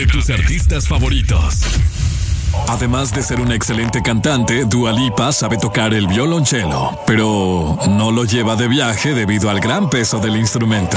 de tus artistas favoritos. Además de ser una excelente cantante, Dua Lipa sabe tocar el violonchelo, pero no lo lleva de viaje debido al gran peso del instrumento.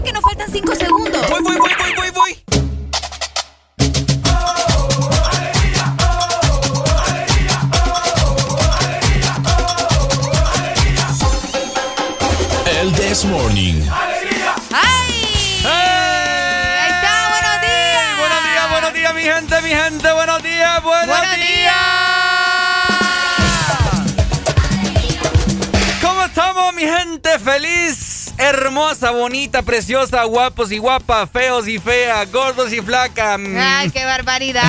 Que nos faltan cinco segundos. Voy, voy, voy, voy, voy, voy. El This Morning. ¡Ay! Ahí está, buenos días. Buenos días, buenos días, mi gente, mi gente, buenos días, buenos, buenos días. ¿Cómo estamos, mi gente? Feliz hermosa, bonita, preciosa, guapos y guapas, feos y feas, gordos y flacas. Ay, qué barbaridad.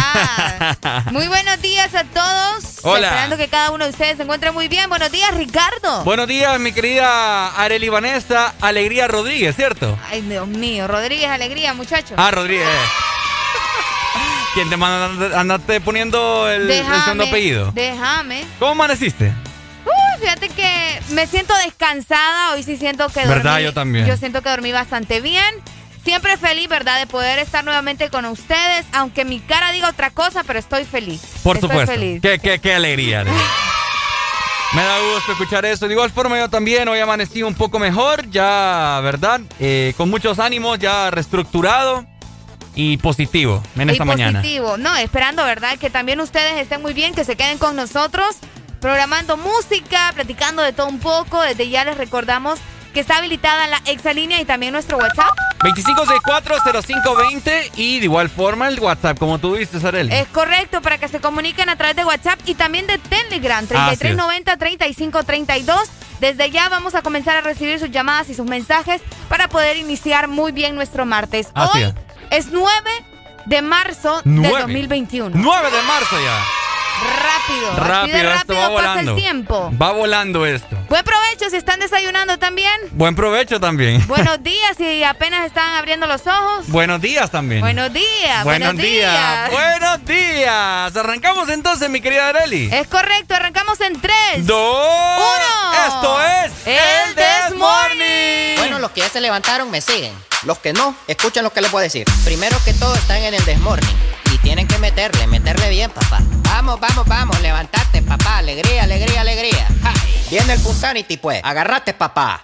muy buenos días a todos. Hola. Esperando que cada uno de ustedes se encuentre muy bien. Buenos días, Ricardo. Buenos días, mi querida Areli Vanessa Alegría Rodríguez, ¿cierto? Ay, Dios mío, Rodríguez Alegría, muchacho. Ah, Rodríguez. ¿Quién te manda andarte poniendo el, segundo apellido? Déjame. ¿Cómo amaneciste? Fíjate que me siento descansada. Hoy sí siento que dormí. ¿Verdad? Yo también. Yo siento que dormí bastante bien. Siempre feliz, ¿verdad? De poder estar nuevamente con ustedes. Aunque mi cara diga otra cosa, pero estoy feliz. Por supuesto. Feliz. Qué, qué, qué alegría. Me da gusto escuchar eso. De igual forma yo también hoy amanecí un poco mejor, ya, ¿verdad? Eh, con muchos ánimos, ya reestructurado y positivo en esta mañana. Positivo, no, esperando, ¿verdad? Que también ustedes estén muy bien, que se queden con nosotros, programando música, platicando de todo un poco. Desde ya les recordamos que está habilitada la exalínea y también nuestro WhatsApp. 25640520 y de igual forma el WhatsApp, como tú dices, Arely. Es correcto, para que se comuniquen a través de WhatsApp y también de Telegram, 3390-3532. Desde ya vamos a comenzar a recibir sus llamadas y sus mensajes para poder iniciar muy bien nuestro martes. Hoy es 9 de marzo de 2021. 9 de marzo ya. Rápido. Rápido, rápido va pasa el tiempo. Va volando esto. Buen provecho si están desayunando también. Buen provecho también. Buenos días si apenas están abriendo los ojos. Buenos días también. Buenos días. Buenos, días. Buenos días. Arrancamos entonces, mi querida Areli. Es correcto, arrancamos en 3, 2, 1. Esto es El Desmorning. Bueno, los que ya se levantaron me siguen. Los que no, escuchen lo que les voy a decir. Primero que todo están en el Desmorning tienen que meterle, meterle bien, papá. Vamos, vamos, vamos, levantate, papá. Alegría, alegría, alegría. Viene el Punsanity, pues. Agarrate, papá.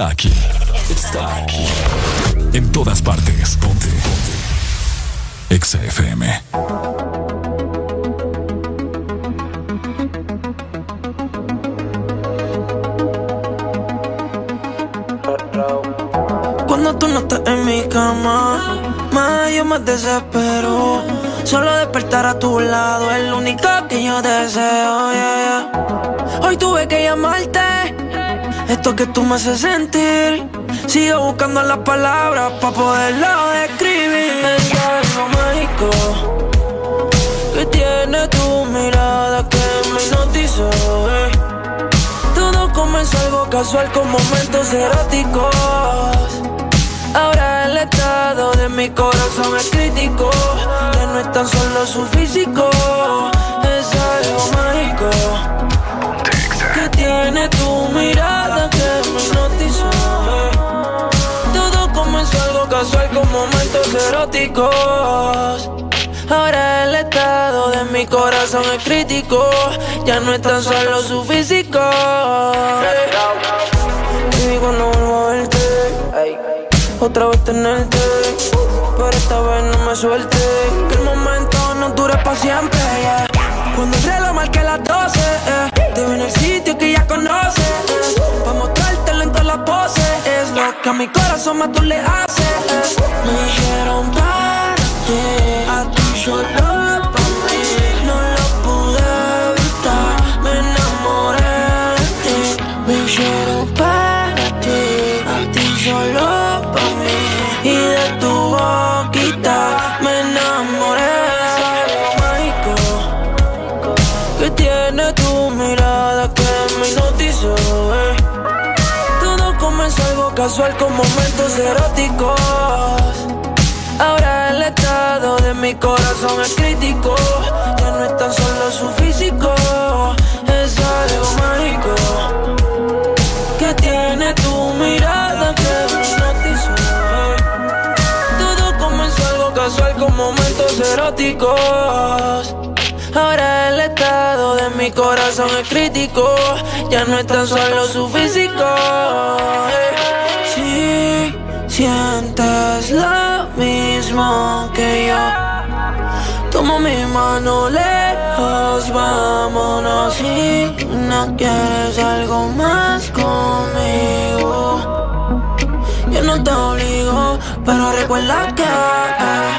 Está aquí. Está aquí. En todas partes. Ponte. Ponte. Exa FM. Cuando tú no estás en mi cama, más yo me desespero. Solo despertar a tu lado es lo único que yo deseo. Hoy tuve que llamarte esto que tú me haces sentir. Sigo buscando las palabras para poderlo describir. Es algo mágico que tiene tu mirada que me hipnotizó. Eh. Todo comenzó algo casual con momentos eróticos. Ahora el estado de mi corazón es crítico. Ya no es tan solo su físico, es algo mágico momentos eróticos. Ahora el estado de mi corazón es crítico. Ya no es tan solo su físico. Y cuando vuelvo a verte, otra vez tenerte. Pero esta vez no me suelte. Que el momento no dure para siempre. Cuando el reloj marque las 12, eh, te veo en el sitio que ya conoces. Eh, pa' mostrártelo en todas las poses. Es lo que a mi corazón más tú le haces. Eh. Me dijeron para ti, a ti pa' mí. No lo pude evitar, me enamoré de ti. Me dijeron para ti, a ti solo pa' casual con momentos eróticos. Ahora el estado de mi corazón es crítico. Ya no es tan solo su físico, es algo mágico que tiene tu mirada que hipnotizó. Todo comenzó algo casual con momentos eróticos. Ahora el estado de mi corazón es crítico. Ya no es tan solo su físico. Si sientes lo mismo que yo, toma mi mano lejos, vámonos. Si no quieres algo más conmigo. Yo no te obligo, pero recuerda que eh,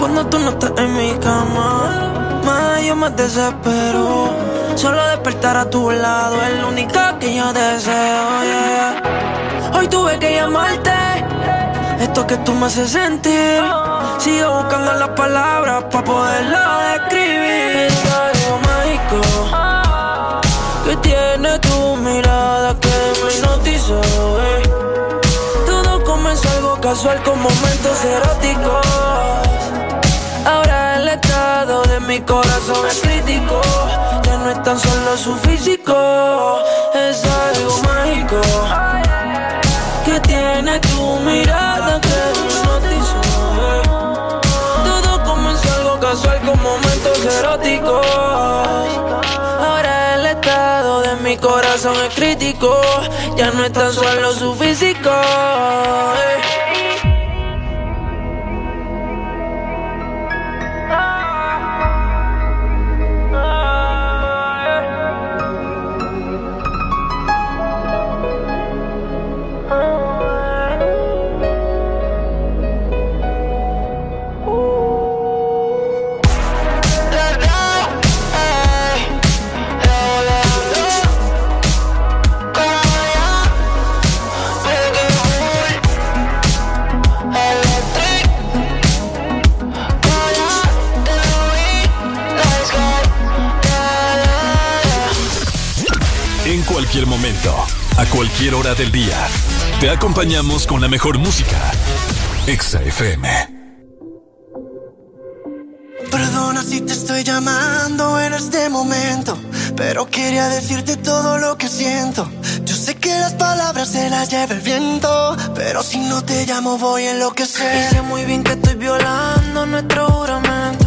cuando tú no estás en mi cama, más yo me desespero. Solo despertar a tu lado es lo único que yo deseo. Hoy tuve que llamarte, esto que tú me haces sentir. Sigo buscando las palabras para poderlo describir. Es algo mágico que tiene tu mirada que me hipnotizó. eh. Todo comenzó algo casual con momentos eróticos. Ahora el estado de mi corazón es crítico. Ya no es tan solo su físico, es algo mágico que tiene tu mirada Ya no es tan solo su físico. A cualquier hora del día, te acompañamos con la mejor música. Exa FM. Perdona si te estoy llamando en este momento, pero quería decirte todo lo que siento. Yo sé que las palabras se las lleva el viento, pero si no te llamo voy a Y enloquecer. sé muy bien que estoy violando nuestro juramento.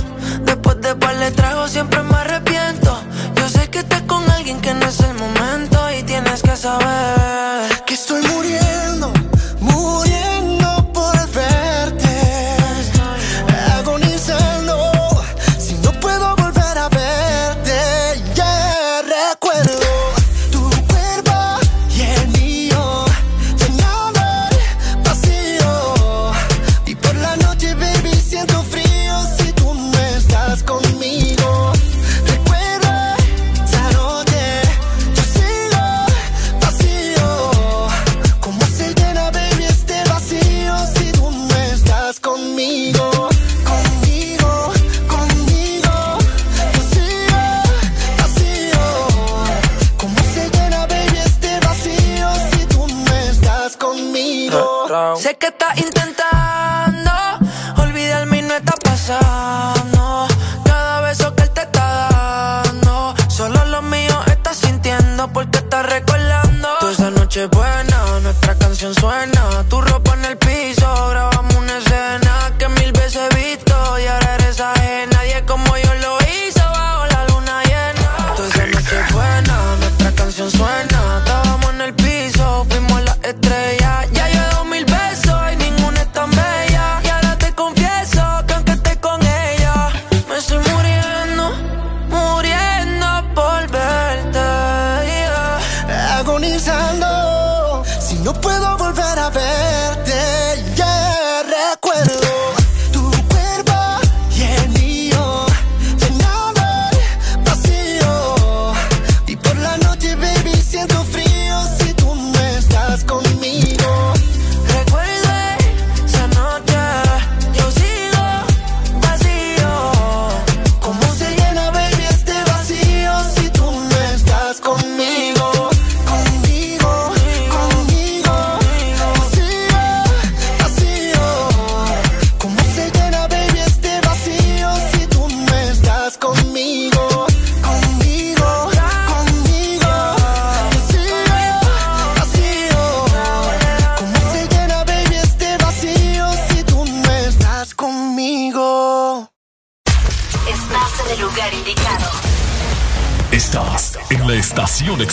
De par de tragos siempre me arrepiento. Yo sé que estás con alguien que no es el momento y tienes que saber noche buena, nuestra canción suena.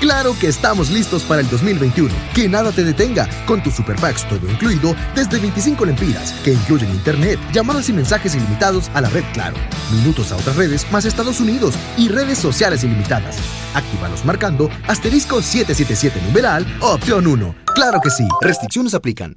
Claro que estamos listos para el 2021. Que nada te detenga con tus super packs todo incluido desde 25 lempiras, que incluyen internet, llamadas y mensajes ilimitados a la red Claro, minutos a otras redes más Estados Unidos y redes sociales ilimitadas. Actívalos marcando asterisco 777 numeral opción 1. Claro que sí, restricciones aplican.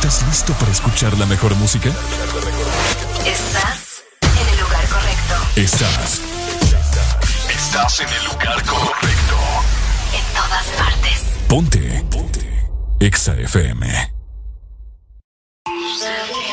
¿Estás listo para escuchar la mejor música? Estás en el lugar correcto. Estás. Estás en el lugar correcto. En todas partes. Ponte. Ponte. Exa FM.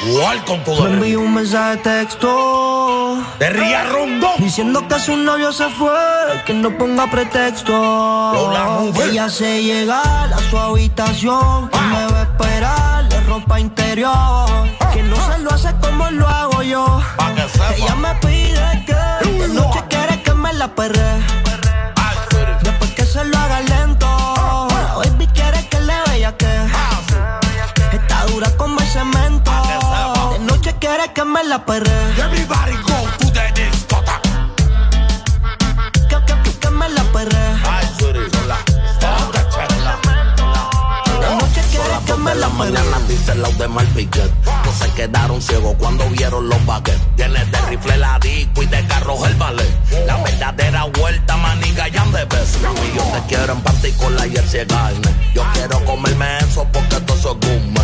Welcome to Me envío un mensaje de texto. De Ría Rondón. Diciendo que su novio se fue, que no ponga pretexto. Ella se llega a su habitación, que me va a esperar ropa interior. Que no se lo hace como lo hago yo. Ella me pide que de noche quiere que me la perre. Después que se lo haga lento. La baby quiere que le vea que. Está dura como el cemento. De noche quiere que me la perre. Everybody go quiere que me la perre. mañana dice la de mal piquet. No se quedaron ciegos cuando vieron los baguettes. Tiene de rifle la disco y de carros el ballet. La verdadera vuelta, maniga, ya de ves. Y yo te quiero en particular y el ciegarme. Yo quiero comerme eso porque todo es gourmet.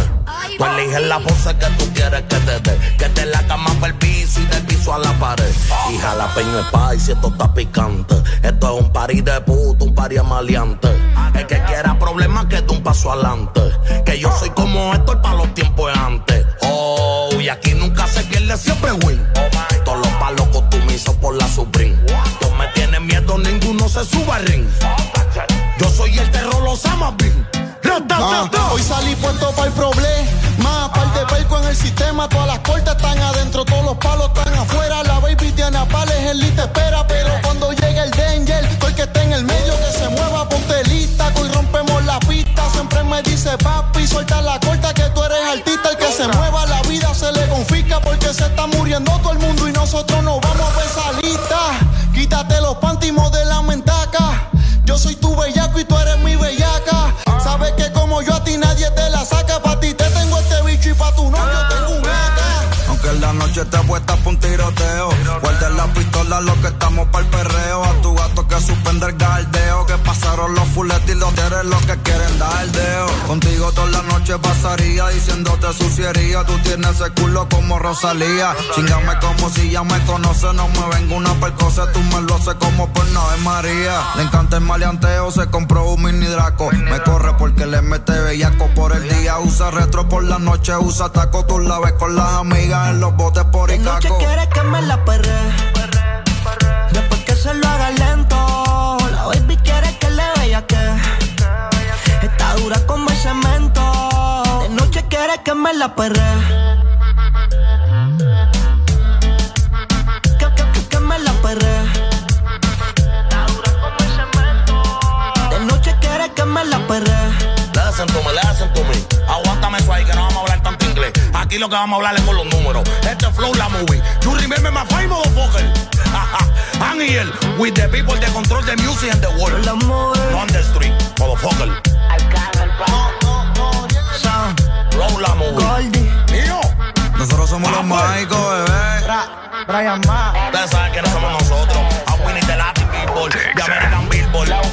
Tú eliges la pose que tú quieres que te dé. Que te la cama para el piso y del piso a la pared. Y jalapeño es spicy, esto está picante. Esto es un party de puto, un party maleante. El que quiera problemas que dé un paso adelante. Que yo soy como esto para los tiempos antes. Oh, y aquí nunca se pierde, siempre win. Todos los palos costumizados por la Supreme. No me tienen miedo, ninguno se suba al ring. Yo soy el terror, los amas bien. Ah, hoy salí puesto para el problema. Par de perco en el sistema. Todas las cortas están adentro, todos los palos están afuera. La baby tiene a pales, el lit espera. Pero cuando llegue el danger, el que esté en el medio que se mueva, ponte lista. Hoy rompemos la pista. Siempre me dice papi, suelta la corta que tú eres artista. El que se mueva, la vida se le confisca porque se está muriendo todo el mundo y nosotros nos vamos a ver esa lista. Quítate los pantimos de la mentaca. Yo soy tu bellaco y tú eres mi bellaca. Sabes que como yo a ti nadie te noche te puestas pa' un tiroteo. Guarda la pistola, lo que estamos para el perreo. A tu gato que suspende el galdeo. Que pasaron los fuletes y los los que quieren dar el deo. Contigo toda la noche pasaría diciéndote suciería. Tú tienes ese culo como Rosalía. Chingame como si ya me conoces. No me vengo una percosa, tú me lo haces como por no es María. Le encanta el maleanteo, se compró un mini draco. Me corre porque le mete bellaco por el día. Usa retro por la noche, usa taco. Tú la ves con las amigas en los botes por De noche quiere que me la perre. Después que se lo haga lento. La baby quiere que le vea que. Está dura como el cemento. De noche quiere que me la perre. Que, que, que, que me la perre. Está dura como el cemento. De noche quiere que me la perre. Listen to me, listen to me. Aguántame eso ahí que no vamos a hablar tanto inglés. Aquí lo que vamos a hablar es con los números. Este es flow la movie. You remember my motherfucker. I'm here with the people that control the music and the world. On the street, motherfucker. Flow la movie. Mío. Nosotros somos los mágicos, bebé. Brian Ma. Ustedes saben quiénes somos nosotros. A Winnie the Latin People. De American Billboard.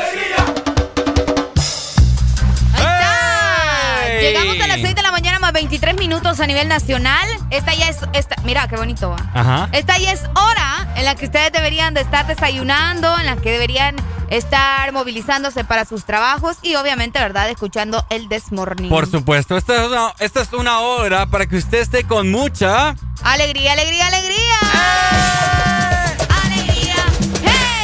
23 minutos a nivel nacional. Esta ya es. Esta, mira, qué bonito va. Ajá. Esta ya es hora en la que ustedes deberían de estar desayunando, en la que deberían estar movilizándose para sus trabajos y obviamente, ¿verdad? Escuchando el This Morning. Por supuesto, esta es, una, esta es una hora para que usted esté con mucha. Alegría, alegría, alegría. Alegría.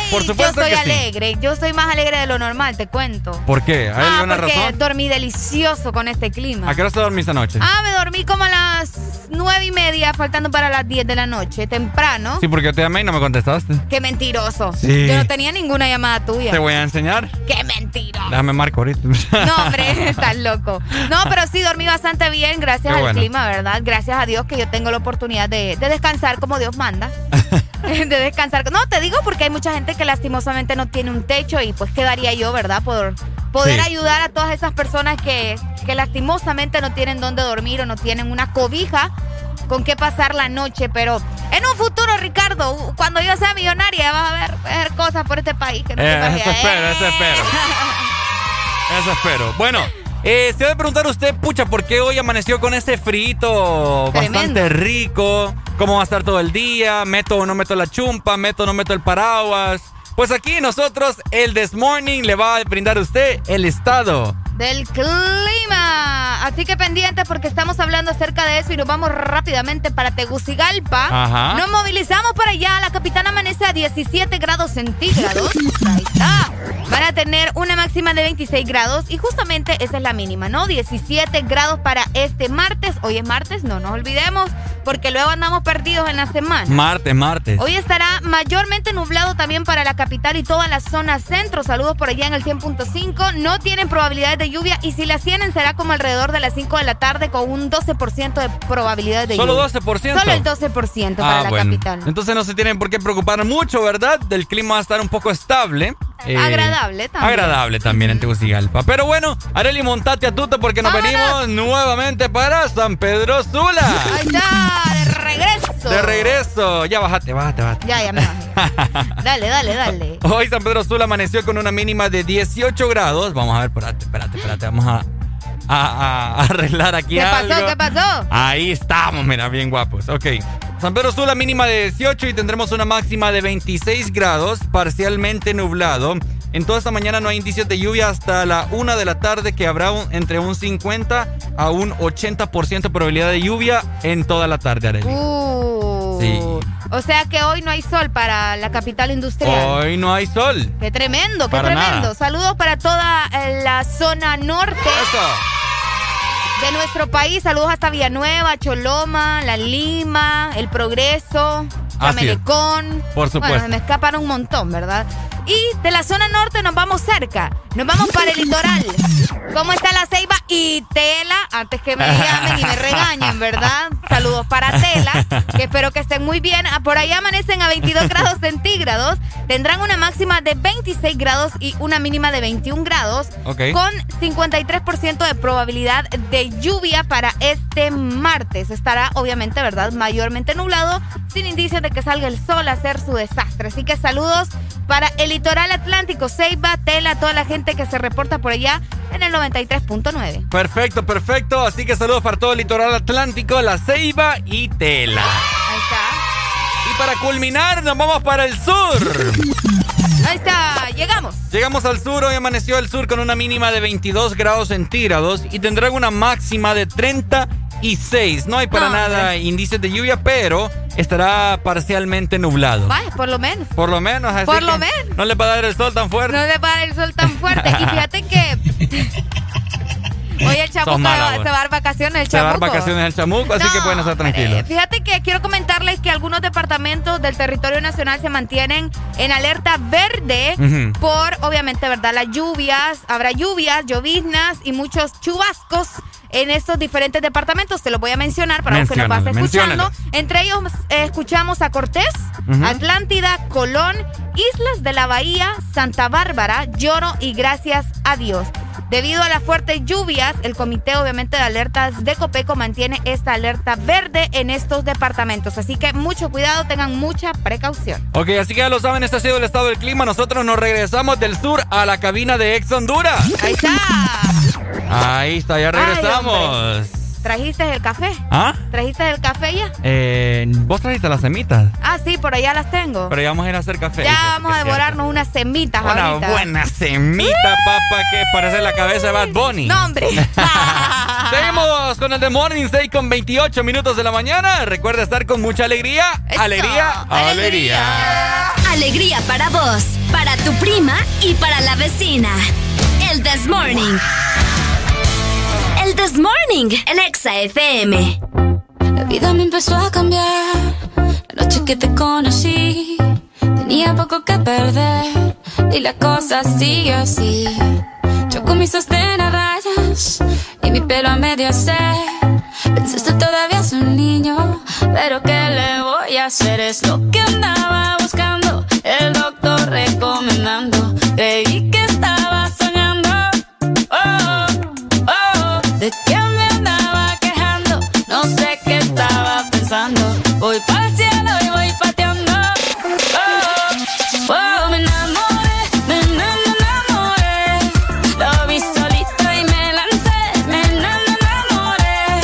Por supuesto Yo soy que sí. alegre. Yo soy más alegre de lo normal, te cuento. ¿Por qué? ¿Hay ah, alguna porque razón? dormí delicioso con este clima. ¿A qué hora te dormiste anoche? Ah, me dormí como a las nueve y media, faltando para las 10 de la noche, temprano. Sí, porque te llamé y no me contestaste. Qué mentiroso. Sí. Yo no tenía ninguna llamada tuya. Te voy a enseñar. Qué mentiroso. Déjame marco ahorita. No, hombre, estás loco. No, pero sí dormí bastante bien, gracias Qué al bueno. clima, ¿verdad? Gracias a Dios que yo tengo la oportunidad de, de descansar como Dios manda. de descansar. No, te digo porque hay mucha gente que lastimosamente no tiene un techo y pues quedaría yo, ¿verdad? Por poder Sí. ayudar a todas esas personas que, que lastimosamente no tienen dónde dormir o no tienen una cobija con qué pasar la noche. Pero en un futuro, Ricardo, cuando yo sea millonaria, vas a ver, ver cosas por este país que no te Eh, eso imaginas. espero, eso espero. Eso espero. Bueno, eh, se debe preguntar usted, pucha, ¿por qué hoy amaneció con este frito bastante rico? ¿Cómo va a estar todo el día? ¿Meto o no meto la chumpa? ¿Meto o no meto el paraguas? Pues aquí nosotros, el This Morning, le va a brindar a usted el estado. Del clima. Así que pendientes porque estamos hablando acerca de eso y nos vamos rápidamente para Tegucigalpa. Ajá. Nos movilizamos para allá. La capital amanece a 17 grados centígrados. Ahí está. Van a tener una máxima de 26 grados y justamente esa es la mínima, ¿no? 17 grados para este martes. Hoy es martes, no nos olvidemos porque luego andamos perdidos en la semana. Martes, martes. Hoy estará mayormente nublado también para la capital y toda la zona centro. Saludos por allá en el 100.5. No tienen probabilidades de lluvia y si las tienen será como alrededor de las 5 de la tarde con un 12% de probabilidades de ¿Solo lluvia. 12%? Solo el 12% para Ah, la bueno. capital. Entonces no se tienen por qué preocupar mucho, ¿verdad? Del clima va a estar un poco estable. Eh, Agradable también. Agradable también en Tegucigalpa. Pero bueno, Areli, montate a tuto porque nos venimos nuevamente para San Pedro Sula. Ahí está, de regreso. De regreso. Ya bájate, bájate, bájate. Ya, ya me bajé. Dale, dale, dale. Hoy San Pedro Sula amaneció con una mínima de 18 grados. Vamos a ver, espérate, espérate, espérate. Vamos a, a- a arreglar aquí ¿Qué algo. pasó? ¿Qué pasó? Ahí estamos, mira, bien guapos. Ok. San Pedro Sula mínima de 18 y tendremos una máxima de 26 grados, parcialmente nublado. En toda esta mañana no hay indicios de lluvia hasta la 1 de la tarde, que habrá un- entre un 50 a un 80% de probabilidad de lluvia en toda la tarde, Arely. Uh, Sí. O sea que hoy no hay sol para la capital industrial. Hoy no hay sol. Qué tremendo, qué Para tremendo. nada. Saludos para toda eh, la zona norte de nuestro país. Saludos hasta Villanueva, Choloma, La Lima, El Progreso. Chamelecón. Por supuesto. Bueno, me escapan un montón, ¿verdad? Y de la zona norte nos vamos cerca. Nos vamos para el litoral. ¿Cómo está la ceiba y Tela? Antes que me llamen y me regañen, ¿verdad? Saludos para Tela, que espero que estén muy bien. Ah, Por ahí amanecen a 22 grados centígrados. Tendrán una máxima de 26 grados y una mínima de 21 grados. Ok. Con 53% de probabilidad de lluvia para este martes. Estará, obviamente, ¿verdad? Mayormente nublado, sin indicios de que salga el sol a hacer su desastre. Así que saludos para el litoral atlántico, Ceiba, Tela, toda la gente que se reporta por allá en el 93.9. Perfecto, perfecto. Así que saludos para todo el litoral atlántico, La Ceiba y Tela. Ahí está. Y para culminar, nos vamos para el sur. Ahí está, llegamos. Llegamos al sur, hoy amaneció el sur con una mínima de 22 grados centígrados y tendrá una máxima de 36. No hay para No, nada hombre. indicios de lluvia, pero estará parcialmente nublado. Vaya, por lo menos. Por lo menos, así Por lo menos. No le va a dar el sol tan fuerte. No le va a dar el sol tan fuerte. Y fíjate que. Hoy el chamuco mala, se va a dar vacaciones el Se va a dar vacaciones el chamuco, así que pueden estar hombre, tranquilos. Fíjate que quiero comentarles que algunos departamentos del territorio nacional se mantienen en alerta verde por, obviamente, ¿verdad? Las lluvias, habrá lluvias, lloviznas y muchos chubascos en estos diferentes departamentos. Te los voy a mencionar para los que nos vas escuchando. Entre ellos eh, escuchamos a Cortés. Atlántida, Colón, Islas de la Bahía, Santa Bárbara, Lloro y gracias a Dios. Debido a las fuertes lluvias, el Comité obviamente de Alertas de Copeco mantiene esta alerta verde en estos departamentos. Así que mucho cuidado, tengan mucha precaución. Ok, así que ya lo saben, este ha sido el estado del clima. Nosotros nos regresamos del sur a la cabina de Ex Honduras. Ahí está. Ahí está, ya Ay, regresamos. ¿Trajiste el café? ¿Ah? ¿Trajiste el café ya? Eh, Vos trajiste las semitas. Ah, sí, por allá las tengo. Pero ya vamos a ir a hacer café. ya vamos que a devorarnos unas semitas. Una ahorita. buena semita, papá, que parece la cabeza de Bad Bunny. No, hombre. Seguimos con el The Morning 6 con 28 minutos de la mañana. Recuerda estar con mucha alegría. Alegría, alegría. Alegría para vos, para tu prima y para la vecina. El This Morning. This Morning, el Exa FM. La vida me empezó a cambiar. La noche que te conocí, tenía poco que perder. Y la cosa sigue así. Yo con mi sostén a rayas y mi pelo a medio hacer. Pensaste todavía es un niño, pero ¿qué le voy a hacer es lo que andaba buscando. El doctor recomendando. Creí que estaba soñando. Oh. ¿De qué me andaba quejando? No sé qué estaba pensando. Voy para el cielo y voy pateando. Oh, oh, me enamoré, me enamoré. Lo vi solito y me lancé. Me enamoré,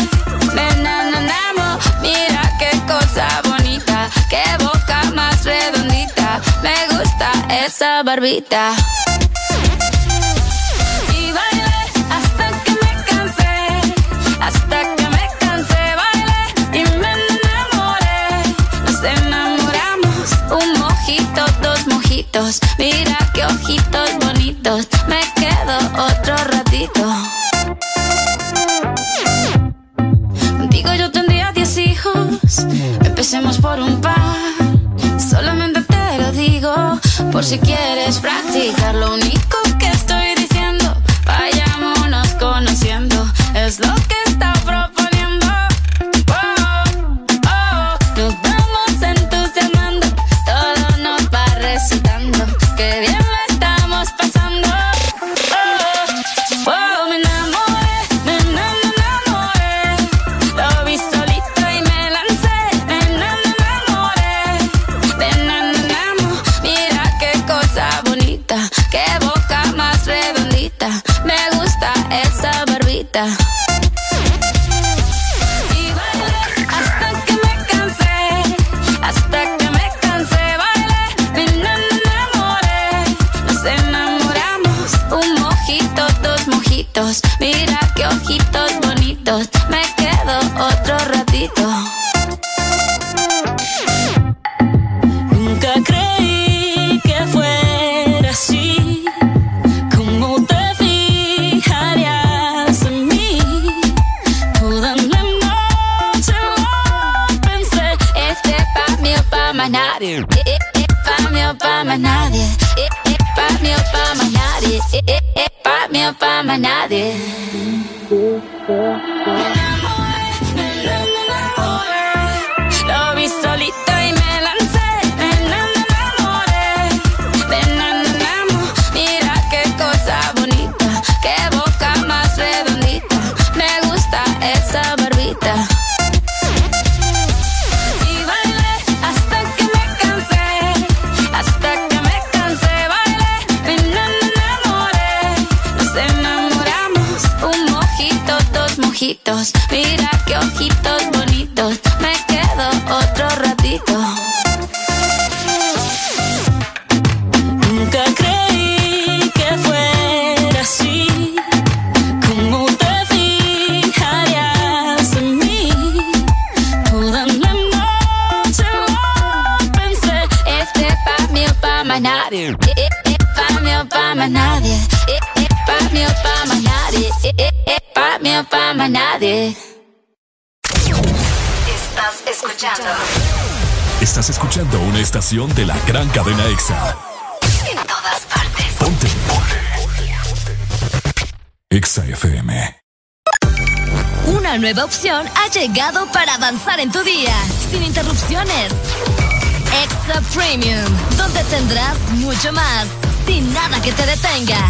me enamoré. Mira qué cosa bonita, qué boca más redondita. Me gusta esa barbita. Mira qué ojitos bonitos, me quedo otro ratito. Contigo yo tendría diez hijos, empecemos por un par. Solamente te lo digo, por si quieres practicar. Lo único más nadie. Mira qué ojitos más nadie. Estás escuchando Estás escuchando una estación de la gran cadena EXA. en todas partes. Ponte. EXA FM. Una nueva opción ha llegado para avanzar en tu día, sin interrupciones. Extra Premium, donde tendrás mucho más, sin nada que te detenga.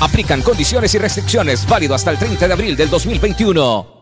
Aplican condiciones y restricciones válido hasta el 30 de abril del 2021.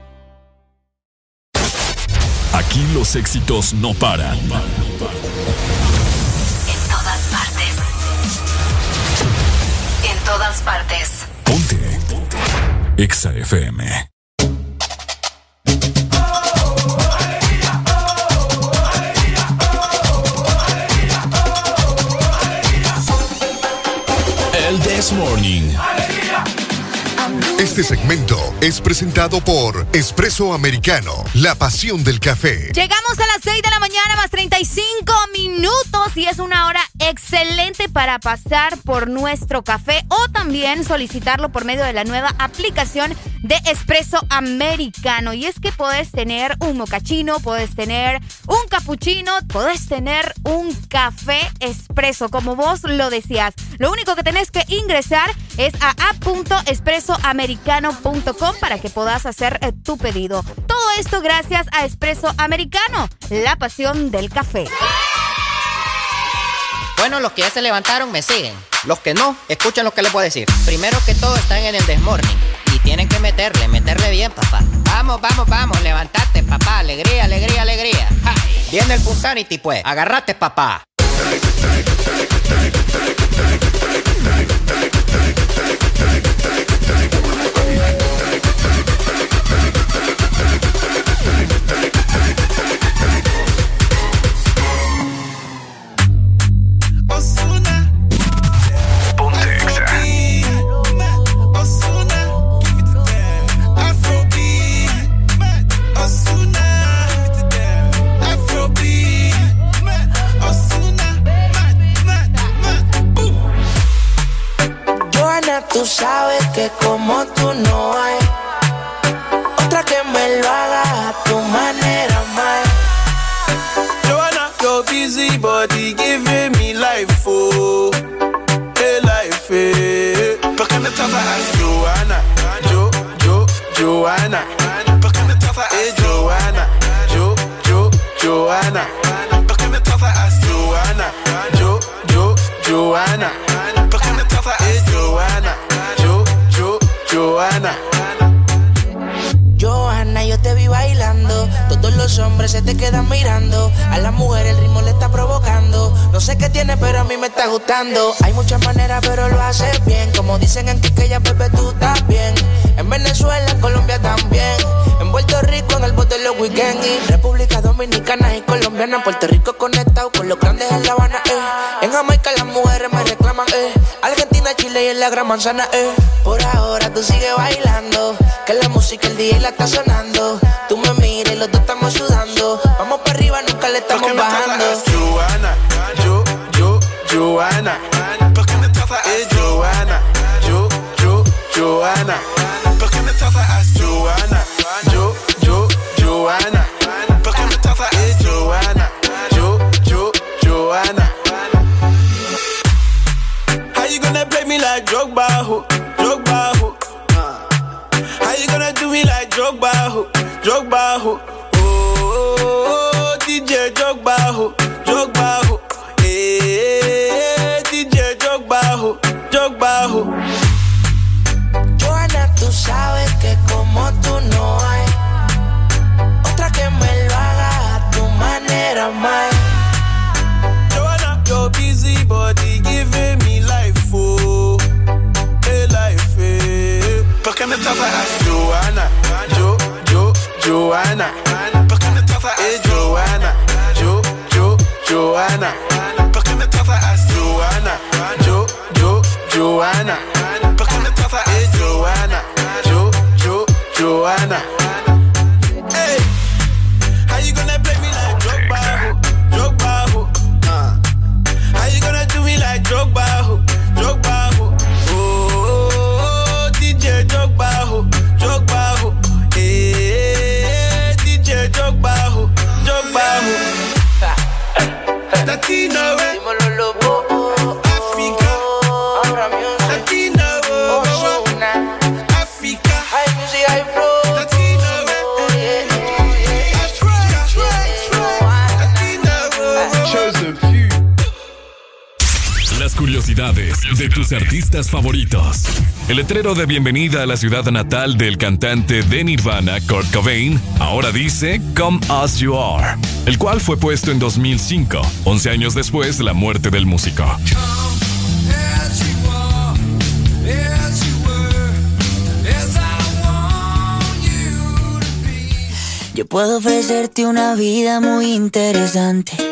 Aquí los éxitos no paran. En todas partes. En todas partes. Ponte. Exa FM. El This Morning. Este segmento es presentado por Espresso Americano, la pasión del café. Llegamos a las 6 de la mañana más 35 minutos y es una hora excelente para pasar por nuestro café o también solicitarlo por medio de la nueva aplicación de Espresso Americano. Y es que puedes tener un mocachino, puedes tener un cappuccino, puedes tener un café expreso, como vos lo decías. Lo único que tenés que ingresar es a para que puedas hacer eh, tu pedido. Todo esto gracias a Espresso Americano, la pasión del café. Bueno, los que ya se levantaron me siguen. Los que no, escuchen lo que les voy a decir. Primero que todo están en el desmorning. Y tienen que meterle, meterle bien, papá. Vamos, vamos, vamos, levantate, papá. Alegría, alegría, alegría. Viene el Punsanity, pues. Agarrate, papá. Tú sabes que como tú no hay otra que me lo haga a tu manera, más. Joanna, your busy body giving me life, oh, hey life, eh. ¿Por qué me tratas Joanna? Jo, Jo, Joanna. Hombres se te quedan mirando. A la mujer el ritmo le está provocando. No sé qué tiene, pero a mí me está gustando. Hay muchas maneras, pero lo haces bien. Como dicen en ya bebé, tú también. En Venezuela, en Colombia también. En Puerto Rico, en el bote los weekends. Y República Dominicana y Colombiana. Puerto Rico conectado con los grandes en La Habana, eh. En Jamaica las mujeres me reclaman, eh. Argentina, Chile y en la Gran Manzana, eh. Por ahora tú sigues bailando. Que la música el día la está sonando. Tú me miras y los dos estamos sudando. Vamos para arriba, nunca le estamos bajando. Joana, yo, yo, Joana. ¿Por qué me tratas es Joana? Yo, yo, Joana. ¿Por qué me tratas a Joana? Yo, yo, Joana. ¿Por qué me tratas es Joana? Yo, yo, Joana. How you gonna play me like Drogba, ho? Drogba, ho? How you gonna do me like Drogba, ho? Drogba, ho? Ho? Drogba, ho? Eh, DJ Drogba, ho? Drogba, ho? Joana, tú sabes que como tú no hay otra que me lo haga a tu manera, más. Joanna, your busy body giving me life, oh, hey life, eh. ¿Por qué me tratas a Joanna? Jo, Jo, Joanna. Jo, Joanna. ¿Por qué me tratas a Joanna? Jo, Jo, Joanna. ¿Por qué me tratas a Joanna? Jo, Jo, Joanna. Curiosidades de tus artistas favoritos. El letrero de bienvenida a la ciudad natal del cantante de Nirvana, Kurt Cobain, ahora dice Come As You Are, el cual fue puesto en 2005, 11 años después de la muerte del músico. Yo puedo ofrecerte una vida muy interesante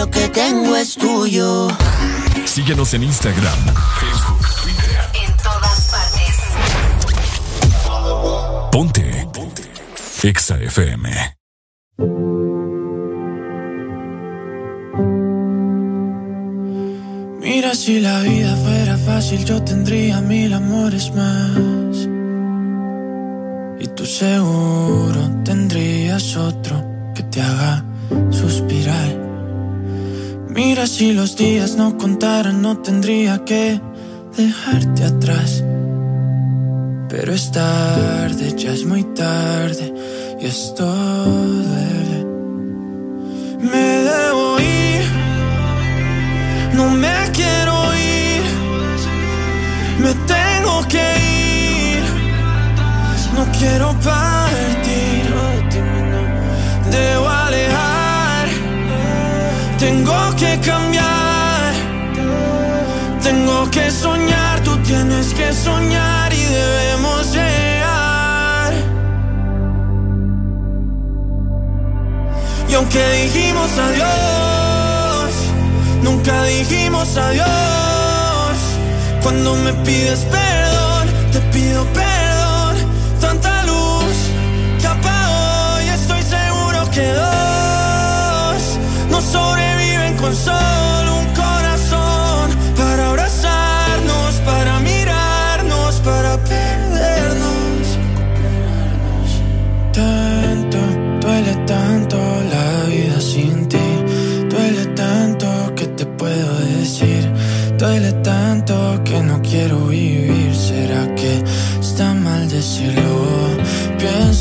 lo que tengo es tuyo. Síguenos en Instagram, Facebook, Twitter. En todas partes. Ponte. Ponte. Exa FM. Mira, si la vida fuera fácil, yo tendría mil amores más. Y tú seguro tendrías otro que te haga suspirar. Mira, si los días no contaran, no tendría que dejarte atrás. Pero es tarde, ya es muy tarde y esto duele. Me debo ir, no me quiero ir, me tengo que ir, no quiero partir, que cambiar, tengo que soñar, tú tienes que soñar y debemos llegar. Y aunque dijimos adiós, nunca dijimos adiós. Cuando me pides perdón, te pido perdón. Tanta luz que apagó y estoy seguro que dos no sobreviven con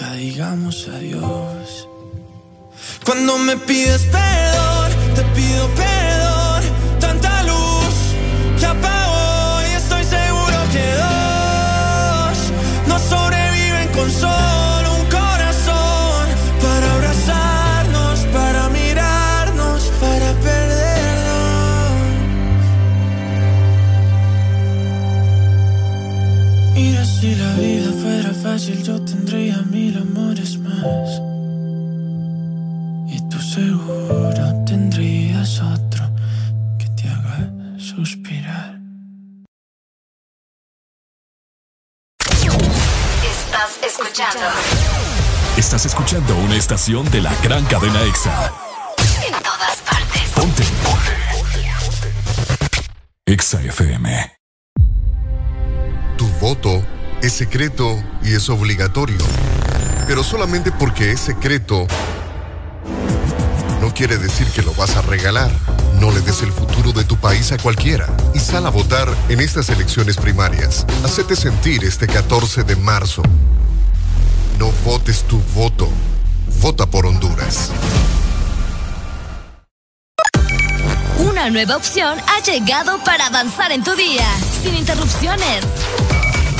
nunca digamos adiós. Cuando me pides perdón, te pido perdón. Fácil, yo tendría mil amores más. Y tú seguro tendrías otro que te haga suspirar. Estás escuchando. Estás escuchando una estación de la gran cadena EXA. En todas partes. Ponte. EXA FM. Tu voto es secreto y es obligatorio. Pero solamente porque es secreto no quiere decir que lo vas a regalar. No le des el futuro de tu país a cualquiera y sal a votar en estas elecciones primarias. Hacete sentir este 14 de marzo. No votes tu voto. Vota por Honduras. Una nueva opción ha llegado para avanzar en tu día, sin interrupciones.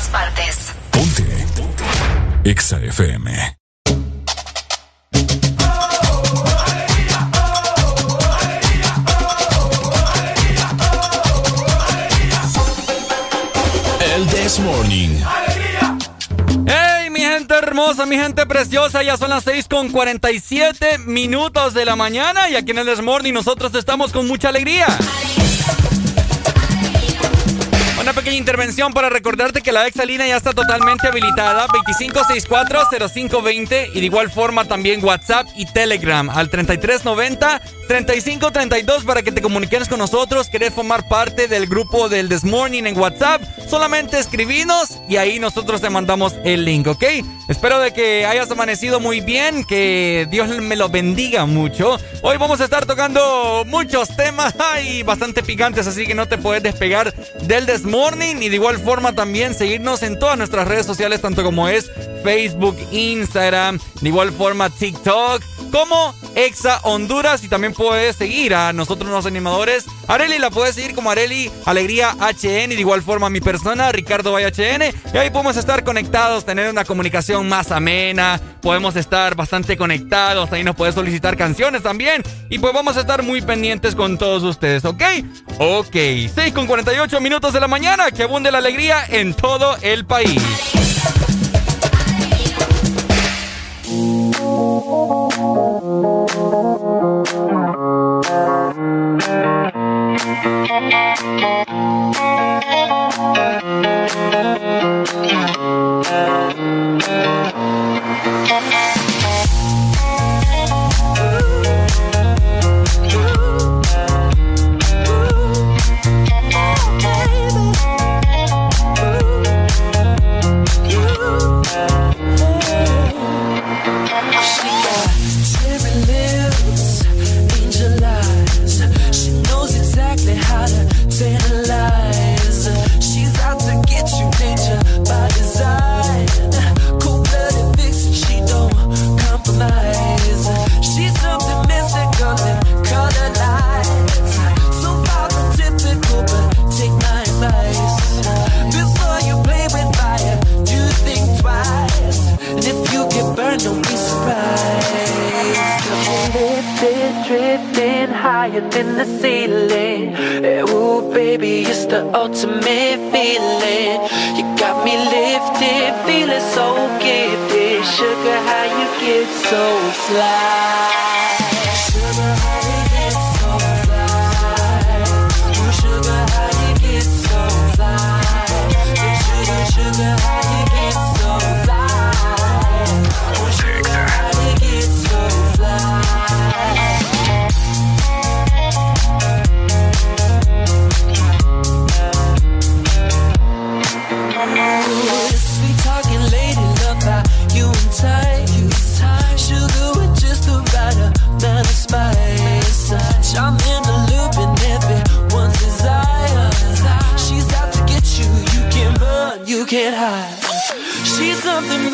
todas partes. Ponte. EXA FM. El This Morning. ¡Hey, mi gente hermosa, mi gente preciosa! Ya son las 6 con 47 minutos de la mañana y aquí en el This Morning nosotros estamos con mucha alegría. Pequeña intervención para recordarte que la Exalina ya está totalmente habilitada. 2564-0520 y de igual forma también WhatsApp y Telegram al 3390-3532 para que te comuniques con nosotros. ¿Querés formar parte del grupo del This Morning en WhatsApp? Solamente escribinos y ahí nosotros te mandamos el link, ¿ok? Espero de que hayas amanecido muy bien, que Dios me lo bendiga mucho. Hoy vamos a estar tocando muchos temas y bastante picantes, así que no te puedes despegar del This y de igual forma también seguirnos en todas nuestras redes sociales, tanto como es Facebook, Instagram, de igual forma TikTok, como Exa Honduras y también puedes seguir a nosotros los animadores. Areli la puedes seguir como Areli Alegría HN y de igual forma mi persona, Ricardo Valle HN. Y ahí podemos estar conectados, tener una comunicación más amena, podemos estar bastante conectados, ahí nos puedes solicitar canciones también. Y pues vamos a estar muy pendientes con todos ustedes, ¿ok? Ok, 6 con 48 minutos de la mañana, que abunde la alegría en todo el país. Higher than the ceiling. Eh, ooh, baby, it's the ultimate feeling. You got me lifted, feeling so gifted. Sugar, how you get so fly?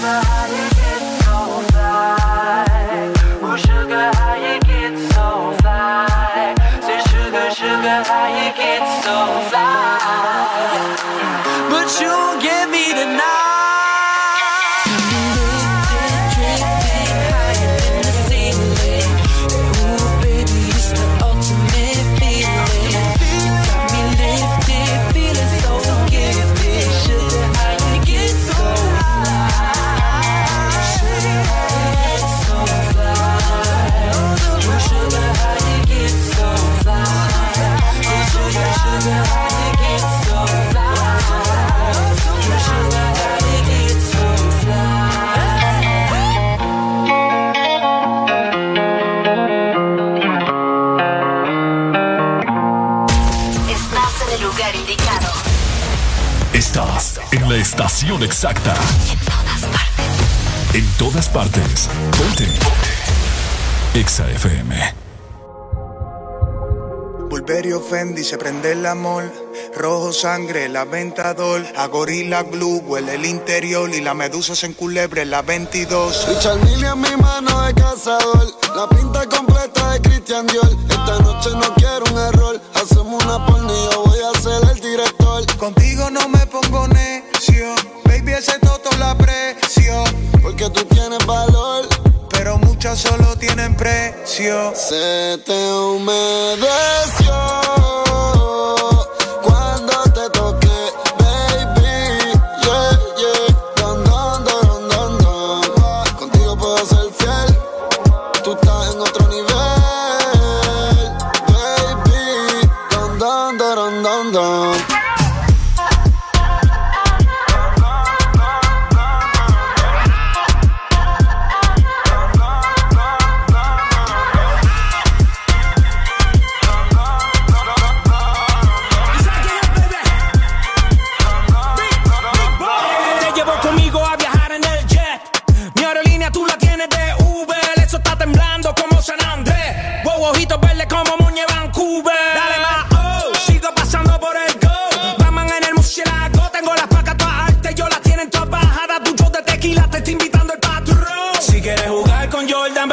Sugar, la estación exacta. En todas partes. Ponte. Exa FM. Bulberio Fendi se prende el amor. Rojo sangre, la ventador. A gorila glue huele el interior. Y la medusa se enculebre la 22. Richard Mille en mi mano de cazador. La pinta completa de Christian Dior. Esta noche no quiero un error. Hacemos una yo voy a ser el director. Contigo no me pongo necio. Baby, ese toto la aprecio. Porque tú tienes valor. Pero muchas solo tienen precio. Se te humedeció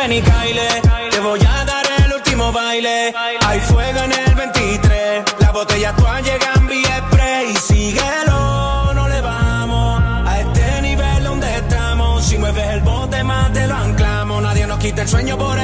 ven y. Te voy a dar el último baile. Hay fuego en el 23. Las botellas todas llegan vía spray. Síguelo, no le vamos a este nivel donde estamos. Si mueves el bote más te lo anclamos. Nadie nos quita el sueño, por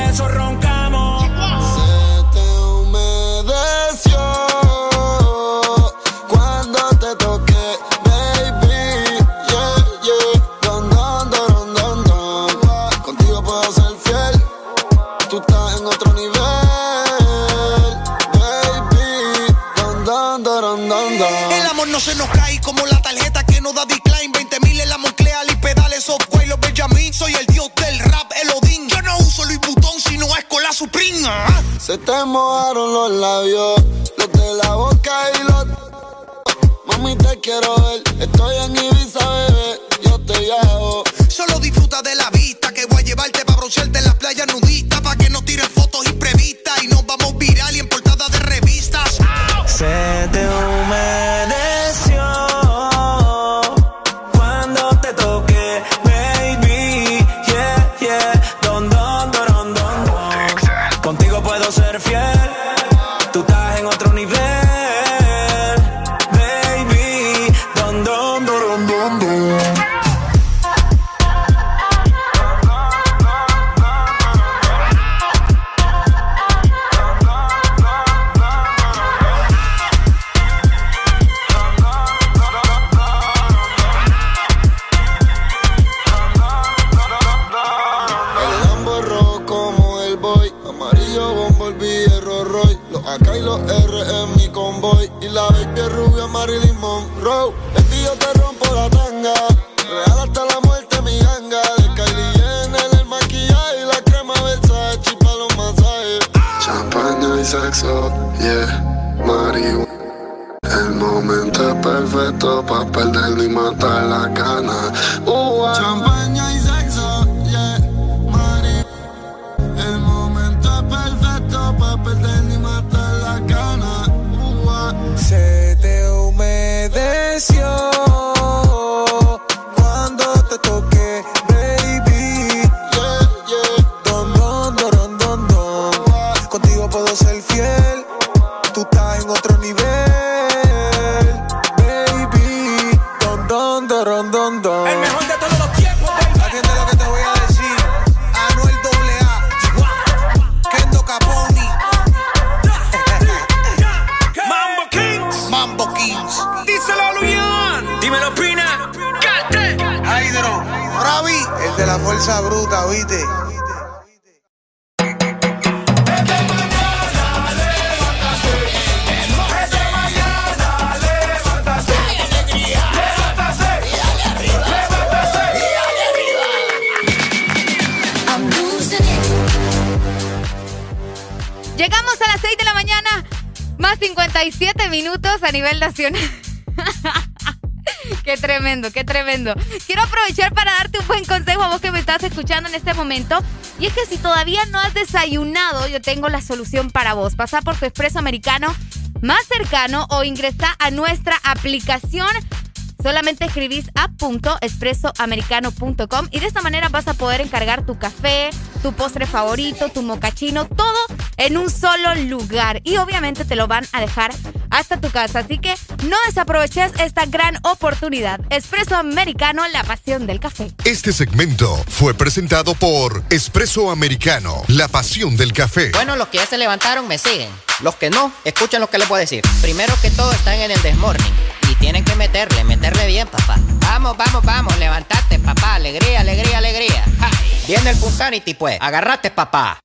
Se te mojaron los labios, los de la boca y los. Mami, te quiero ver. Estoy en Ibiza, bebé. Yo te llamo. Solo disfruta de la vista que voy a llevarte para broncearte en las playas nudistas. Pa' que no tiren fotos imprevistas y nos vamos viral y en portada de revistas. Se te qué tremendo. Quiero aprovechar para darte un buen consejo a vos que me estás escuchando en este momento. Y es que si todavía no has desayunado, yo tengo la solución para vos. Pasa por tu expreso americano más cercano o ingresa a nuestra aplicación. Solamente escribís app.expresoamericano.com y de esta manera vas a poder encargar tu café, tu postre favorito, tu mocachino, todo en un solo lugar. Y obviamente te lo van a dejar hasta tu casa. Así que no desaproveches esta gran oportunidad. Expreso Americano, la pasión del café. Este segmento fue presentado por Espresso Americano, la pasión del café. Bueno, los que ya se levantaron me siguen. Los que no, escuchen lo que les voy a decir. Primero que todo están en el desmorning. Y tienen que meterle, meterle bien, papá. Vamos, vamos, vamos, levantate, papá. Alegría, alegría, alegría. Ja. Viene el Punsanity, pues. Agarrate, papá.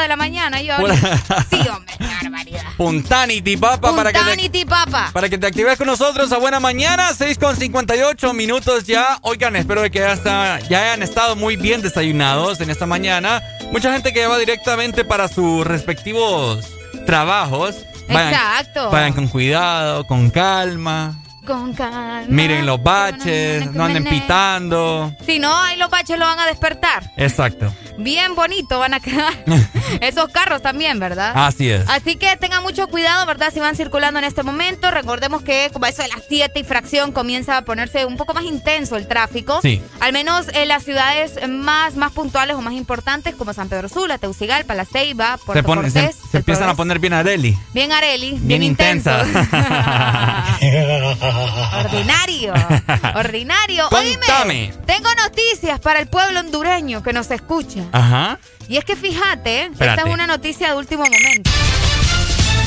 De la mañana. Yo Pura- Sí, hombre, barbaridad. Puntanity, papa, para que te... Puntanity, papa. Para que te actives con nosotros a buena mañana, 6 con 58 minutos ya. Oigan, espero que ya, está, ya hayan estado muy bien desayunados en esta mañana. Mucha gente que va directamente para sus respectivos trabajos. Vayan- Exacto. Vayan con cuidado, con calma. Con calma. Miren los baches, no anden pitando. Si no, ahí los baches lo van a despertar. Exacto. Bien bonito van a quedar. Esos carros también, ¿verdad? Así es. Así que tengan mucho cuidado, ¿verdad? Si van circulando en este momento. Recordemos que como eso de las 7 y fracción comienza a ponerse un poco más intenso el tráfico. Sí. Al menos en las ciudades más, más puntuales o más importantes como San Pedro Sula, Teucigalpa, La Ceiba, Puerto Se, pone- se- Cortés. se El empiezan a poner bien Areli. Bien Areli, bien, Bien intensa. Ordinario. Ordinario. Oíme, Contame. tengo noticias para el pueblo hondureño que nos escucha. Ajá. Y es que fíjate, Espérate. esta es una noticia de último momento.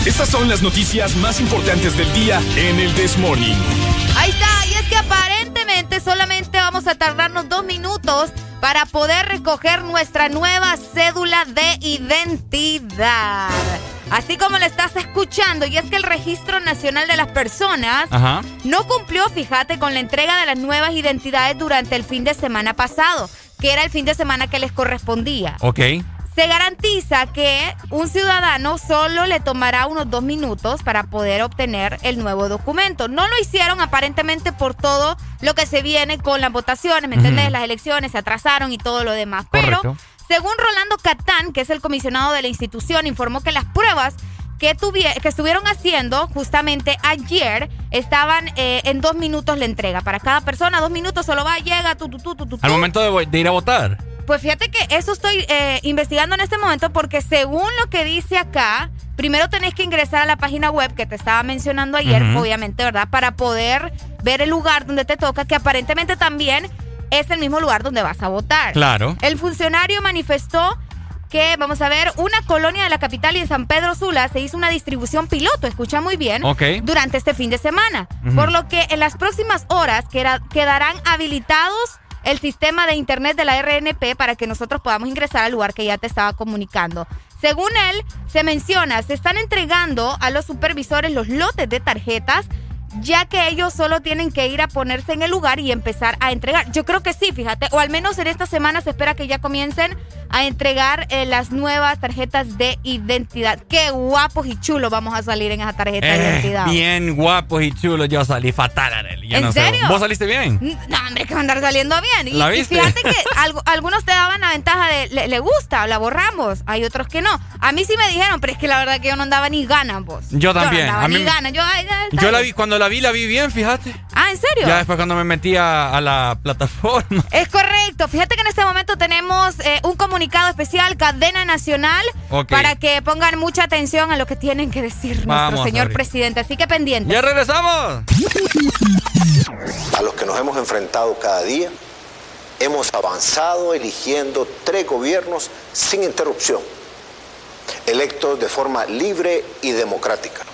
Estas son las noticias más importantes del día en el This Morning. Ahí está, y es que aparentemente solamente vamos a tardarnos dos minutos para poder recoger nuestra nueva cédula de identidad. Así como lo estás escuchando, y es que el Registro Nacional de las Personas no cumplió, fíjate, con la entrega de las nuevas identidades durante el fin de semana pasado, que era el fin de semana que les correspondía. Ok. Se garantiza que un ciudadano solo le tomará unos dos minutos para poder obtener el nuevo documento. No lo hicieron aparentemente por todo lo que se viene con las votaciones, ¿me entiendes? Las elecciones se atrasaron y todo lo demás. Pero, según Rolando Catán, que es el comisionado de la institución, informó que las pruebas que, que estuvieron haciendo justamente ayer estaban eh, en dos minutos la entrega. Para cada persona, dos minutos solo va, llega, tu, tu, tu, tu, tu. Al momento de ir a votar. Pues fíjate que eso estoy eh, investigando en este momento porque según lo que dice acá, primero tenés que ingresar a la página web que te estaba mencionando ayer, obviamente, ¿verdad? Para poder ver el lugar donde te toca, que aparentemente también es el mismo lugar donde vas a votar. Claro. El funcionario manifestó que, vamos a ver, una colonia de la capital y en San Pedro Sula se hizo una distribución piloto, escucha muy bien, durante este fin de semana. Por lo que en las próximas horas quedarán habilitados el sistema de internet de la RNP para que nosotros podamos ingresar al lugar que ya te estaba comunicando. Según él, se menciona, se están entregando a los supervisores los lotes de tarjetas ya que ellos solo tienen que ir a ponerse en el lugar y empezar a entregar. Yo creo que sí, fíjate, o al menos en esta semana se espera que ya comiencen a entregar eh, las nuevas tarjetas de identidad. Qué guapos y chulos vamos a salir en esa tarjeta de eh, identidad. Bien guapos y chulos, yo salí fatal, Arely. ¿En serio? ¿Vos saliste bien? No, hombre, que va a andar saliendo bien. ¿La viste? Y fíjate que algunos te daban la ventaja de le, gusta, la borramos. Hay otros que no. A mí sí me dijeron, pero es que la verdad que yo no andaba ni ganas, vos. Yo también. Yo no andaba ni ganas. Yo, yo la vi cuando la vi, la vi bien, fíjate. Ah, ¿en serio? Ya después cuando me metí a, la plataforma. Es correcto. Fíjate que en este momento tenemos eh, un comunicado especial, cadena nacional, para que pongan mucha atención a lo que tienen que decir nuestro señor presidente. Así que pendiente. ¡Ya regresamos! A los que nos hemos enfrentado cada día, hemos avanzado eligiendo tres gobiernos sin interrupción, electos de forma libre y democrática.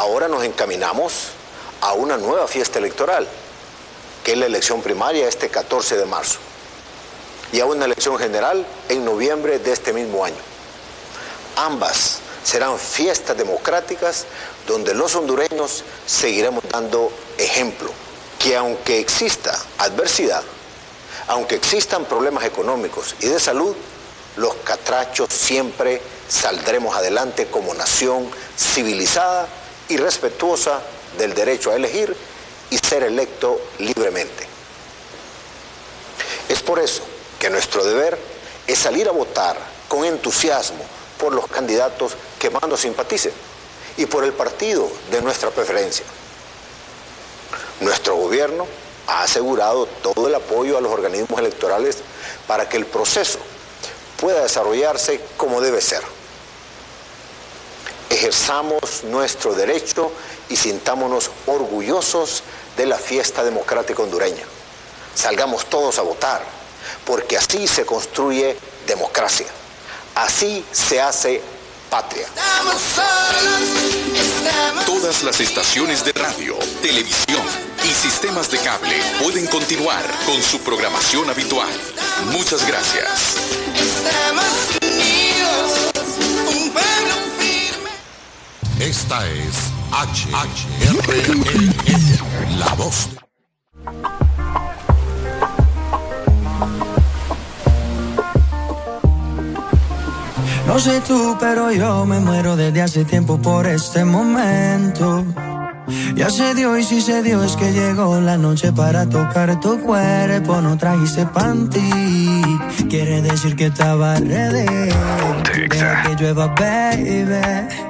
Ahora nos encaminamos a una nueva fiesta electoral, que es la elección primaria este 14 de marzo, y a una elección general en noviembre de este mismo año. Ambas serán fiestas democráticas donde los hondureños seguiremos dando ejemplo, que aunque exista adversidad, aunque existan problemas económicos y de salud, los catrachos siempre saldremos adelante como nación civilizada y respetuosa del derecho a elegir y ser electo libremente. Es por eso que nuestro deber es salir a votar con entusiasmo por los candidatos que más nos simpaticen y por el partido de nuestra preferencia. Nuestro gobierno ha asegurado todo el apoyo a los organismos electorales para que el proceso pueda desarrollarse como debe ser ejerzamos nuestro derecho y sintámonos orgullosos de la fiesta democrática hondureña. Salgamos todos a votar, porque así se construye democracia, así se hace patria. Todas las estaciones de radio, televisión y sistemas de cable pueden continuar con su programación habitual. Muchas gracias. Esta es HHRL, la voz. No sé tú, pero yo me muero desde hace tiempo por este momento. Ya se dio y si se dio es que llegó la noche para tocar tu cuerpo. No trajiste panty, quiere decir que estaba ready. Deja que llueva, baby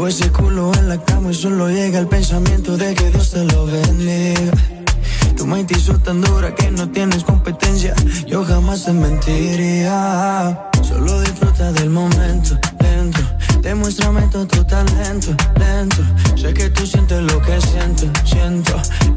Veo ese culo en la cama y solo llega el pensamiento de que Dios te lo bendiga me hizo tan dura que no tienes competencia. Yo jamás te mentiría. Solo disfruta del momento, lento. Demuéstrame todo tu talento, lento. Sé que tú sientes lo que siento, siento.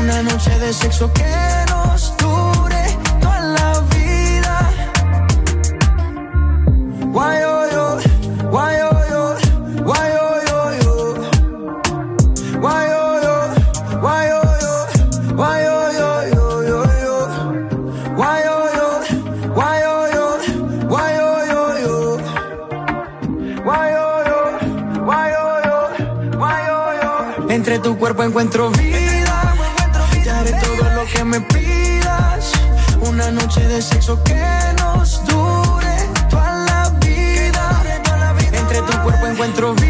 Una noche de sexo que nos dure toda la vida. Why, oh, yo, why, oh, tu cuerpo encuentro vida. Me pidas. Una noche de sexo que nos dure toda la vida. Entre tu cuerpo encuentro vida.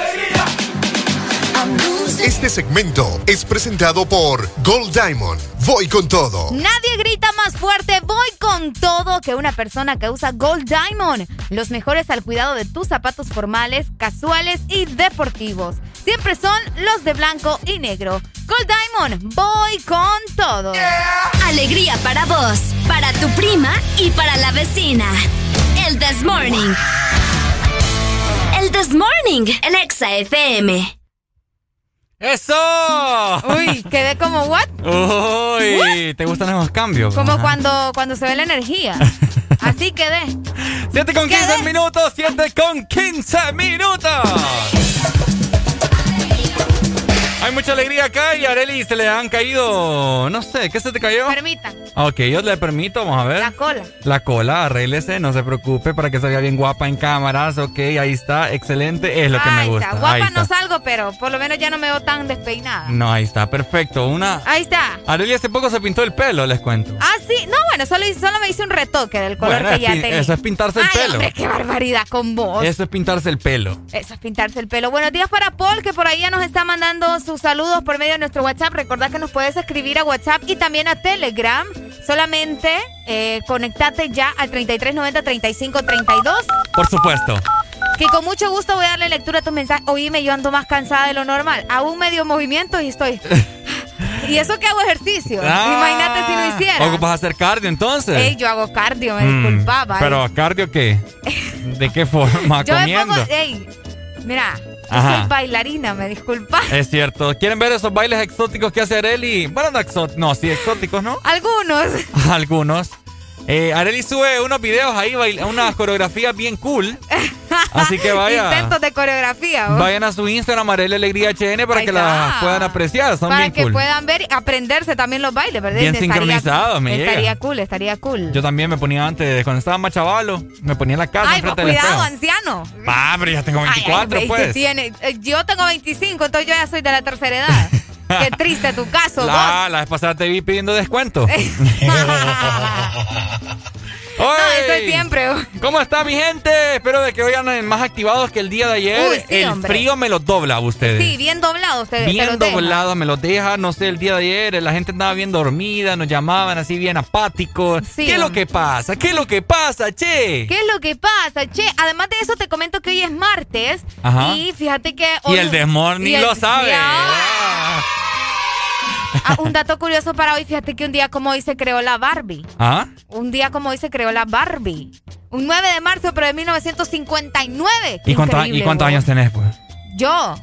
Este segmento es presentado por Gold Diamond. Voy con todo. Nadie grita más fuerte, voy con todo, que una persona que usa Gold Diamond. Los mejores al cuidado de tus zapatos formales, casuales y deportivos. Siempre son los de blanco y negro. Gold Diamond, voy con todo. Alegría para vos, para tu prima y para la vecina. El This Morning. El This Morning, el Exa FM. ¡Eso! Uy, quedé como what? Uy, ¿te gustan esos cambios? Como Ajá. cuando, cuando se ve la energía. Así quedé. 7 con 15 minutos, 7 con 15 minutos. Hay mucha alegría acá y a Areli se le han caído, no sé, ¿qué se te cayó? Permita. Ok, yo le permito, vamos a ver. La cola. La cola, arréglese, no se preocupe para que salga bien guapa en cámaras. Ok, ahí está, excelente, es lo que me Ahí gusta. está. Guapa ahí no está. salgo, pero por lo menos ya no me veo tan despeinada. No, ahí está, perfecto. Una. Ahí está. Areli hace poco se pintó el pelo, les cuento. Ah, sí. No, bueno, solo, solo me hice un retoque del color Bueno, que ya tenía. eso es pintarse el Ay, pelo. hombre, qué barbaridad con vos. Eso es pintarse el pelo. Eso es pintarse el pelo. Buenos días para Paul, que por ahí ya nos está mandando sus saludos por medio de nuestro WhatsApp. Recordad que nos puedes escribir a WhatsApp y también a Telegram. Solamente eh, conectate ya al 3390-3532. Por supuesto. Que con mucho gusto voy a darle lectura a tus mensajes. Oíme, yo ando más cansada de lo normal. Un medio movimiento y estoy. y eso que hago ejercicio. Ah, Imagínate si no hiciera. ¿Ocupas hacer cardio entonces? Ey, yo hago cardio, me Mm, disculpaba. Pero cardio qué? ¿De qué forma? yo me Comiendo. pongo. Ey, mira, Ajá. soy bailarina, me disculpa. Es cierto. ¿Quieren ver esos bailes exóticos que hace Areli? Bueno, no exóticos. No, sí, exóticos, ¿no? Algunos. Algunos. Eh, Areli sube unos videos ahí, unas coreografías bien cool. Así que vaya. Intentos de coreografía. ¿o? Vayan a su Instagram, Areli Alegría HN, para Ahí que las puedan apreciar. Son Para bien que cool. puedan ver y aprenderse también los bailes, ¿verdad? Bien sincronizados, me Estaría llega. cool, estaría cool. Yo también me ponía antes, cuando estaba más chavalo, me ponía en la casa Ay, pues, cuidado, anciano. Ah, pero ya tengo Ay, ay, 24, ¿y qué pues. tiene? Eh, Yo tengo 25, entonces yo ya soy de la tercera edad. Qué triste tu caso, La, la vez pasada te vi pidiendo descuento. No, eso es siempre. ¿Cómo está mi gente? Espero de que hoy anden más activados que el día de ayer. Uy, sí, el hombre. frío me los dobla a ustedes. Sí, bien doblado ustedes. Bien doblados, me los deja, no sé, el día de ayer la gente andaba bien dormida, nos llamaban así bien apáticos. Sí, ¿Qué es lo que pasa? ¿Qué es lo que pasa, che? ¿Qué es lo que pasa, che? Además de eso, te comento que hoy es martes. Ajá. Y fíjate que. Y hoy- el Desmorning y el- lo sabe. Ya. Ah, un dato curioso para hoy, fíjate que un día como hoy se creó la Barbie. ¿Ah? Un día como hoy se creó la Barbie. Un 9 de marzo, pero de 1959. Qué ¿Y, cuánto- ¿y cuántos vos. años tenés, pues? Yo.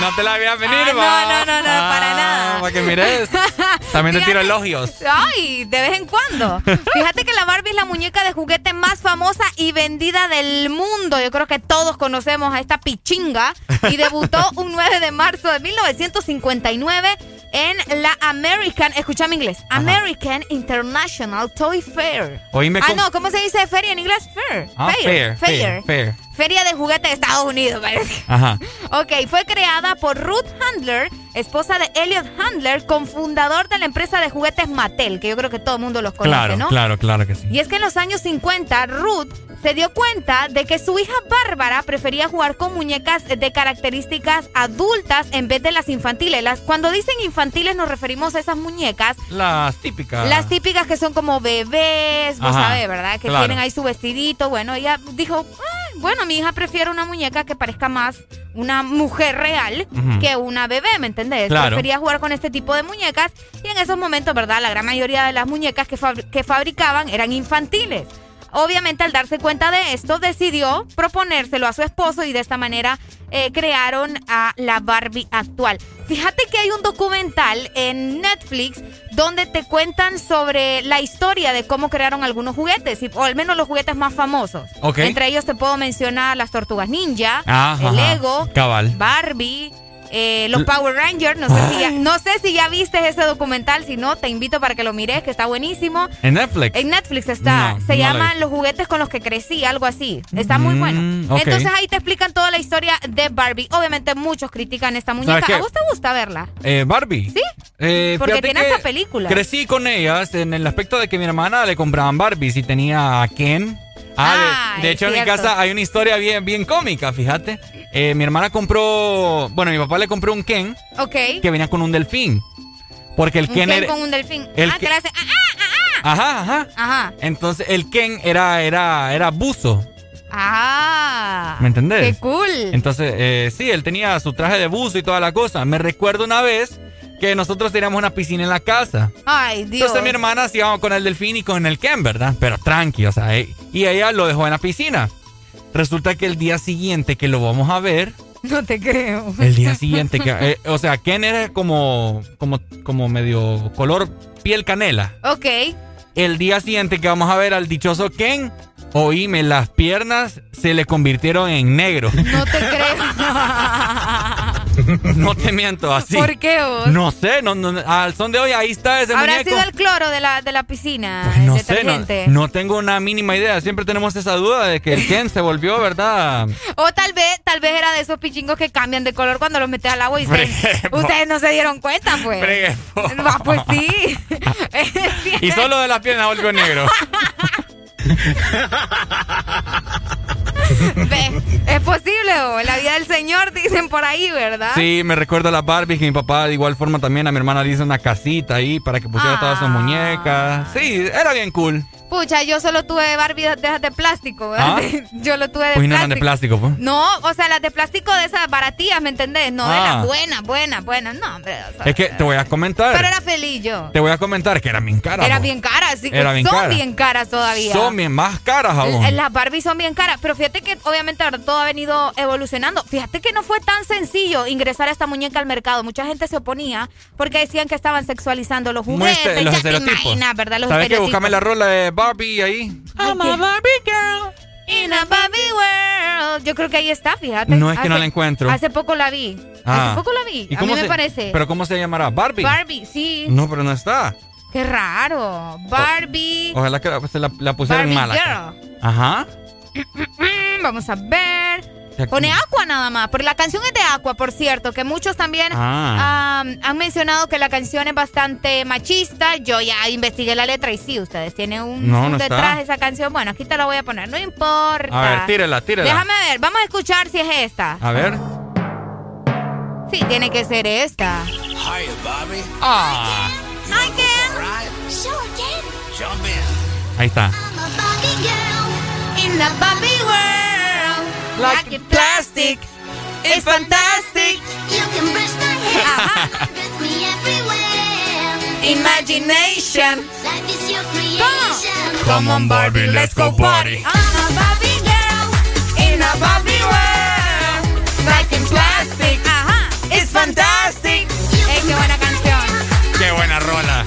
No te la voy a venir, Ah, no, va. no, no, no, para nada. Para que mires. También te tiro elogios. Ay, de vez en cuando. Fíjate que la Barbie es la muñeca de juguete más famosa y vendida del mundo. Yo creo que todos conocemos a esta pichinga. Y debutó un 9 de marzo de 1959 en la American, escúchame inglés, American International Toy Fair. Oíme ah, no, ¿cómo se dice feria en inglés? Fair. Ah, fair, fair, fair. Feria de juguete de Estados Unidos, parece. Ajá. Ok, fue creada por Ruth Handler, esposa de Elliot Handler, cofundador de la empresa de juguetes Mattel, que yo creo que todo el mundo los conoce, Claro, ¿no? claro, claro que sí. Y es que en los años 50, Ruth se dio cuenta de que su hija Bárbara prefería jugar con muñecas de características adultas en vez de las infantiles. Las, cuando dicen infantiles nos referimos a esas muñecas Las típicas. las típicas que son como bebés, vos Ajá, sabés, ¿verdad? Que claro. tienen ahí su vestidito. Bueno, ella dijo, "Ay, bueno, mi hija prefiere una muñeca que parezca más una mujer real que una bebé, ¿me entendés? Claro. Prefería jugar con este tipo de muñecas y en esos momentos, ¿verdad? La gran mayoría de las muñecas que, fabri- que fabricaban eran infantiles. Obviamente al darse cuenta de esto decidió proponérselo a su esposo y de esta manera eh, crearon a la Barbie actual. Fíjate que hay un documental en Netflix donde te cuentan sobre la historia de cómo crearon algunos juguetes, y- o al menos los juguetes más famosos. Entre ellos te puedo mencionar las tortugas ninja, el ajá. Lego, Cabal. Barbie, eh, los Power Rangers. No sé, si ya, no sé si ya viste ese documental, si no, te invito para que lo mires, que está buenísimo. ¿En Netflix? En Netflix está. No, Se no llama. Los juguetes con los que crecí, algo así. Está muy Mm, bueno. Entonces ahí te explican toda la historia de Barbie. Obviamente muchos critican esta muñeca. ¿A vos te gusta verla? Eh, Barbie. ¿Sí? Eh, Porque tiene que hasta película. Crecí con ellas en el aspecto de que mi hermana le compraban Barbies y tenía a Ken, Ah, de, hecho en mi casa hay una historia bien, bien cómica, fíjate. Eh, mi hermana compró, bueno, mi papá le compró un Ken. Ok. Que venía con un delfín. Porque el un Ken, era... con un delfín. ah, que le hace... Ah, ah, ah, ah, Ajá, ajá. Ajá. Entonces el Ken era, era, era buzo. Ah. ¿Me entendés? Qué cool. Entonces, eh, sí, él tenía su traje de buzo y toda la cosa. Me recuerdo una vez que nosotros teníamos una piscina en la casa. Ay, Dios. Entonces mi hermana se iba con el delfín y con el Ken, ¿verdad? Pero tranqui, o sea, y ella lo dejó en la piscina. Resulta que el día siguiente que lo vamos a ver. No te creo. El día siguiente que. Eh, o sea, Ken era como, como, como medio color piel canela. Ok. El día siguiente que vamos a ver al dichoso Ken, oíme, las piernas se le convirtieron en negro. No te creo. no te miento así. ¿Por qué vos? No sé, no, no, al son de hoy ahí está ese ¿Habrá muñeco. sido el cloro de la, de la piscina? Pues no sé, no, no tengo una mínima idea. Siempre tenemos esa duda de que el Ken se volvió, ¿verdad? O tal vez, tal vez era de esos pichingos que cambian de color cuando los metes al agua y ustedes, ustedes no se dieron cuenta, pues. Ah, pues sí. y solo de las piernas volvió negro. Es posible, o la vida del Señor, dicen por ahí, ¿verdad? Sí, me recuerdo a las Barbies que mi papá de igual forma también a mi hermana le hizo una casita ahí para que pusiera todas sus muñecas. Sí, era bien cool. Pucha, yo solo tuve Barbie de esas de plástico, ¿verdad? ¿Ah? Yo lo tuve de Pues no plástico. eran de plástico, pues. No, o sea, las de plástico de esas baratillas, ¿me entendés? No de Ah. las buenas, buenas, buenas. No, hombre. o sea, Es que te voy a comentar. Pero era feliz yo. Te voy a comentar que eran bien caras. Era po. bien cara, así que Era bien son cara. bien caras todavía. Son bien más caras aún. L- Las Barbie son bien caras, pero fíjate que obviamente ahora todo ha venido evolucionando. Fíjate que no fue tan sencillo ingresar a esta muñeca al mercado. Mucha gente se oponía porque decían que estaban sexualizando los juguetes. los ya te estereotipos. imaginas, ¿verdad? Los ¿Sabes estereotipos. Búscame la rola de Barbie ahí. I'm a Barbie girl in a Barbie world. Yo creo que ahí está, fíjate. No, es que no la encuentro. Hace poco la vi. Ah. Hace poco la vi. ¿Y A cómo mí me se- parece. ¿Pero cómo se llamará? ¿Barbie? Barbie, sí. No, pero no está. Qué raro. Barbie. Ojalá que la, se la, la pusieran Barbie mal acá. girl. Ajá. Vamos a ver. Pone Aqua nada más, porque la canción es de Aqua, por cierto, que muchos también Ah. han mencionado que la canción es bastante machista. Yo ya investigué la letra y sí, ustedes tienen un, No, un no detrás está. de esa canción. Bueno, aquí te la voy a poner, no importa. A ver, tírela, tírela. Déjame ver, vamos a escuchar si es esta. A ver. Sí, tiene que ser esta. Hiya, Bobby. Ah. I can. Jump in. Ahí está. In the Barbie world, like a plastic, it's fantastic. You can brush my hair. Ajá. Imagination. Come on, Barbie, let's go party. I'm a Barbie girl in a Barbie world, like in plastic. Ajá. It's fantastic. Ey, qué buena canción. Qué buena rola.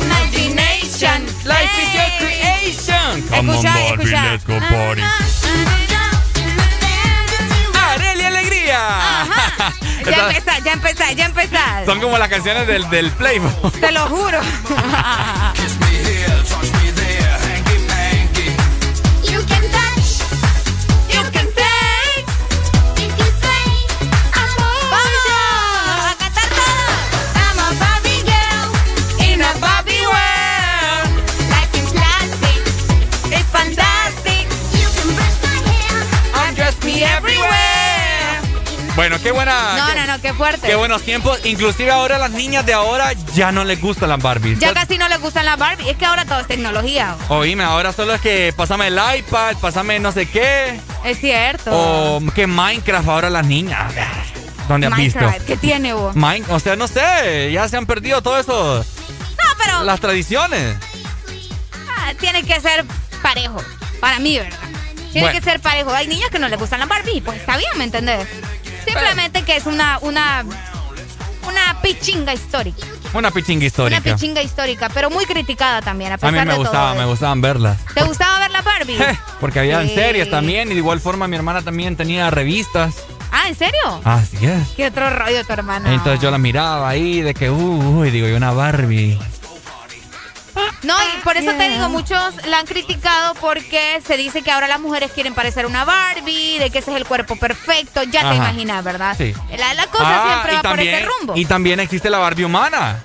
Imagination. Life is your creation. Come Escucha, on, Barbie, escucha. let's go party. ¡Arelia Ya Esas empezás, ya empezás, ya empezás. Son como las canciones del, del Playboy. Te lo juro. You can touch, you can taste. ¡Vamos! ¡A cantar todo! I'm a Barbie girl in a Barbie world. Like in plastic, it's fantastic. You can brush my hair, undress me everywhere. Bueno, qué buena. No, qué, no, no, qué fuerte. qué buenos tiempos. Inclusive ahora las niñas de ahora ya no les gustan las Barbies. Ya casi no les gustan las Barbie. Es que ahora todo es tecnología. Oíme, ahora solo es que pásame el iPad, pásame no sé qué. Es cierto. O que Minecraft ahora las niñas. ¿Dónde has visto? Minecraft, ¿qué tiene vos? Mine- o sea, no sé, ya se han perdido todo eso. No, pero Las tradiciones. ah, tiene que ser parejo. Para mí, ¿verdad? Tiene Bueno. que ser parejo. Hay niñas que no les gustan las Barbie. Pues está bien, ¿me entendés? Simplemente que es una, una, una pichinga histórica. Una pichinga Una histórica. pichinga histórica, pero muy criticada también, a A pesar mí me de gustaba, todo. me gustaban verlas. ¿Te gustaba ver la Barbie? Porque había Sí. series también y de igual forma mi hermana también tenía revistas. Ah, ¿en serio? Así es. ¿Qué otro rollo tu hermana? Entonces yo la miraba ahí de que, uh, uy, digo, yo una Barbie. No, y por eso te digo, muchos la han criticado porque se dice que ahora las mujeres quieren parecer una Barbie, de que ese es el cuerpo perfecto. Ya te imaginas, ¿verdad? Sí. La, la cosa Ah, siempre y va por también, ese rumbo. Y también existe la Barbie humana.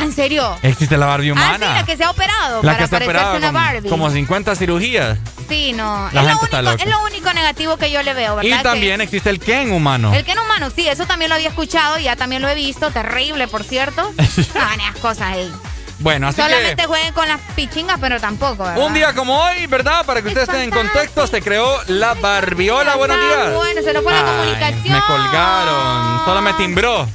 ¿En serio? Existe la Barbie humana. Ah, sí, la que se ha operado la para que se ha operado una Barbie. como 50 cirugías. Sí, no. La es, lo único, es lo único negativo que yo le veo, ¿verdad? Y también existe el Ken humano. El Ken humano, sí, eso también lo había escuchado, ya también lo he visto, terrible, por cierto. no, cosas ahí. Bueno, así Solamente que jueguen con las pichingas, pero tampoco, ¿verdad? un día como hoy, ¿verdad? Para que ustedes estén en contexto, se creó la Barbiola. Buenos días. Bueno, se nos fue la comunicación. Me colgaron. Solo me timbró.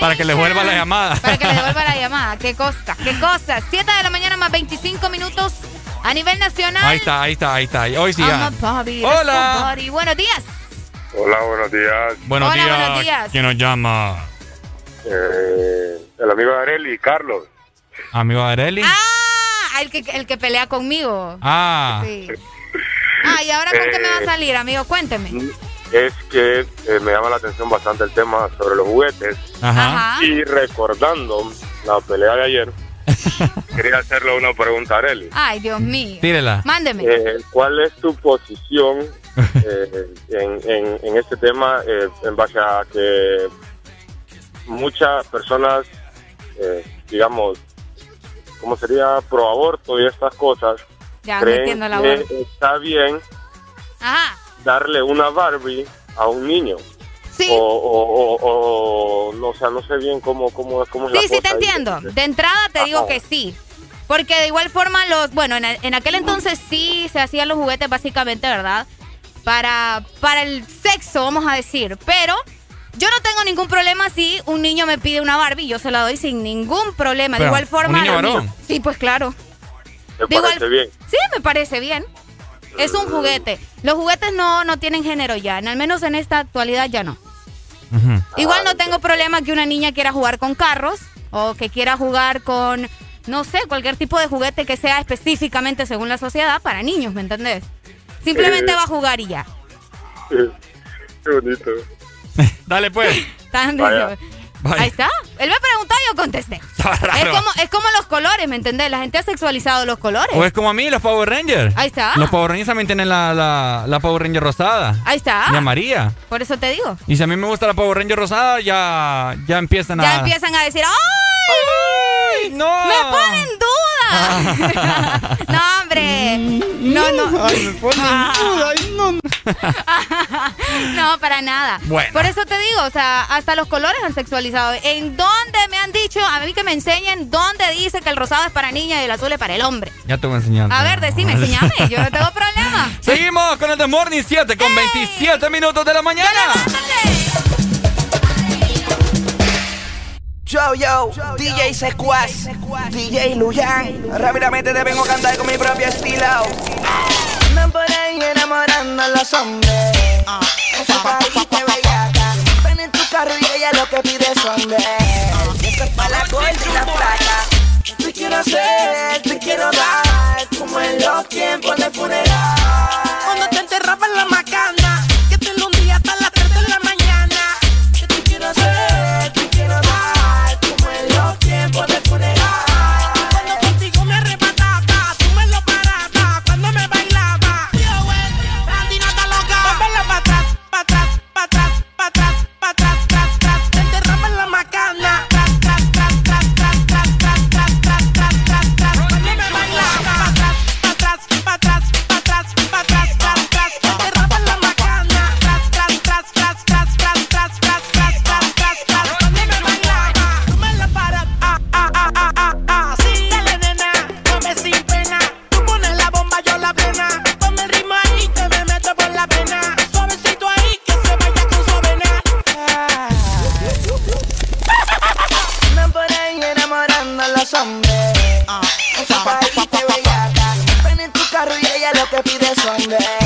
Para que les vuelva la llamada. Para que les devuelva la llamada. Qué cosa, qué cosa. 7 de la mañana más 25 minutos a nivel nacional. Ahí está, ahí está, ahí está. Hoy sí ya. Bobby, Hola. Buenos días. Hola, buenos días. Buenos Hola, días. buenos días. ¿Quién nos llama? Eh, el amigo Areli, Carlos. Amigo de Areli. Ah, el que, el que pelea conmigo. Ah. Sí. Ah, ¿y ahora con qué me va a Eh, salir, amigo? Cuénteme. Es que eh, me llama la atención bastante el tema sobre los juguetes. Ajá. Y recordando la pelea de ayer, quería hacerle una pregunta a Areli. Ay, Dios mío. Tírela. Mándeme. Eh, ¿Cuál es tu posición eh, en, en, en este tema eh, en base a que muchas personas, eh, digamos, ¿cómo sería? Pro aborto y estas cosas, Ya, creen metiendo la que está bien Ajá. darle una Barbie a un niño. Sí. O, o, o, o, no, o sea, no sé bien cómo, cómo, cómo es la Sí, sí, te ahí. entiendo. De entrada te digo Ajá. que sí. Porque de igual forma, los bueno, en, en aquel entonces sí se hacían los juguetes básicamente, ¿verdad? Para, para el sexo, vamos a decir. Pero yo no tengo ningún problema si un niño me pide una Barbie, yo se la doy sin ningún problema. de igual forma... ¿un niño varón? Sí, pues claro. Me De igual- parece bien. Sí, me parece bien. Es un juguete. Los juguetes no, no tienen género ya, al menos en esta actualidad ya no. Igual no tengo problema que una niña quiera jugar con carros o que quiera jugar con, no sé, cualquier tipo de juguete que sea específicamente según la sociedad para niños, ¿me entendés? Simplemente Eh. va a jugar y ya. Qué bonito. Dale pues. Tan- Vaya. Ahí está. Él me preguntó y yo contesté. Es como, es como los colores, ¿me entendés? La gente ha sexualizado los colores. O es como a mí, los Power Rangers. Ahí está. Los Power Rangers también tienen la, la, la Power Ranger rosada. Ahí está. Y amarilla. Por eso te digo. Y si a mí me gusta la Power Ranger rosada, ya, ya empiezan a... Ya empiezan a decir, ¡ay! ¡No! ¡Me ponen duda! no, hombre. No, no. Ay, me ponen duda. No. no, para nada. Bueno. Por eso te digo, o sea, hasta los colores han sexualizado. ¿En dónde me han dicho, a mí que me enseñen, dónde dice que el rosado es para niña y el azul es para el hombre? Ya te voy enseñando. A ver, decime, enséñame. Yo no tengo problema. Seguimos con el The Morning 7 con 27 minutos de la mañana. Yo, yo, DJ Secuaz, DJ Luyan. Rápidamente te vengo a cantar con mi propio estilo. Andan por ahí enamorando a los hombres. Esa carita bellaca. Ven en tu carro y ella lo que pide son de Esto es pa' la gorda y la placa. Te quiero hacer, te quiero dar. Como en los tiempos de funeral. Ella lo que pide de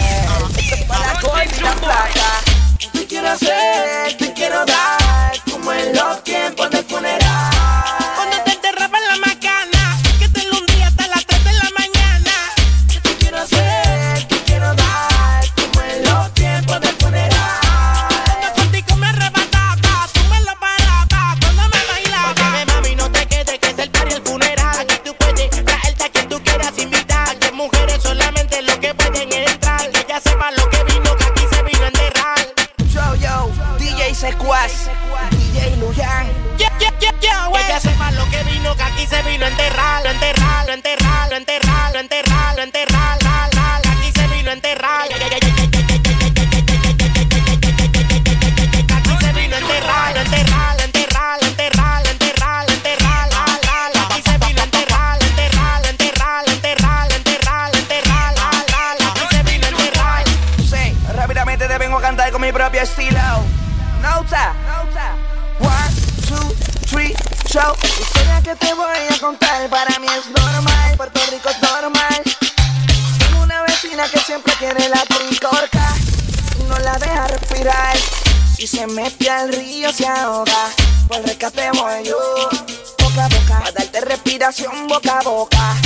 se mete al río se ahoga. Pues rescate voy yo. Boca a boca. A darte respiración boca a boca.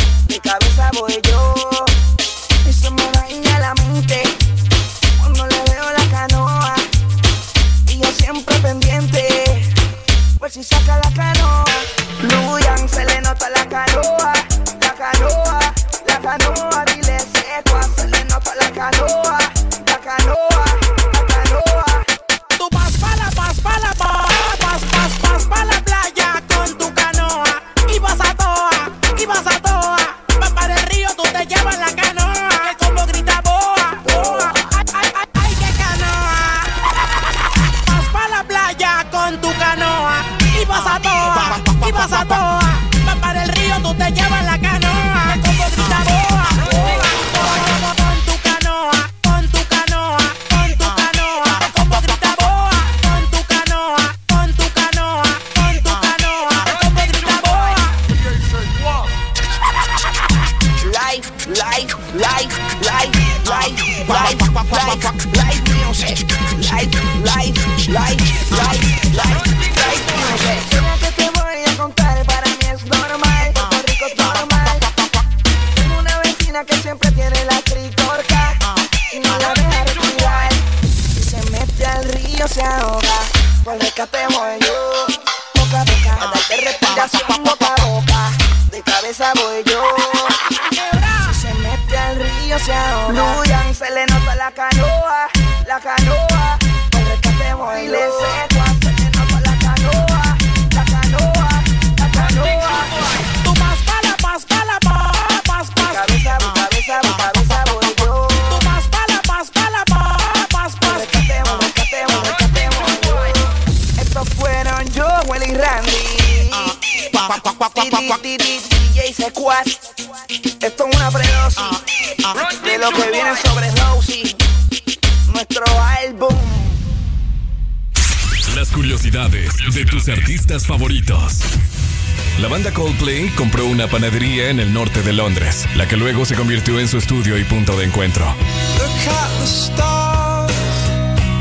En el norte de Londres, la que luego se convirtió en su estudio y punto de encuentro. Look at the stars,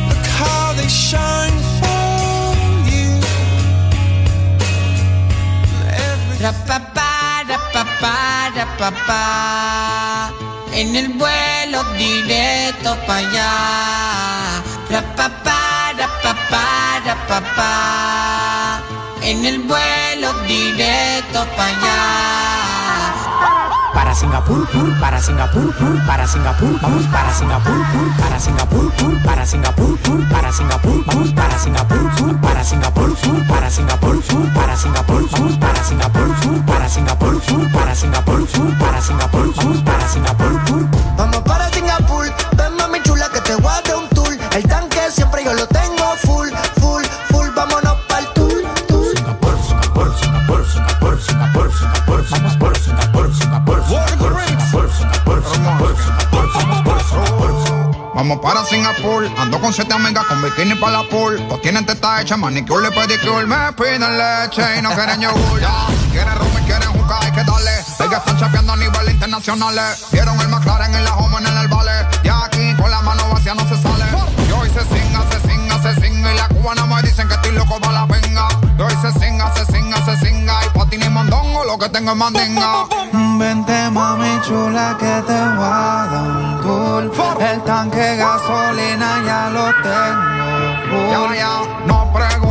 look how they shine for you. Rapapá, rapapá, rapapá. En el vuelo directo para allá. En el vuelo directo para allá. Para Singapur, pur, para Singapur, pur, para Singapur, vamos para Singapur, pur, para Singapur, pur, para Singapur, pur, para Singapur, vamos para Singapur, pur, para Singapur, pur, para Singapur, pur, para Singapur, vamos para Singapur, pur, para Singapur, pur, para Singapur, pur, para Singapur, vamos para Singapur, pur. Vamos para Singapur, ven mami chula que te dar un tour. El tanque siempre yo lo tengo full, full, full, vámonos para el tour, tour. Singapur, Singapur, Singapur, Singapur, Singapur, Singapur, vamos Vamos para Singapur, ando con siete amigas con bikini para la pool. Pues tienen teta hecha, manicure y pedicure. Me piden leche y no quieren yogur. Quieren rum y quieren juca, hay que darle. Ellas están chapeando a nivel internacional. Vieron el McLaren en la home en el vale. Y aquí con la mano vacía no se sale. Yo hice singa, se singa, se singa. Y la cubana me dicen que estoy loco para la venga. Yo hice singa, se singa, se singa. Y pa' ti ni mondongo, lo que tengo es mandinga. Vente mami chula que te voy a dar un tour. El tanque de gasolina ya lo tengo Ya, ya, no preguntes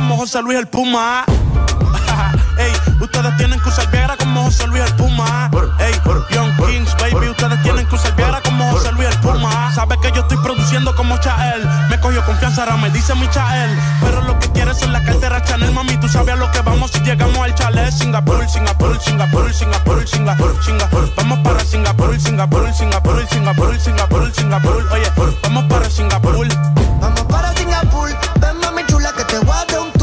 José Luis el Puma. Ey, ustedes tienen que usar Viagra como José Luis el Puma. Ey, Young Kings, baby, ustedes tienen que usar Viagra como José Luis el Puma. Sabe que yo estoy produciendo como Chael. Me cogió confianza, ahora me dice mi Chael. Pero lo que quieres es la cartera Chanel, mami. Tú sabes a lo que vamos si llegamos al chalet. Singapur, Singapur, Singapur, Singapur, Singapur, Singapur. Vamos para Singapur, Singapur, Singapur, Singapur, Singapur, Singapur. Oye, vamos para Singapur. Vamos para Singapur. Ven, mami chula, que te voy a dar un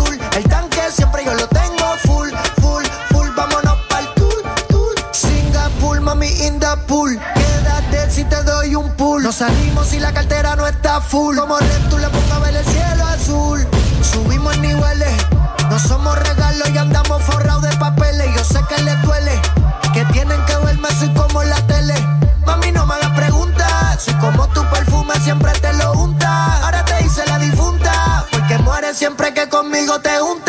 Quédate si te doy un pool. Nos salimos si la cartera no está full. Como red, tú le pongo a ver el cielo azul. Subimos en niveles. No somos regalos y andamos forrados de papeles. Yo sé que les duele. Que tienen que verme así como en la tele. Mami, no me hagas preguntas. Soy como tu perfume, siempre te lo unta. Ahora te hice la difunta. Porque mueres siempre que conmigo te unta.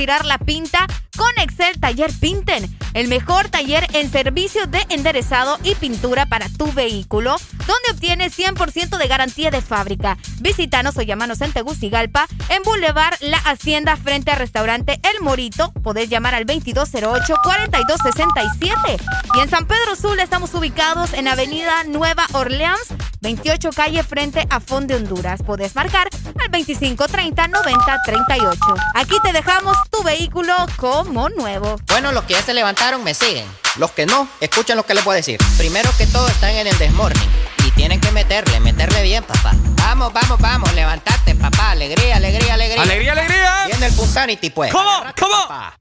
Ya que podés tirar la pinta con Excel Taller Pinten, el mejor taller en servicio de enderezado y pintura para tu vehículo, donde obtienes 100% de garantía de fábrica. Visítanos o llámanos en Tegucigalpa, en Boulevard La Hacienda, frente al restaurante El Morito. Podés llamar al 2208-4267. Y en San Pedro Sula estamos ubicados en Avenida Nueva Orleans, 28 calle frente a Fonde Honduras. Podés marcar al 2530-9038. Aquí te dejamos tu vehículo como nuevo. Bueno, los que ya se levantaron me siguen. Los que no, escuchen lo que les voy a decir. Primero que todo están en el desmorning. Y tienen que meterle, meterle bien, papá. Vamos, vamos, vamos, levantate, papá. Alegría, alegría, alegría. Alegría, alegría. Viene el Punsanity, pues. ¿Cómo? ¿Cómo? papá.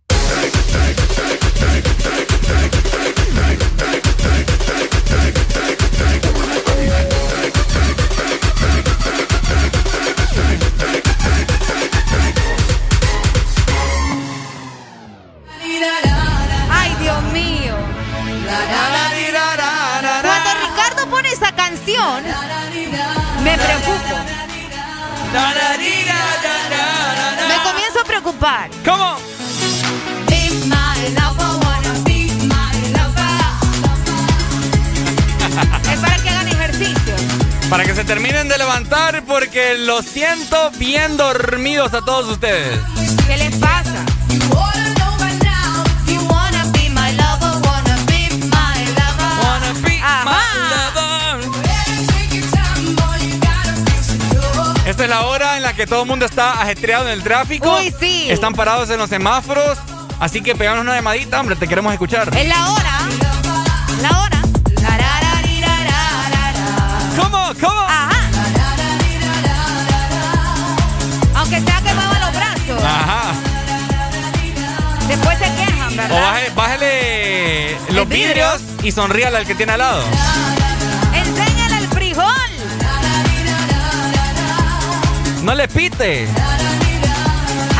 A preocupar. ¿Cómo? Es para que hagan ejercicio. Para que se terminen de levantar porque los siento bien dormidos a todos ustedes. ¿Qué les pasa? Esta es la hora que todo el mundo está ajetreado en el tráfico. Uy, sí. Están parados en los semáforos. Así que peganos una llamadita, hombre, te queremos escuchar. Es la hora. La hora. ¿Cómo? ¿Cómo? Ajá. Aunque sea que mueva los brazos. Ajá. Después se quejan, O ¿verdad? baje- bájele los vidrio. vidrios y sonríale al que tiene al lado. No le pite.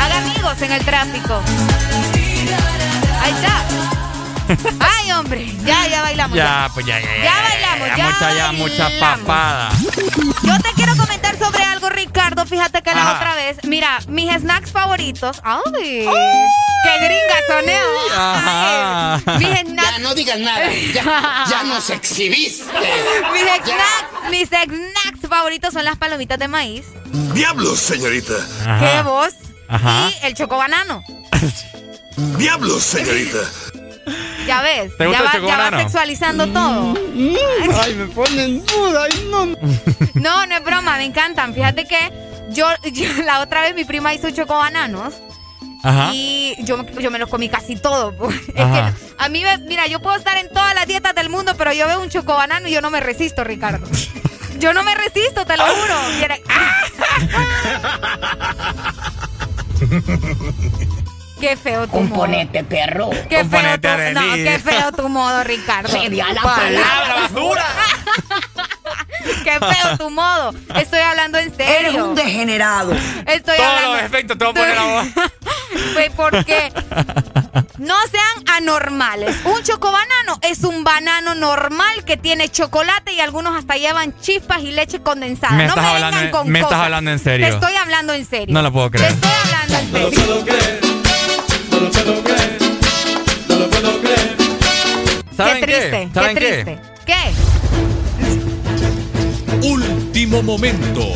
Haga amigos en el tráfico. Ahí está. Ay, hombre. Ya, ya bailamos. Ya, pues ya, ya, ya. Ya bailamos, ya mucha, ya, mucha papada. Yo te quiero comentar sobre algo, Ricardo. Fíjate que la Ajá. otra vez, mira, mis snacks favoritos. ¡Ay! ¡Qué gringa soneo! Ajá. Mis snacks. Ya no digas nada. Ya, ya nos exhibiste. Mis Ya. snacks, mis snacks favoritos son las palomitas de maíz. Diablos, señorita. ¿Qué vos? Ajá. Y el chocobanano. Diablos, señorita. Ya ves, ¿Te ya el va, ya va chocobanano? sexualizando todo. Ay, me ponen duda. Ay, no. No, no es broma, me encantan. Fíjate que yo, yo- la otra vez mi prima hizo chocobananos Ajá. y yo, me- yo me los comí casi todo. pues. Es que a mí, me- mira, yo puedo estar en todas las dietas del mundo, pero yo veo un chocobanano y yo no me resisto, Ricardo. Yo no me resisto, te lo juro. Y era- Qué feo tu Componente, perro. modo. Qué feo tu, no, qué feo tu modo, Ricardo. Sería la palabra, basura. Qué feo tu modo. Estoy hablando en serio. Eres un degenerado. Estoy Todos hablando. los efectos te voy a poner a vos. Pues porque no sean anormales. Un chocobanano es un banano normal que tiene chocolate y algunos hasta llevan chispas y leche condensada. Me no estás me hablando vengan en- con me estás hablando en serio. Te estoy hablando en serio. No lo puedo Te creer. estoy hablando en serio. ¿Saben qué triste, qué? ¿Saben qué qué? triste. ¿Qué? Último momento.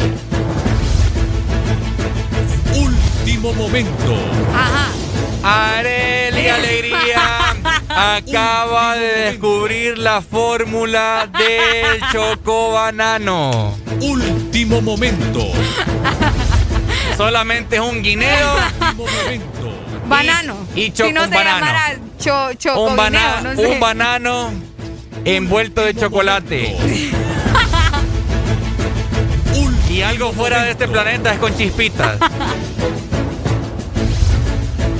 Último momento. Ajá. Areli Alegría acaba de descubrir la fórmula del chocobanano. Último momento. Solamente es un guineo. Banano. Y, y choco, si no un se banano. llamara cho, un, chocovineo, bana- no sé. un banano envuelto de chocolate. Y algo fuera de este planeta es con chispitas.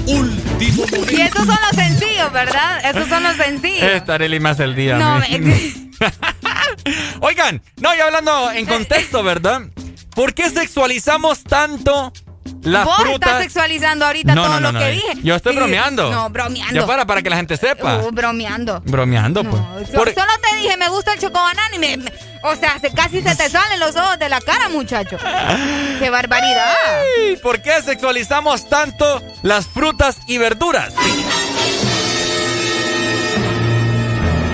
Último Y esos son los sencillos, ¿verdad? Esos son los sencillos. Esta Arely me hace el día. No, me- Oigan, no, y hablando en contexto, ¿verdad? ¿Por qué sexualizamos tanto las Vos frutas. estás sexualizando ahorita No, todo no, no, lo que eh. dije. Yo estoy bromeando. No, bromeando. Ya para, para que la gente sepa. Uh, bromeando. Bromeando, pues. Por- Solo te dije, me gusta el chocobanano y me, me- O sea, se, casi se te salen los ojos de la cara, muchacho. ¡Qué barbaridad! Ay, ¿Por qué sexualizamos tanto las frutas y verduras?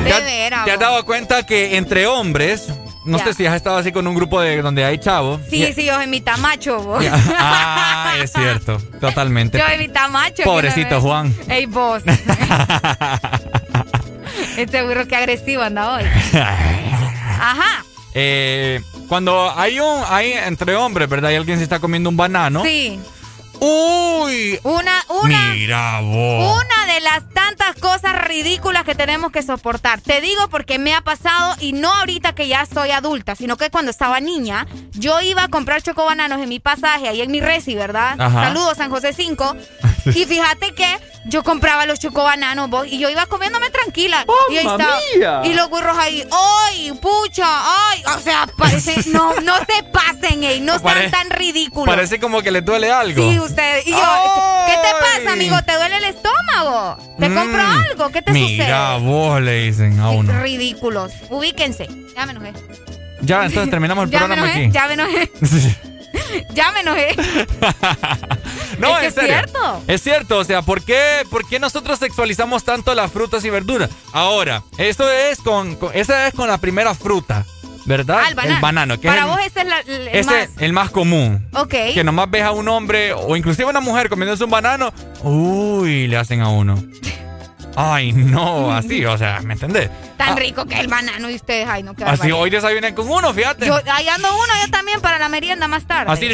De ¿Te, has- te dado cuenta que entre hombres, no Ya. sé si has estado así con un grupo de donde hay chavos? Sí, sí, yo en mi tamacho, vos. Ah, es cierto, totalmente. Yo en mi tamacho. Pobrecito Juan. Ey, vos. este burro que agresivo anda hoy. Ajá. Eh, cuando hay un, hay entre hombres, ¿verdad? Y alguien se está comiendo un banano. Sí. Uy. Una, una. Mira vos. Una de las tantas cosas ridículas que tenemos que soportar. Te digo porque me ha pasado y no ahorita que ya soy adulta, sino que cuando estaba niña, yo iba a comprar chocobananos en mi pasaje ahí en mi resi, ¿verdad? Ajá. Saludos San José 5. y fíjate que yo compraba los chocobananos vos, y yo iba comiéndome tranquila. y ahí ¡Mamma estaba. mía! Y los burros ahí, ¡ay, pucha! ¡ay! O sea, parece, no, no se pasen, ey, no sean Pare- tan ridículos. Parece como que le duele algo. Sí, usted. Y yo, ¿qué te pasa, amigo? ¿Te duele el estómago? ¿Te Mm. compro algo? ¿Qué te Mira vos, le dicen a sucede? uno. Ridículos. Ubíquense. Ya me enojé. Ya, entonces terminamos el Ya me programa enojé, aquí. ya me enojé. ya me enojé. No, Es que es serio. cierto. Es cierto, o sea, ¿por qué, por qué nosotros sexualizamos tanto las frutas y verduras? Ahora, esto es con, con- esa es con la primera fruta, ¿verdad? Ah, el banano. que Para es el, vos ese es la- el, ese más... el más común. Ok. Que nomás ves a un hombre o inclusive una mujer comiéndose un banano, uy, le hacen a uno. Ay, no, así, o sea, ¿me entendés? Tan rico que el banano y ustedes, ay, no, qué Así hoy desayuné con uno, fíjate. Yo, ahí ando uno, yo también para la merienda más tarde. Así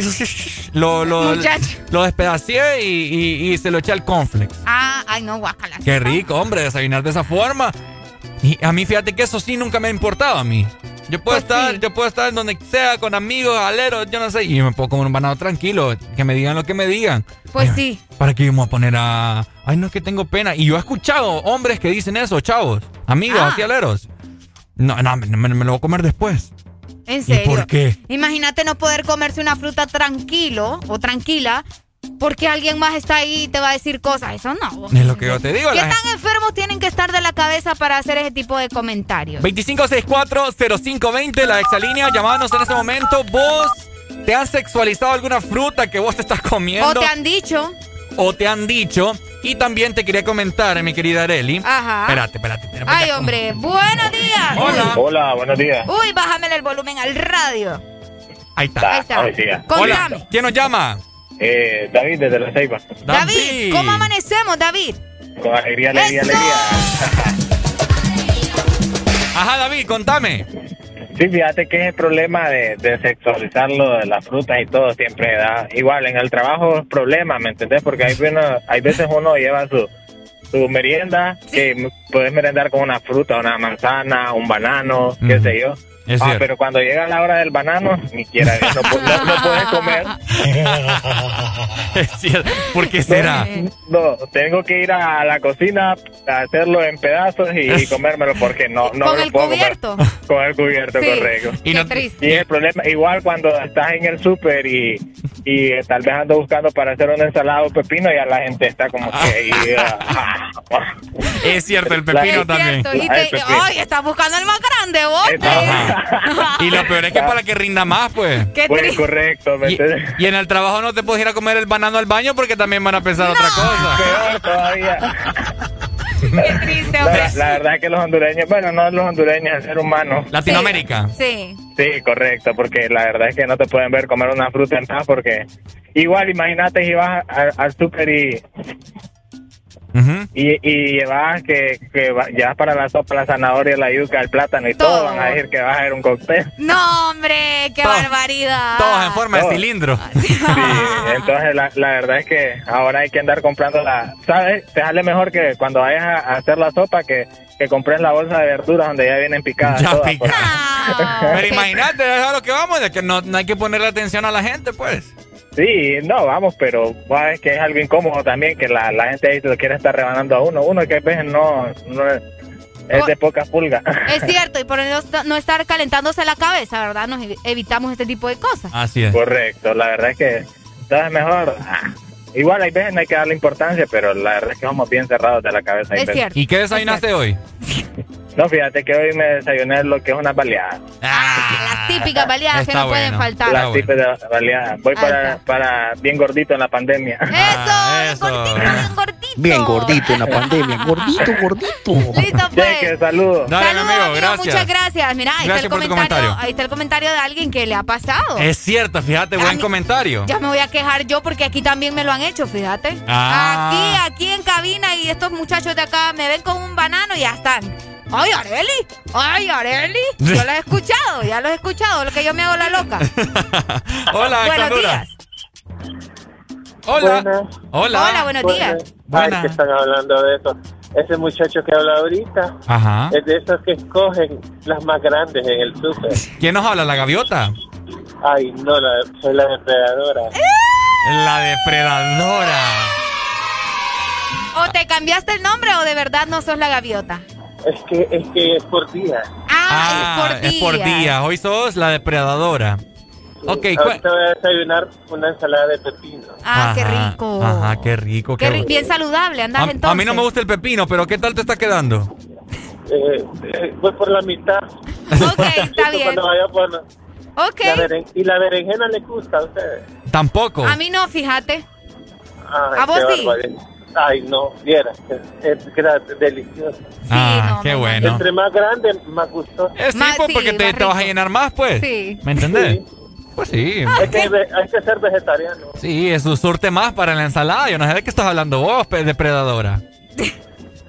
lo, lo, Muchacho. lo despedacé y, y- y se lo eché al cornflakes. Ah, ay, no, guácala. Qué rico, hombre, desayunar de esa forma. Y a mí, fíjate que eso sí nunca me ha importado a mí. Yo puedo Pues estar, yo puedo estar en donde sea, con amigos, aleros, yo no sé, y me puedo comer un banano tranquilo, que me digan lo que me digan. Pues sí. ¿Para qué íbamos a poner a.? Ay, no es que tengo pena. Y yo he escuchado hombres que dicen eso, chavos, amigos, Ah. así aleros. No, no, me, me- me lo voy a comer después. En ¿Y serio. por qué? Imagínate no poder comerse una fruta tranquilo o tranquila porque alguien más está ahí y te va a decir cosas. Eso no. Es lo que yo te digo. ¿Qué tan enfermos tienen que estar de la cabeza para hacer ese tipo de comentarios? 2564-0520, la exalínea, llamándose en este momento. ¿Vos te has sexualizado alguna fruta que vos te estás comiendo? O te han dicho. o te han dicho. Y también te quería comentar, mi querida Areli. Ajá. Espérate, espérate. espérate. Ay, hombre. Buenos días. Hola. Hola, buenos días. Uy, bájamele el volumen al radio. Ahí está. Ahí está. Buenos días. Contame. Hola. ¿Quién nos llama? Eh, David desde La Ceiba. David, ¿cómo amanecemos, David? Con alegría, alegría, ¡Eso! alegría. Ajá, David, contame. Sí, fíjate que es el problema de, de sexualizarlo de las frutas y todo siempre da. Igual en el trabajo es problema, ¿me entendés? Porque hay, veces- hay veces uno lleva su, su merienda, que puedes merendar con una fruta, una manzana, un banano, qué sé yo. Es Ah, cierto. pero cuando llega la hora del banano, ni quiera, no, no- no puedes comer. Es cierto. ¿Por qué será? No, tengo que ir a la cocina a hacerlo en pedazos y, y comérmelo porque no, no Con lo el puedo cubierto. comer. Con el cubierto, Sí, correcto. qué no- triste. Y el problema, igual cuando estás en el súper y, y eh, tal vez ando buscando para hacer una ensalada o pepino, ya la gente está como que ahí, ah, Es cierto, el La- pepino Es también. cierto. Y Ay, te, pepino. ay, estás buscando el más grande, vos. Y lo peor es que para que rinda más, pues. Qué Pues correcto, ¿me Y, entiendes? y en el trabajo no te puedes ir a comer el banano al baño porque también van a pensar otra cosa. Peor todavía. Qué triste, hombre. La, la verdad es que los hondureños, bueno, no los hondureños, el ser humano. Latinoamérica. Sí. Sí, correcto, porque la verdad es que no te pueden ver comer una fruta en paz porque igual imagínate si vas a- al súper y, Y, y llevas que, que va- llevas para la sopa la zanahoria, la yuca, el plátano y todo, Todo. van a decir que vas a hacer un cóctel. No, hombre, qué barbaridad. Todos en forma de cilindro. Sí, entonces la, la verdad es que ahora hay que andar comprando la, ¿sabes? Te sale mejor que cuando vayas a, hacer la sopa que, que compres la bolsa de verduras donde ya vienen picadas Ya todas, picadas. No, Pero imagínate, es a lo que vamos, de que no, no hay que ponerle atención a la gente, pues. Sí, no, vamos, pero es que es algo incómodo también que la, la gente ahí se lo quiere estar rebanando a uno. Uno que a veces no, no es, es de poca pulga. Es cierto, y por no, no estar calentándose la cabeza, ¿verdad? Nos evi- evitamos este tipo de cosas. Así es. Correcto, la verdad es que Entonces mejor... ah, igual hay veces no hay que darle importancia, pero la verdad es que somos bien cerrados de la cabeza. Es cierto. ¿Y qué desayunaste hoy? No, fíjate que hoy me desayuné lo que es una baleada. Las típicas baleadas que no pueden faltar. Las típicas baleadas. Voy para, para bien gordito en la pandemia. Eso, Bien gordito en la pandemia. Gordito, gordito. Listo, pues. Cheque, saludos. Dale, mi amigo, gracias. Muchas gracias. Mira, ahí Gracias está, el por tu comentario, comentario. ahí está el comentario de alguien que le ha pasado. Es cierto, fíjate, buen comentario. Ya me voy a quejar yo porque aquí también me lo han hecho, fíjate. Ah. Aquí, aquí en cabina y estos muchachos de acá me ven con un banano y ya están. ¡Ay, Areli! ¡Ay, Areli! Yo lo he escuchado, ya lo he escuchado, lo que yo me hago la loca. Hola, Buenos días. Hola. Buenas. Hola. Hola, buenos días. Ay, que están hablando de eso. Ese muchacho que habla ahorita Ajá. es de esos que escogen las más grandes en el súper. ¿Quién nos habla? ¿La gaviota? Ay, no, la, soy la depredadora. La depredadora. ¿O te cambiaste el nombre o de verdad no sos la gaviota? Es que es que es por día. Ah, es por es por día. día. Hoy sos la depredadora. Ok, cu- Ahorita voy a desayunar una ensalada de pepino. Ah, qué rico. Ajá, qué rico. Qué bien saludable, andás a, entonces. a mí no me gusta el pepino, pero ¿qué tal te está quedando? Eh, eh, voy por la mitad. Ok, está bien. Cuando vaya por Ok. la beren- ¿Y la berenjena le gusta a ustedes? Tampoco. A mí no, fíjate. Ay, ¿A vos sí? barbaridad. Ay, no, viera, gra- delicioso. ah, qué bueno. Entre más grande, más gustoso. Es sí, pues, porque te, te vas a llenar más, pues. Sí. ¿Me entendés? Pues sí. Es que ve- hay que ser vegetariano. Sí, eso surte más para la ensalada. Yo no sé de qué estás hablando vos, depredadora.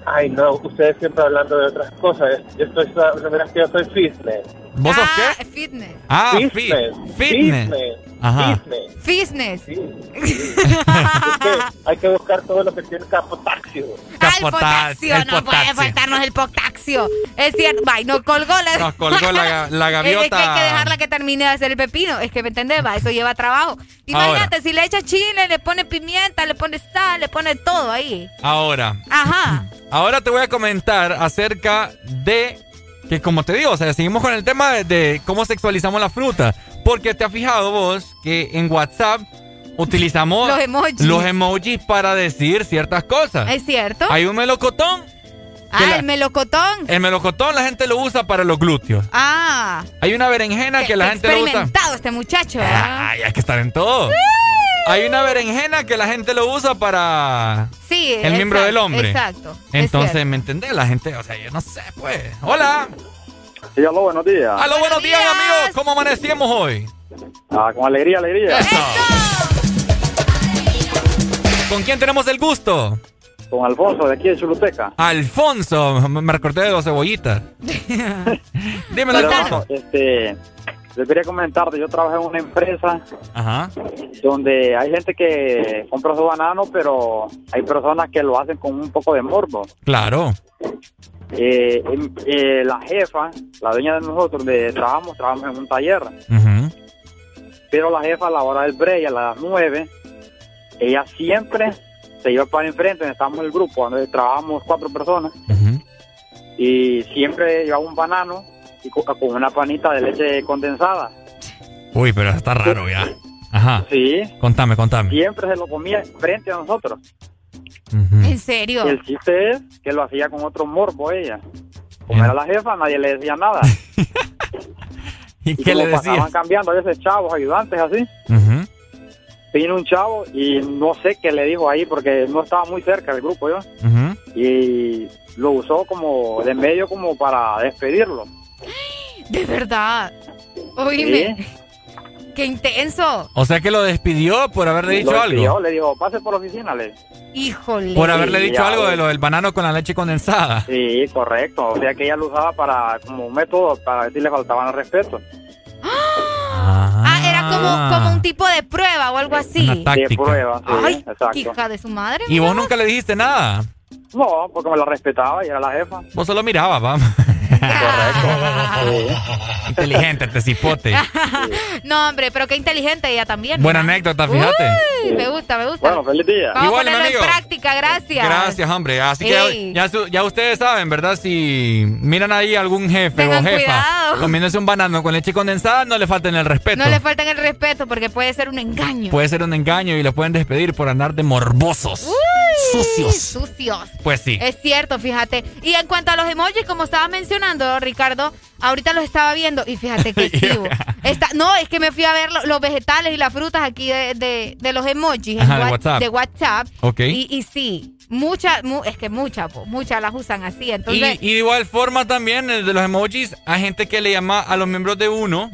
Ay, no, ustedes siempre hablando de otras cosas. Yo estoy, no verás que yo soy fitness. ¿Vos sos ah, qué? fitness. Ah, Fitness. fit- fitness. Fitness. Ajá. Fitness. Fitness. Es que hay que buscar todo lo que tiene potasio. Ah, el no puede faltarnos el potasio. Es cierto, va, y nos colgó la... Nos colgó la, la gaviota. Es que hay que dejarla que termine de hacer el pepino. Es que, ¿me entendés? Va, eso lleva trabajo. Imagínate, si le echa chile, le pone pimienta, le pone sal, le pone todo ahí. Ahora, Ajá. ahora te voy a comentar acerca de que, como te digo, o sea, seguimos con el tema de, de cómo sexualizamos la fruta. Porque te has fijado vos que en WhatsApp utilizamos Los emojis. los emojis para decir ciertas cosas. ¿Es cierto? Hay un melocotón. ah, la- el melocotón. El melocotón la gente lo usa para los glúteos. Ah. Hay una berenjena que la gente lo usa. Experimentado este muchacho. ¿ah? Ay, hay que estar en todo. Hay una berenjena que la gente lo usa para Sí. el miembro del hombre. Exacto. es Entonces. ¿me entendés? La gente, o sea, yo no sé, pues. Hola. Sí, aló, buenos días. Aló, buenos días, amigos. ¿Cómo amanecimos hoy? Ah, con alegría, alegría. ¿Con quién tenemos el gusto? Con Alfonso, de aquí de Chuluteca. Alfonso. Me recordé de dos cebollitas. Dímelo, Alfonso. Este, les quería comentar, yo trabajo en una empresa Ajá. donde hay gente que compra su banano, pero hay personas que lo hacen con un poco de morbo. Claro. Eh, em- eh, la jefa, la dueña de nosotros, donde trabajamos, trabajamos en un taller, pero la jefa a la hora del break, a las 9, ella siempre se iba para enfrente, donde estábamos el grupo, donde trabajamos cuatro personas, y siempre llevaba un banano y co- con una panita de leche condensada. Uy, pero está raro ya. Ajá. Sí, Contame, contame. siempre se lo comía frente a nosotros. ¿En serio? Y el chiste es que lo hacía con otro morbo ella. Como era la jefa, nadie le decía nada. ¿Y, y qué como le decía? cambiando a veces chavos, ayudantes así. Ujú. Vino un chavo y no sé qué le dijo ahí porque no estaba muy cerca del grupo yo. Y lo usó como de medio como para despedirlo. De verdad. Oíme. Qué intenso. O sea que lo despidió por haberle dicho Lo algo. le dijo, pase por la oficina, le. Híjole. Por haberle dicho algo de lo del banano con la leche condensada. Sí, correcto. O sea que ella lo usaba para como un método para ver si le faltaban el respeto. Ah, era como, como un tipo de prueba o algo así. Una táctica. De prueba, sí, Ay, exacto. hija de su madre. ¿Y vos nunca le dijiste nada? No, porque me la respetaba y era la jefa. Vos solo mirabas, va. Correcto. Inteligente, este cipote. no, hombre, pero qué inteligente ella también. Buena anécdota, fíjate. Uy, me gusta, me gusta. Bueno, feliz día. Vamos Igual, a ponerlo amigo. en práctica, gracias. Gracias, hombre. Así que ya, ya su- ya ustedes saben, ¿verdad? Si miran ahí algún jefe Tengan o jefa cuidado. comiéndose un banano con leche condensada, no le falten el respeto. No le faltan el respeto porque puede ser un engaño. Puede ser un engaño y lo pueden despedir por andar de morbosos. Uy, Sucios. Sucios. Pues sí. Es cierto, fíjate. Y en cuanto a los emojis, como estaba mencionando, Ricardo, ahorita los estaba viendo y fíjate que sí. Está, no, es que me fui a ver lo- los vegetales y las frutas aquí de, de- de los emojis en de Wha- WhatsApp. de WhatsApp. Ok. Y, y sí, muchas, mu- es que muchas, muchas las usan así. Y, Entonces, y de igual forma también eh, de los emojis, a gente que le llama a los miembros de uno,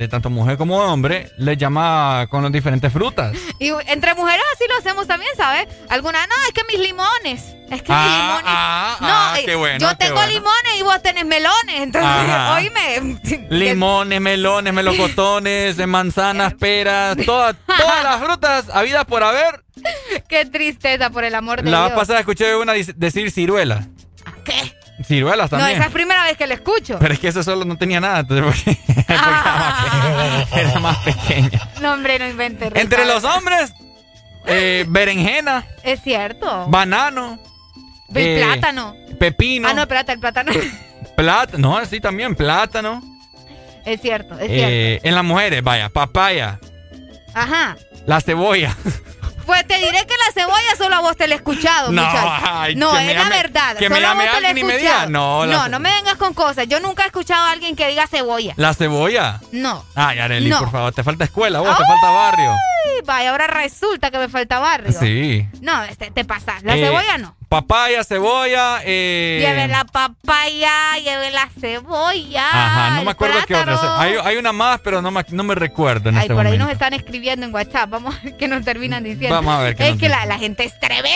de tanto mujer como hombre, les llama con las diferentes frutas. y, entre mujeres así lo hacemos también, ¿sabes? Algunas, no, es que mis limones. Es que mis Ah, limones. ah, no, ah, eh, qué bueno, yo tengo bueno. limones y vos tenés melones. Entonces, Ajá. oíme. Limones, melones, melocotones, manzanas, peras, todas, todas las frutas habidas por haber. Qué tristeza, por el amor de La Dios. pasada escuché una decir ciruela. ¿Qué? Ciruelas No, también. esa es primera vez que la escucho. Pero es que eso solo no tenía nada, entonces porque era más pequeña. No, hombre, no inventes. Entre los hombres, eh, berenjena, Es cierto. banano, El eh, plátano. pepino, Ah, no, espérate, el plátano. plátano, no, sí también, plátano. es cierto, es Eh, en las mujeres, vaya, papaya, cierto. Ajá. la cebolla. Pues te diré que la cebolla solo a vos te la he escuchado, No, muchacho. ay, no, es me la llame- verdad. que me Solo a llame te la alguien y me diga, no, la no, ce- no me vengas con cosas. Yo nunca he escuchado a alguien que diga cebolla. La cebolla. No. Ay, Arely, No. por favor, te falta escuela, vos, te falta barrio. Ay, vaya, ahora resulta que me falta barrio. Sí. No, este, te pasas. La Eh, cebolla no. Papaya, cebolla, eh... Lleve la papaya, lleve la cebolla. Ajá, no el me acuerdo qué otra. Hay, hay una más, pero no me, no me recuerdo en Ay, este por ahí nos están escribiendo en WhatsApp. Vamos a ver qué nos terminan diciendo. Vamos a ver qué Es nos que la, gente es tremenda.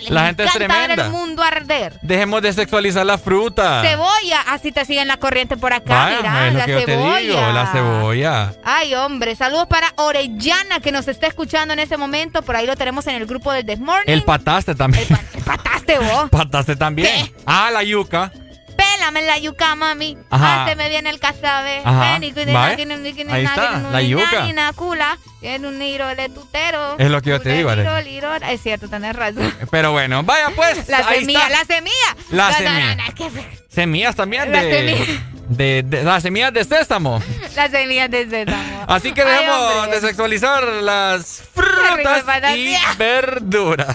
Les La gente es encanta ver tremenda. el mundo arder. Dejemos de sexualizar la fruta. Cebolla, así te siguen la corriente por acá, Vaya, mira, es lo la que yo cebolla. te digo, la cebolla. Ay, hombre, saludos para Orellana que nos está escuchando en ese momento. Por ahí lo tenemos en el grupo del This Morning. El pataste también. pataste vos. pataste también. Ah, la yuca. Pélame la yuca, mami. Ajá. El. Ajá. Ven y cuide- Vaya. na- ni- ni- Ahí está, la yuca. Tiene un de tutero. Es lo que yo te digo. Es cierto, tenés razón. Pero bueno, vaya pues. La semilla, la semilla. La semilla. Semillas también de, de, de- Las semillas de sésamo. Las semillas de sésamo. Así que Ay, dejemos hombre. de sexualizar las Qué el frutas y verduras.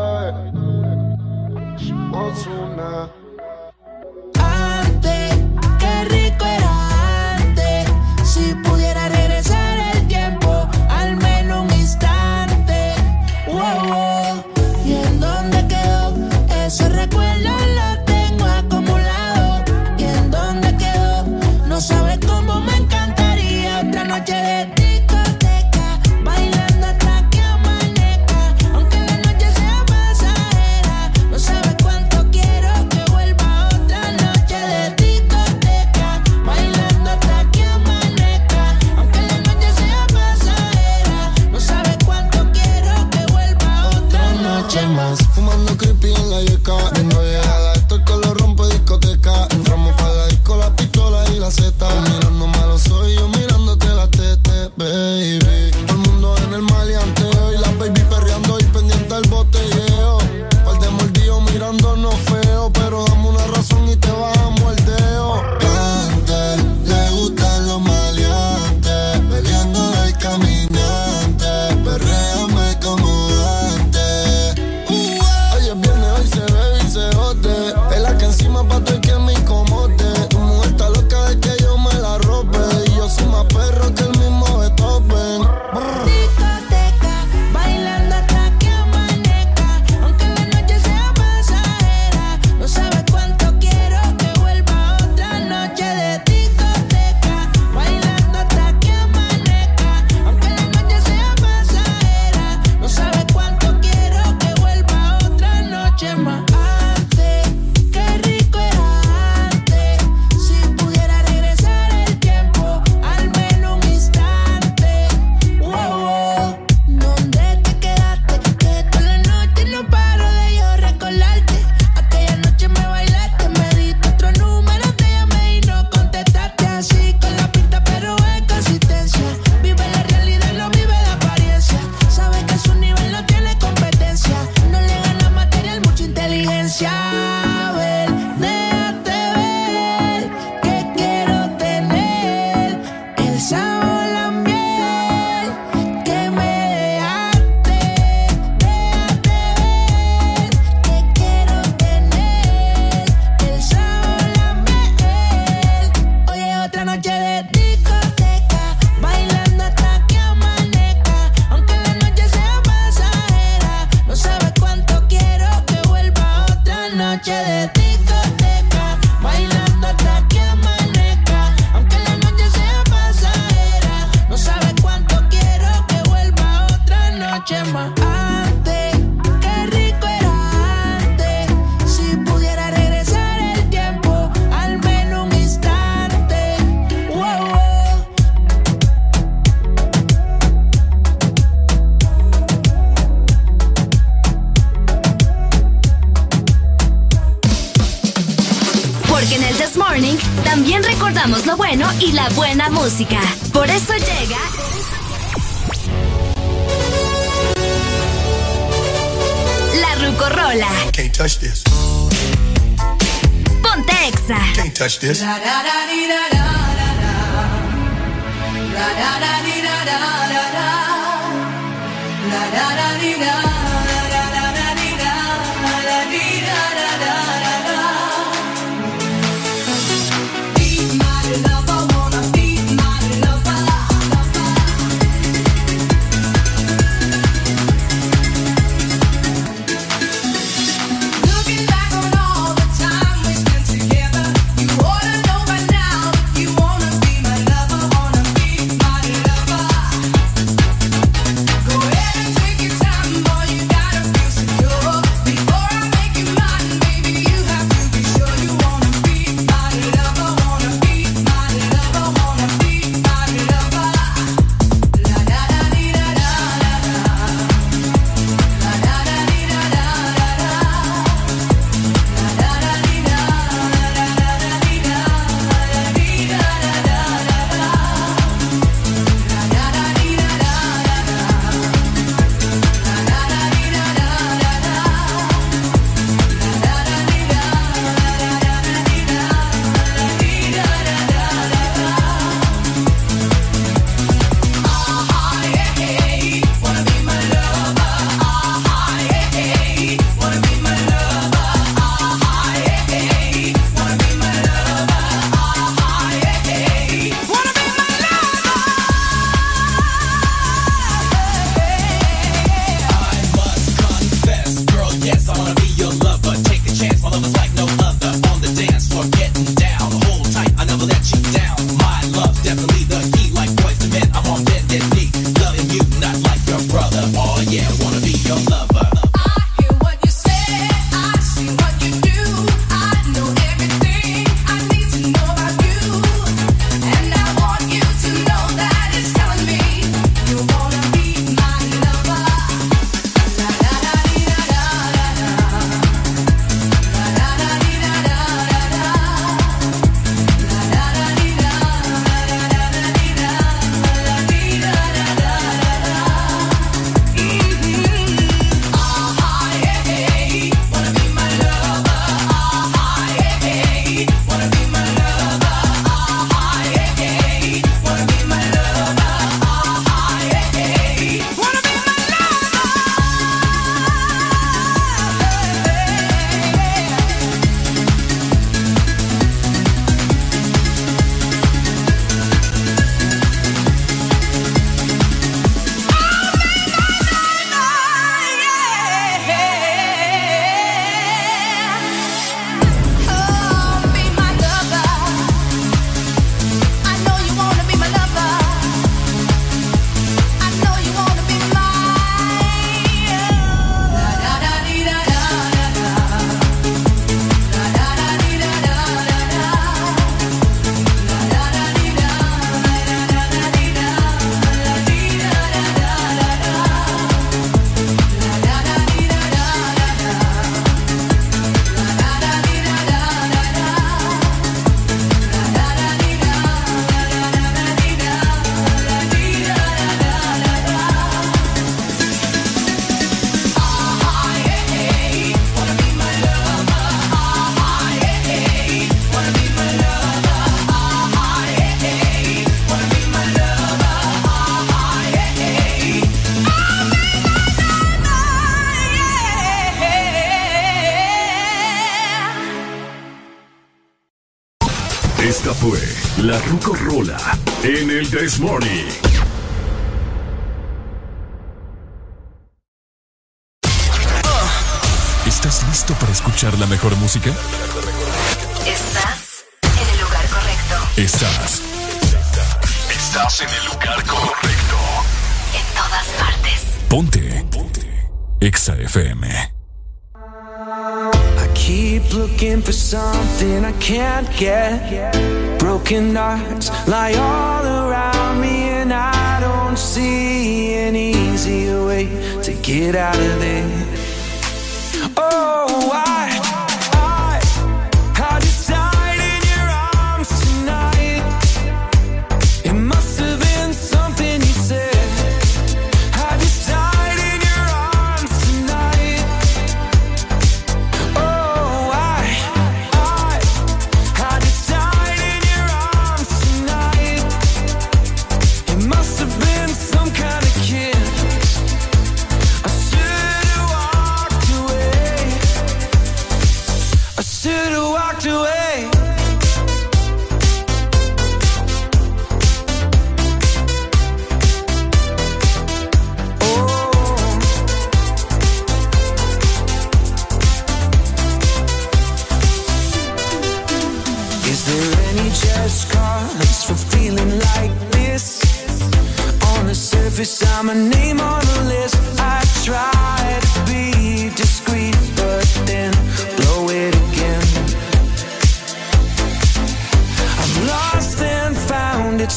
This.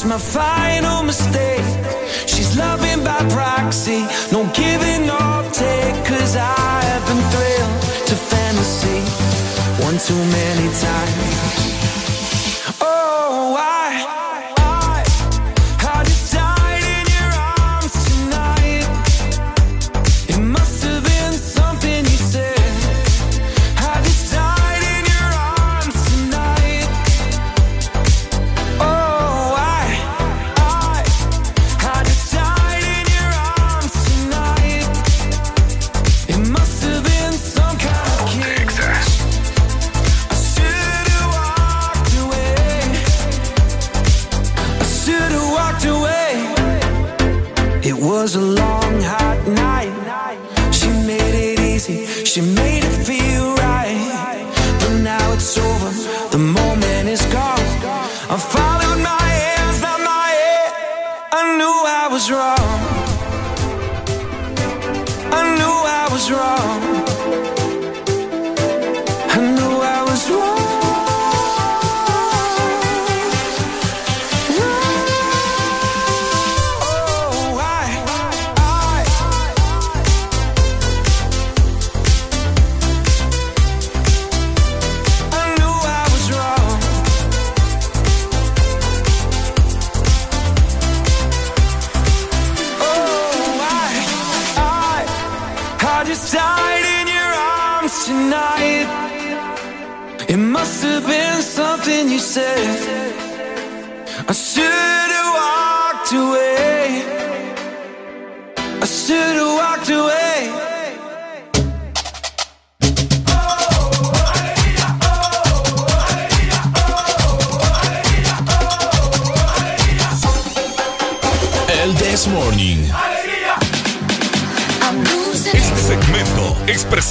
My final mistake. She's loving by proxy, no giving or take. Cause I've been thrilled to fantasy one too many times. Oh, I, I,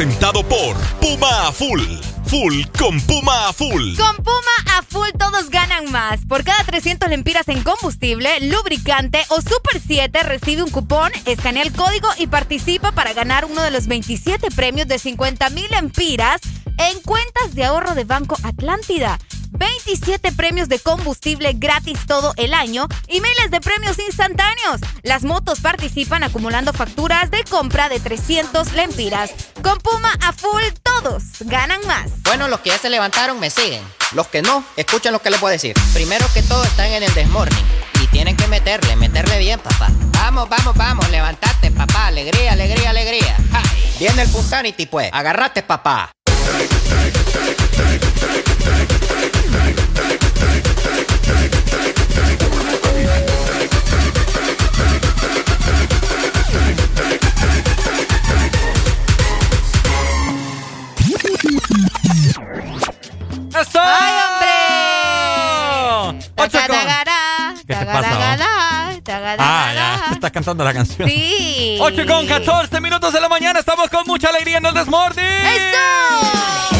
presentado por Puma a Full. Full con Puma a Full. Con Puma a full todos ganan más. Por cada 300 lempiras en combustible, lubricante o Super 7 recibe un cupón, escanea el código y participa para ganar uno de los 27 premios de 50 mil lempiras en cuentas de ahorro de Banco Atlántida. 27 premios de combustible gratis todo el año y miles de premios instantáneos. Las motos participan acumulando facturas de compra de 300 lempiras. Con Puma a full todos ganan más. Bueno, los que ya se levantaron me siguen. Los que no, escuchen lo que les voy a decir. Primero que todo están en el desmorning. Y tienen que meterle, meterle bien, papá. Vamos, vamos, vamos, levantate, papá. Alegría, alegría, alegría. Viene el Punsanity, pues. Agarrate, papá. Cantando la canción. Sí. 8 con 14 minutos de la mañana, estamos con mucha alegría en el Desmorning. ¡Alegría!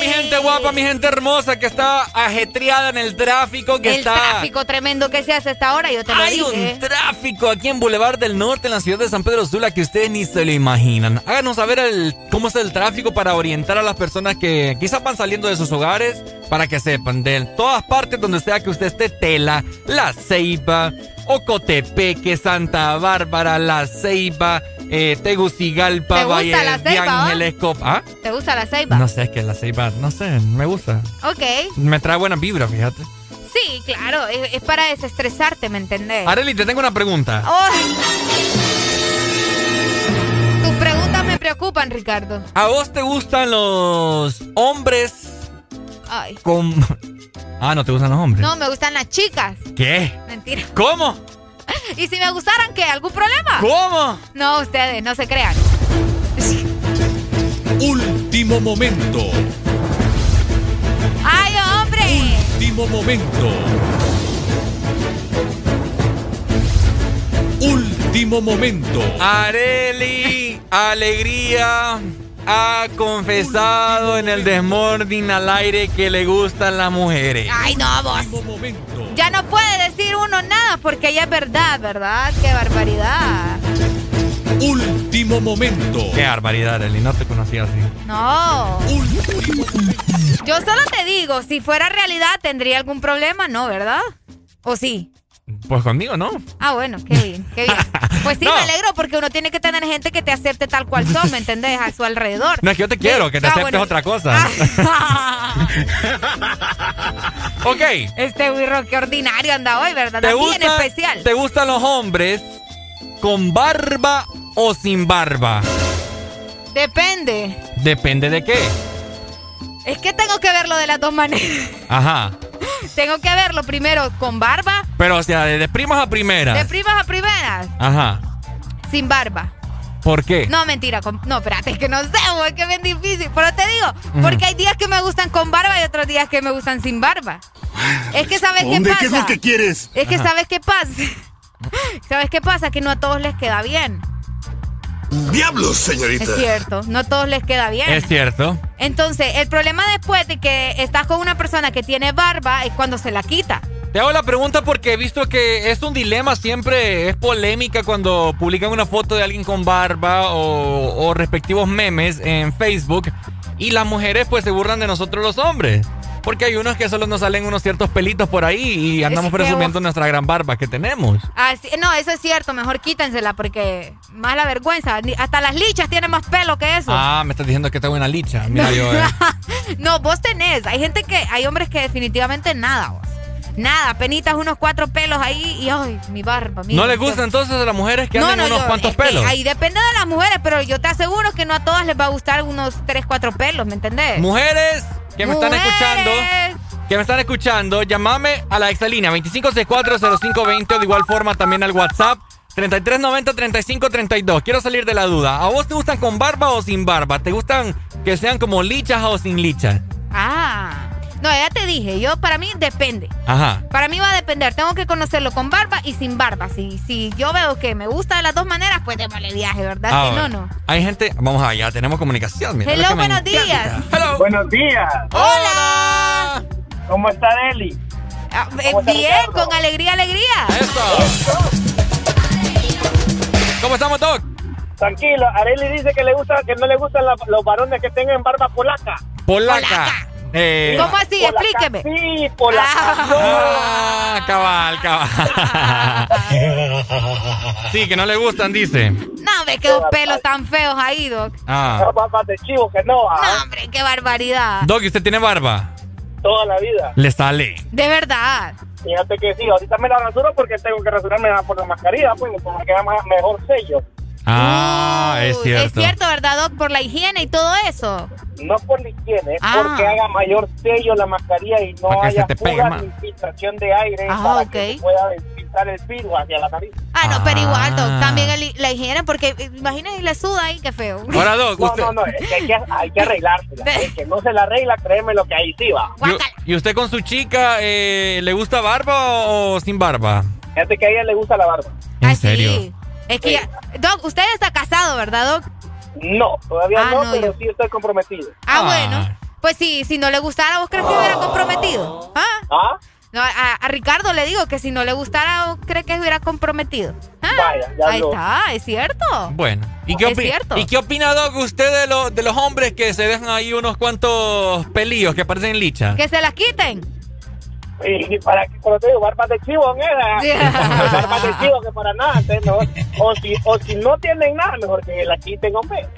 Mi gente guapa, mi gente hermosa que está ajetreada en el tráfico, que El está... tráfico tremendo que se hace hasta ahora, yo te lo Hay dije. un tráfico aquí en Boulevard del Norte, en la ciudad de San Pedro Sula, que ustedes ni se lo imaginan. Háganos saber el, cómo es el tráfico para orientar a las personas que quizás van saliendo de sus hogares, para que sepan de todas partes donde sea que usted esté, Tela, La Ceiba, Ocotepeque, Santa Bárbara, La Ceiba, eh, Tegucigalpa, ¿Te gusta Valle La de Ceiba? Ángeles, Cop- ¿Ah? ¿Te gusta la ceiba? No sé, es que La Ceiba, no sé, me gusta. Ok. Me trae buenas vibras, fíjate. Sí, claro, es, es para desestresarte, ¿me entendés? Areli, te tengo una pregunta. ¡Ay! Tus preguntas me preocupan, Ricardo. ¿A vos te gustan los hombres Ay. con... Ah, no te gustan los hombres. No, me gustan las chicas. ¿Qué? Mentira. ¿Cómo? ¿Y si me gustaran qué? ¿Algún problema? ¿Cómo? No, ustedes, no se crean. Último momento. ¡Ay, hombre! Último momento. Último momento. Areli, alegría, ha confesado en el Desmorning al aire que le gustan las mujeres? Ay, no, vos. Ya no puede decir uno nada porque ya es verdad, ¿verdad? Qué barbaridad. Último momento. Qué barbaridad, Eli. No te conocía así. No. Yo solo te digo, si fuera realidad, ¿tendría algún problema? No, ¿verdad? ¿O sí? Pues conmigo no. Ah, bueno, qué bien, qué bien. Pues sí, No. me alegro porque uno tiene que tener gente que te acepte tal cual son, ¿me entendés? A su alrededor. No es que yo te quiero, que te Ah, aceptes bueno. otra cosa. ok. Este birro, qué ordinario anda hoy, ¿verdad? ¿Te, Anda bien gusta- especial. ¿Te gustan los hombres con barba o sin barba? Depende. Depende de qué. Es que tengo que verlo de las dos maneras. Ajá. tengo que verlo primero con barba, Pero, o sea, de, primas a primeras. de primas a primeras, Ajá. sin barba. ¿Por qué? No, mentira. con- no, espérate, es que no sé, es que es bien difícil. Pero te digo, porque hay días que me gustan con barba y otros días que me gustan sin barba. Es que sabes qué pasa. ¿qué es lo que quieres? Es que Ajá. sabes qué pasa. ¿Sabes qué pasa? Que no a todos les queda bien. Diablos, señorita. Es cierto, no a todos les queda bien. Es cierto. Entonces, el problema después de que estás con una persona que tiene barba es cuando se la quita. Te hago la pregunta porque he visto que es un dilema, siempre es polémica cuando publican una foto de alguien con barba o, o respectivos memes en Facebook y las mujeres pues se burlan de nosotros los hombres. Porque hay unos que solo nos salen unos ciertos pelitos por ahí y andamos presumiendo nuestra gran barba que tenemos. Así- no, eso es cierto, mejor quítensela porque más la vergüenza. Hasta las lichas tienen más pelo que eso. Ah, me estás diciendo que tengo una licha. Mira yo. eh. no, vos tenés. Hay gente que, hay hombres que definitivamente nada, vos. Nada, penitas unos cuatro pelos ahí y ay, mi barba. mira, ¿No les yo- gusta entonces a las mujeres que No, anden no, unos yo- cuantos pelos? Ahí depende de las mujeres, pero yo te aseguro que no a todas les va a gustar unos tres, cuatro pelos, ¿me entendés? Mujeres que me están escuchando, que me están escuchando, llamame a la exalínea 25640520 o de igual forma también al WhatsApp 3390-3532. Quiero salir de la duda. ¿A vos te gustan con barba o sin barba? ¿Te gustan que sean como lichas o sin lichas? Ah, no, ya te dije, yo para mí depende. Ajá. Para mí va a depender, tengo que conocerlo con barba y sin barba. Si, si yo veo que me gusta de las dos maneras, pues démosle viaje, ¿verdad? Ah, si no, no. Hay gente, vamos allá, tenemos comunicación. mira, Hello, buenos encanta. días. Hello. Buenos días. Hola. ¿Cómo está Deli? Ah, eh, ¿Cómo está bien, con alegría, alegría. ¿Cómo estamos, Doc? Tranquilo, Areli dice que le gusta, que no le gustan la- los varones que tengan barba polaca. Polaca. Eh, ¿Cómo así? Explíqueme. Sí, polaca. Ah, cabal, cabal. Sí, que no le gustan, dice. No, hombre, qué pelos tan feos ahí, Doc. Ah. No, barba de chivo que no, ah, No, hombre, qué barbaridad. Doc, ¿y usted tiene barba? toda la vida. Le sale. De verdad. Fíjate que sí, ahorita me la rasuro porque tengo que rasurarme por la mascarilla, pues, porque me queda más- mejor sello. Ah, es cierto. Es cierto, ¿verdad, Doc? Por la higiene y todo eso. No por la higiene, Ah. porque haga mayor sello la mascarilla y no haya más. ni filtración de aire Ah, para ok. que se pueda filtrar el virus hacia la nariz. Ah, no, pero igual, Doc. Ah. También el- la higiene, porque eh, imagínate y le suda ahí, qué feo. Ahora, Doc, No, usted, no, no, es que hay que, hay que arreglársela. El que no se la arregla, créeme lo que ahí sí va. ¿y, y usted con su chica eh, le gusta barba o sin barba? Fíjate que a ella le gusta la barba. ¿En serio? Sí. Es que, ya- Doc, usted está casado, ¿verdad, Doc? No, todavía Ah, no, no, pero yo- sí estoy comprometido. Ah, bueno. Pues sí, si no le gustara, ¿vos crees que hubiera comprometido? ¿Ah? ¿Ah? No, a, a Ricardo le digo que si no le gustara, ¿vos crees que hubiera comprometido? ¿Ah? Vaya, ya Ahí lo- está, es cierto. Bueno. ¿Y qué, opi- cierto. ¿Y qué opina, Doc, usted de, lo- de los hombres que se dejan ahí unos cuantos pelillos que parecen lichas? Que se las quiten. Y para que, como te digo, barbas de chivo, ¿eh? barbas de chivo que para nada, entonces mejor. O si, o si no tienen nada, mejor que la quiten, hombre.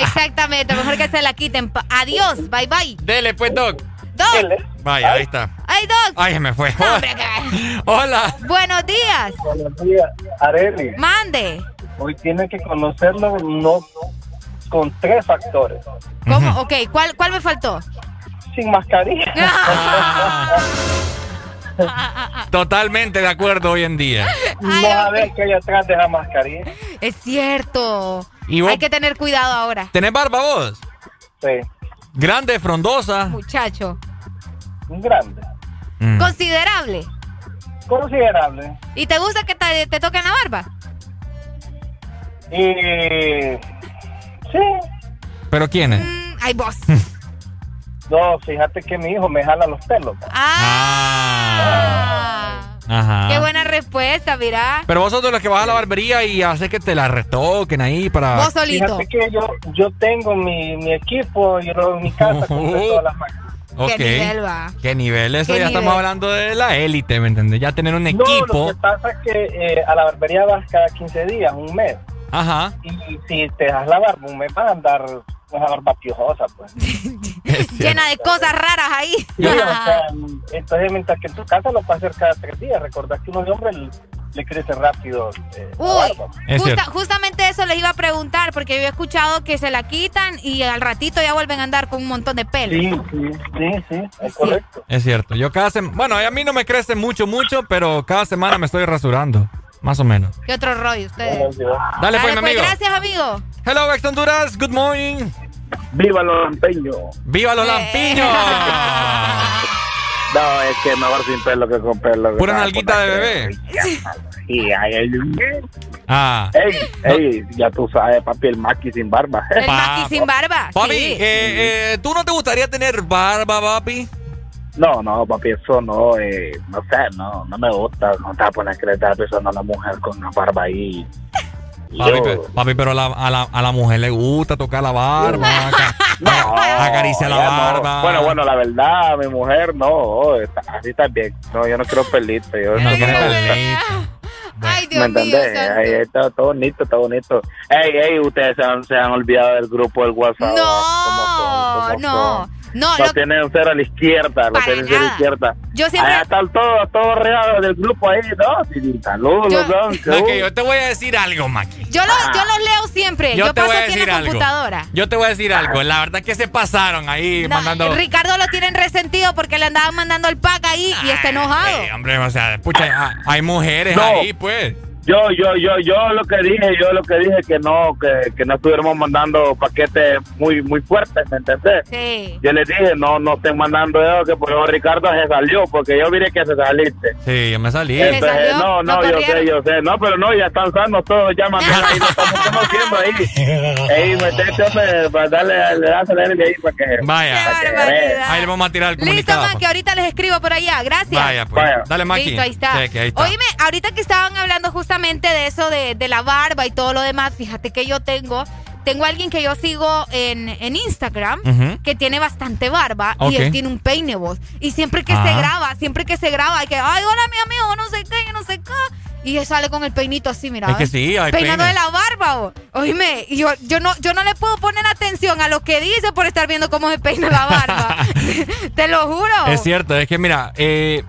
Exactamente, mejor que se la quiten. Adiós, bye bye. Dele, pues, Doc. Doc. Vaya, ahí está. Ay, Doc. Ay, se me fue. No, hombre, que- Hola. Buenos días. Buenos días, Areli. Mande. Hoy tienen que conocerlo no con tres factores. ¿Cómo? Ok, ¿cuál, ¿cuál me faltó? Sin mascarilla. Totalmente de acuerdo hoy en día. no a ver qué hay atrás de la mascarilla. Es cierto. ¿Y? Hay que tener cuidado ahora. ¿Tenés barba vos? Sí. Grande, frondosa. Muchacho. Grande. Mm. Considerable. Considerable. ¿Y te gusta que te, te toquen la barba? Y. Sí. ¿Pero quiénes? Mm, ay, vos. No, fíjate que mi hijo me jala los pelos. Ah. Ajá. Qué buena respuesta, mira. Pero vos sos de los que vas a la barbería y haces que te la retoquen ahí para... Vos solito. Fíjate que yo, yo tengo mi, mi equipo, yo lo en mi casa compré todas las máquinas. Ok. Qué nivel va. ¿Qué nivel? Eso ¿Qué ya nivel? estamos hablando de la élite, ¿me entiendes? Ya tener un No, equipo. lo que pasa es que eh, a la barbería vas cada 15 días, un mes. Ajá. Y si te das la barba un mes vas a andar una barba piojosa, pues. Llena de cosas raras ahí. Sí, o sea, entonces mientras que en tu casa lo puedes hacer cada tres días. Recordad que uno de hombre le, crece rápido eh, la Uy, barba. justa- justamente eso les iba a preguntar, porque yo he escuchado que se la quitan y al ratito ya vuelven a andar con un montón de pelo. Sí, sí, sí, sí, es correcto. Es cierto. Yo cada semana... Bueno, a mí no me crece mucho, mucho, pero cada semana me estoy rasurando. Más o menos. ¿Qué otro rollo ustedes? Dale, pues, mi amigo. gracias, amigo. Hello, ex Honduras. Good morning. ¡Viva los lampeños! ¡Viva los lampiños! No, es que mejor sin pelo que con pelo. Pura No, nalguita de porque- bebé. Ah. Ey, ey, ya tú sabes, papi, el maqui sin barba. El maqui sin barba. Papi, sí. eh, eh, ¿tú no te gustaría tener barba, papi? No, no, papi, eso no, eh, no sé, no, no me gusta. No te vas a poner que le estás besando a una mujer con una barba ahí. Papi, Yo- pe- papi, pero a la, a, la, a la mujer le gusta tocar la barba, aca- acaricia la ya no. barba. Bueno, bueno, la verdad, mi mujer no, está- así está bien. No, yo no quiero pelito. Yo No no quiere me pelito. Ay, ¿Me Dios mío, entendés? santo. Ahí está todo bonito, está bonito. Ey, ey, ustedes se han, se han olvidado del grupo del WhatsApp. No, no, no, Lo lo- tienen cero a la izquierda, lo tienen cero a la izquierda. Yo siempre- Allá están todos, todos regados del grupo ahí, ¿no? Sí, saludos, Yo- ¿no? No, que yo te voy a decir algo, Maki. yo, lo, yo los leo siempre. Yo, Yo te paso voy a aquí en decir la algo. computadora. Yo te voy a decir algo. La verdad que se pasaron ahí No, mandando. Ricardo lo tienen resentido porque le andaban mandando el pack ahí y está enojado. Eh, hombre, o sea, pucha, ah, hay mujeres No. ahí, pues. Yo, yo, yo, yo lo que dije, yo lo que dije que no, que, que no estuviéramos mandando paquetes muy, muy fuertes, ¿me entendés? Sí. Yo les dije, no, no estén mandando eso, que por eso Ricardo se salió, porque yo miré que se saliste. Sí, yo me salí. Entonces, no, no, ¿No yo sé, yo sé. No, pero no, ya están sanos todos, ya mandaron ahí, lo estamos conociendo ahí. Ey, metete, hombre, para darle, le das leer ahí para que... Vaya. para que. Ahí le vamos a tirar el Listo, comunicado. Maki, ahorita les escribo por allá. Gracias. Vaya, pues. Dale, Maki. Listo, ahí está. Cheque, ahí está. Oíme, ahorita que estaban hablando justamente de eso, de, de la barba y todo lo demás, fíjate que yo tengo, tengo a alguien que yo sigo en, en Instagram que tiene bastante barba y él tiene un peine voz. Y siempre que Ah. se graba, siempre que se graba, hay que, ay, hola mi amigo, no sé qué, yo no sé qué. Y él sale con el peinito así, mira. Es que sí, hay Peinando peines. de la barba, o- oíme, yo, yo no, yo no le puedo poner atención a lo que dice por estar viendo cómo se peina la barba. Te lo juro. Es cierto, es que mira, eh,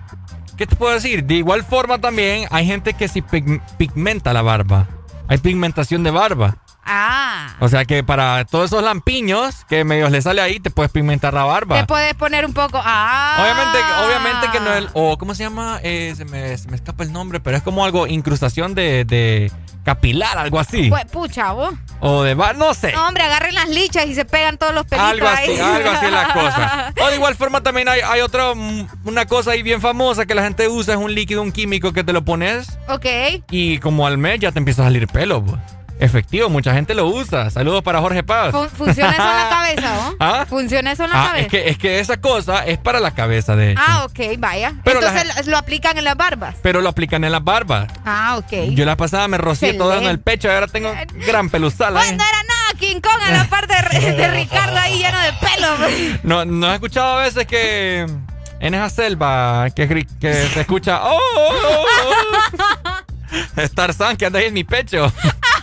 ¿qué te puedo decir? De igual forma también hay gente que pig- pigmenta la barba. Hay pigmentación de barba. Ah. O sea que para todos esos lampiños que medio le sale ahí, te puedes pigmentar la barba. Te puedes poner un poco. Ah. Obviamente, obviamente que no es. O, ¿cómo se llama? Eh, se, me, se me escapa el nombre, pero es como algo, incrustación de, de capilar, algo así. Pues, pucha, vos. O de bar, no sé. No, hombre, agarren las lichas y se pegan todos los pelitos Algo así, ahí. algo así es la cosa. O de igual forma también hay, hay otra, mm, una cosa ahí bien famosa que la gente usa, es un líquido, un químico que te lo pones Ok. y como al mes ya te empieza a salir pelo. pues. Efectivo, mucha gente lo usa. Saludos para Jorge Paz. Fun- ¿Funciona eso en la cabeza, vos? ¿Ah? ¿Funciona eso en la Ah, cabeza? es que, es que esa cosa es para la cabeza, de hecho. Ah, ok, vaya. Pero la Entonces lo aplican en las barbas. Pero lo aplican en las barbas. Ah, ok. Yo la pasada me rocié todo en el pecho, ahora tengo gran peluzal. Pues no era nada King Kong en la parte de, de Ricardo ahí lleno de pelo. No, ¿No has escuchado a veces que en esa selva que, se escucha ¡Oh! oh, oh, oh"? Es Tarzán que anda ahí en mi pecho.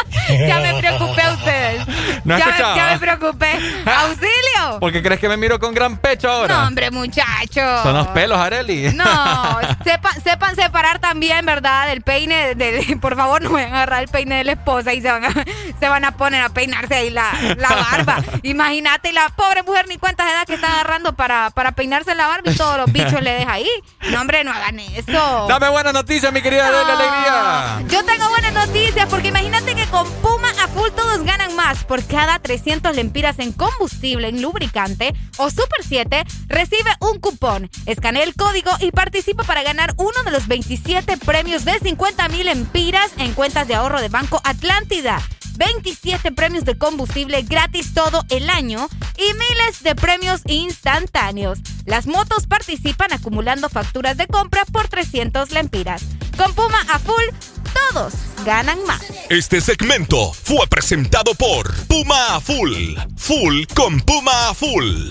ya me preocupé a ustedes. ¿No has ya, me, ya me preocupé. ¡Auxilio! ¿Por qué crees que me miro con gran pecho ahora? No, hombre, muchacho. Son los pelos, Areli. No, sepan, sepan separar también, ¿verdad? El peine, por favor, no vayan a agarrar el peine de la esposa y se van a, se van a poner a peinarse ahí la, la barba. Imagínate, la pobre mujer ni cuántas edad que está agarrando para, para peinarse la barba y todos los bichos le deja ahí. No, hombre, no hagan eso. Dame buenas noticias, mi querida No. Alegría. Yo tengo buenas noticias porque imagínate que con Puma a full todos ganan más. Por cada 300 lempiras en combustible, en lubricante o Super 7, recibe un cupón. Escanea el código y participa para ganar uno de los 27 premios de 50 mil empiras en cuentas de ahorro de Banco Atlántida. 27 premios de combustible gratis todo el año y miles de premios instantáneos. Las motos participan acumulando facturas de compra por 300 lempiras. Con Puma a full, todos ganan más. Este segmento fue presentado por Puma a Full. Full con Puma Full.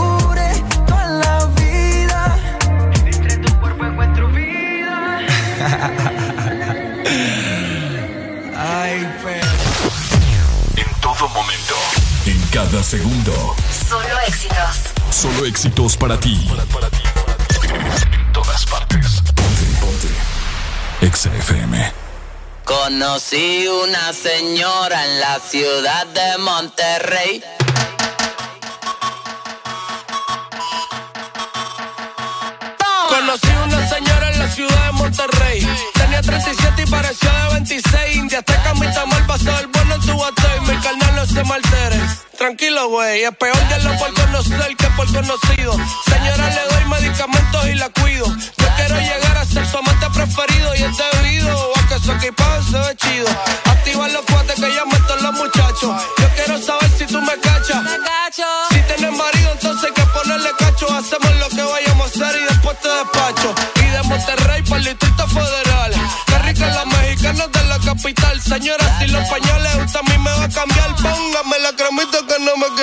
cada segundo. Solo éxitos. Solo éxitos para ti. En todas partes. Ponte, ponte. Exa FM. Conocí una señora en la ciudad de Monterrey. Conocí una señora en la ciudad de Monterrey. Tenía 37 y parecía de 26. India Azteca, mi tamal, pasó el bueno en tu bate. Mi carnal no se maltere. Tranquilo, güey. Es peor de lo por conocer que por conocido. Señora, le doy medicamentos y la cuido. Yo quiero llegar a ser su amante preferido y es debido a que su equipaje se ve chido. Activa los cuates que ya meto los muchachos. Yo quiero saber si tú me cachas. Si tienes marido, entonces hay que ponerle cacho. Hacemos lo que vayamos a hacer y después te despacho. Y de Monterrey para el Distrito Federal. Qué rica la mexicana de la capital. Señora, si los pañales usted a mí me va a cambiar, póngame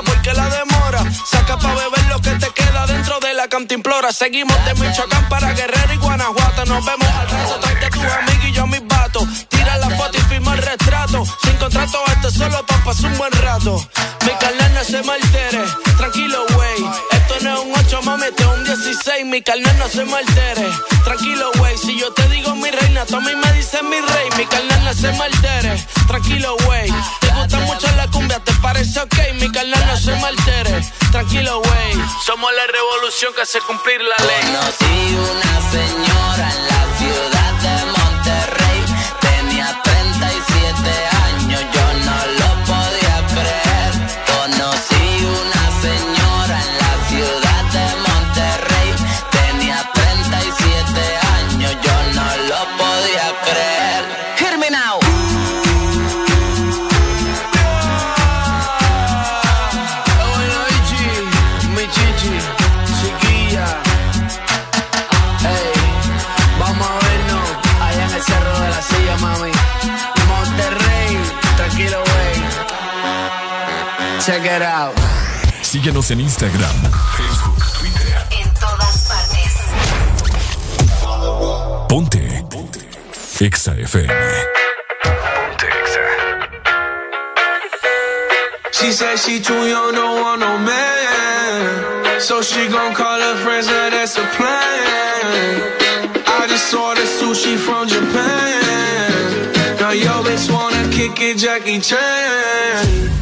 porque la demora. Saca pa' beber lo que te queda dentro de la cantimplora. Seguimos de Michoacán para Guerrero y Guanajuato. Nos vemos al rato, tráete a tu amigo y yo mis vatos. Tira la foto y firma el retrato. Sin contrato, esto es solo pa' pasar un buen rato. Mi carnal no se me altere. Tranquilo, güey. Esto no es un 8, mami, esto es un 16. rey, mi carnal no se me altere. Tranquilo, güey, si yo te digo mi reina, tú a mí me dices mi rey, mi carnal no se me altere. Tranquilo, güey, te gusta mucho la parece ok, mi carnal no se me altere. Tranquilo, güey, somos la revolución que hace cumplir la ley. Conocí una señora Síguenos en Instagram, Facebook, Twitter. En todas partes. Ponte. Ponte. Exa FM. She said she too young, don't want no man. So she gon' call her friends, now that's a plan. I just ordered sushi from Japan. Now yo bitch wanna kick it, Jackie Chan.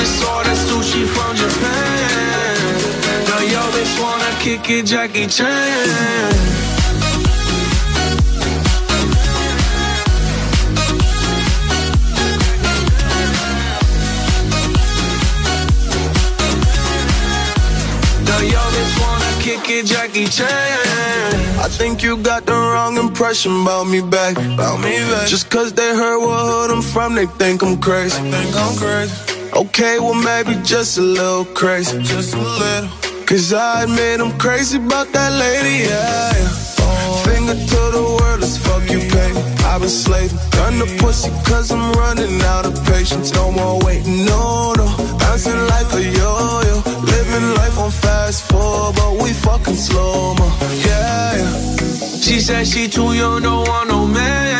Just ordered sushi from Japan. Now yo bitch wanna kick it, Jackie Chan. Now yo bitch wanna kick it, Jackie Chan. I think you got the wrong impression about me back. About me back. Just cause they heard what hood I'm from, they think I'm crazy. They think I'm crazy. Okay, well maybe just a little crazy. Just a little. Cause I admit I'm crazy about that lady, yeah. yeah. Finger to the world, as fuck you pay. I've been slaving, done the pussy cause I'm running out of patience. No more waiting, no, no. Bouncing like a yo-yo. Living life on fast forward, but we fucking slow mo. Yeah, yeah. She said she too young, don't want no man.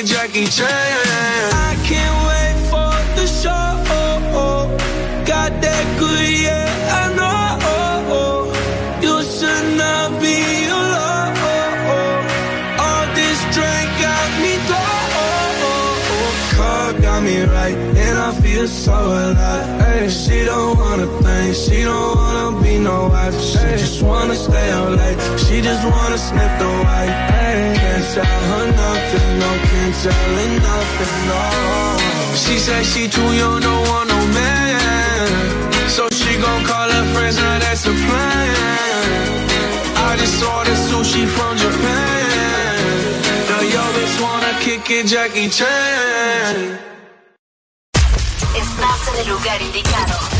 It, Jackie Chan. I can't wait for the show. Got that good, yeah, I know. You should not be alone. All this drink got me going. Car got me right, and I feel so alive. Hey, she don't wanna think, she don't wanna no wife. She just wanna stay out late. She just wanna sniff the white. Hey, can't tell her nothing, no, can't tell her nothing, no. She said she too young, don't want no man. So she gon' call her friends, now that's a plan. I just ordered sushi from Japan. Now yo bitch wanna kick it, Jackie Chan. Estás en el lugar indicado.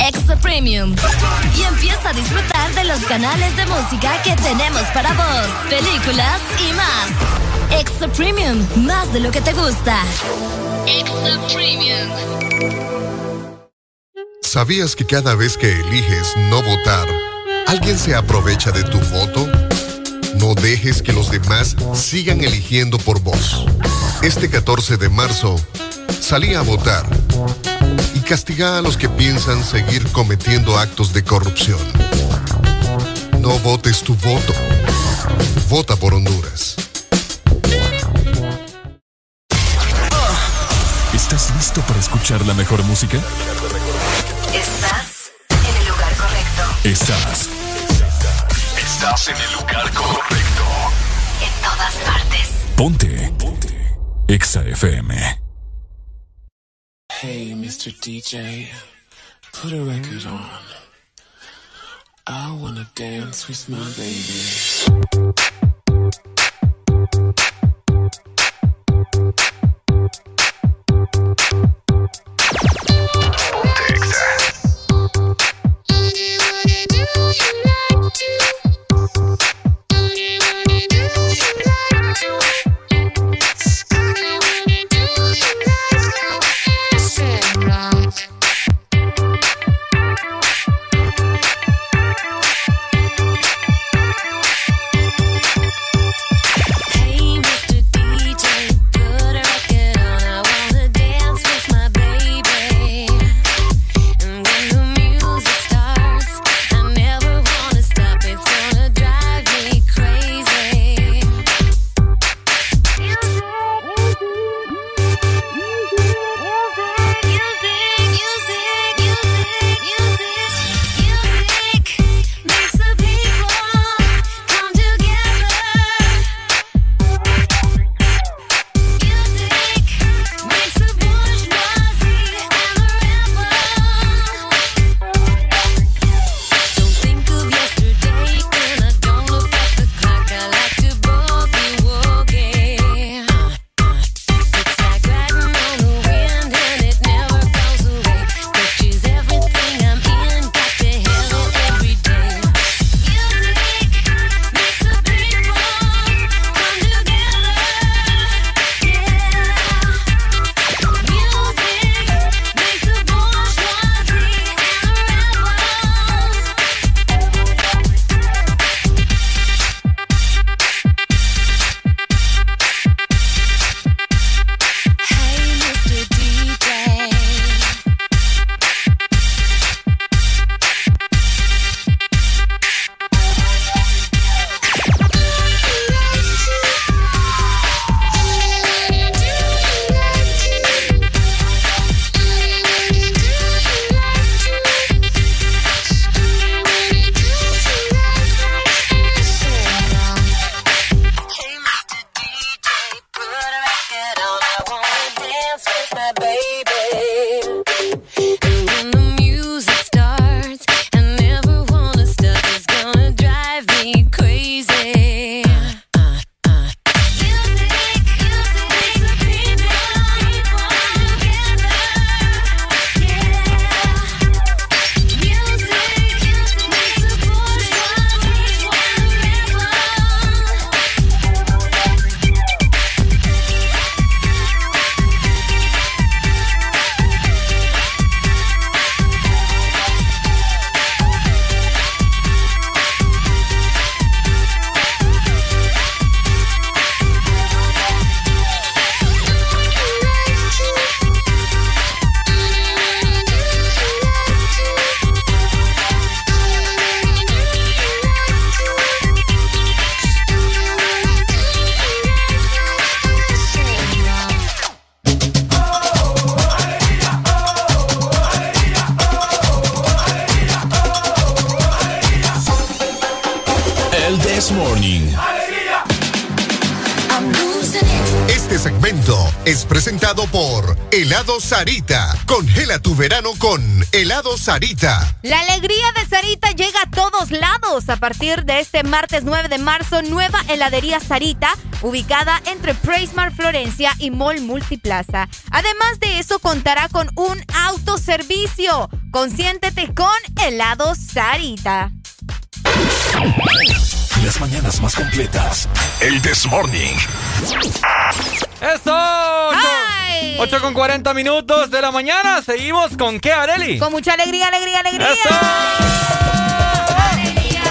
Extra Premium. Y empieza a disfrutar de los canales de música que tenemos para vos, películas y más. Extra Premium, más de lo que te gusta. Extra Premium. ¿Sabías que cada vez que eliges no votar, alguien se aprovecha de tu voto? No dejes que los demás sigan eligiendo por vos. Este 14 de marzo, salí a votar y castiga a los que piensan seguir cometiendo actos de corrupción. No votes tu voto. Vota por Honduras. ¿Estás listo para escuchar la mejor música? Estás en el lugar correcto. Estás. Estás en el lugar correcto. En todas partes. Ponte. Ponte. Exa FM. Hey, Mr. DJ, put a record on. I wanna dance with my baby. Sarita. Congela tu verano con Helado Sarita. La alegría de Sarita llega a todos lados. A partir de este martes 9 de marzo, nueva heladería Sarita, ubicada entre Praismar Florencia y Mall Multiplaza. Además de eso, contará con un autoservicio. Consiéntete con helado Sarita. Las mañanas más completas. El This Morning. ¡Eso! 8 con 40 minutos de la mañana. Seguimos con qué, Areli? Con mucha alegría, alegría, alegría. Alegría.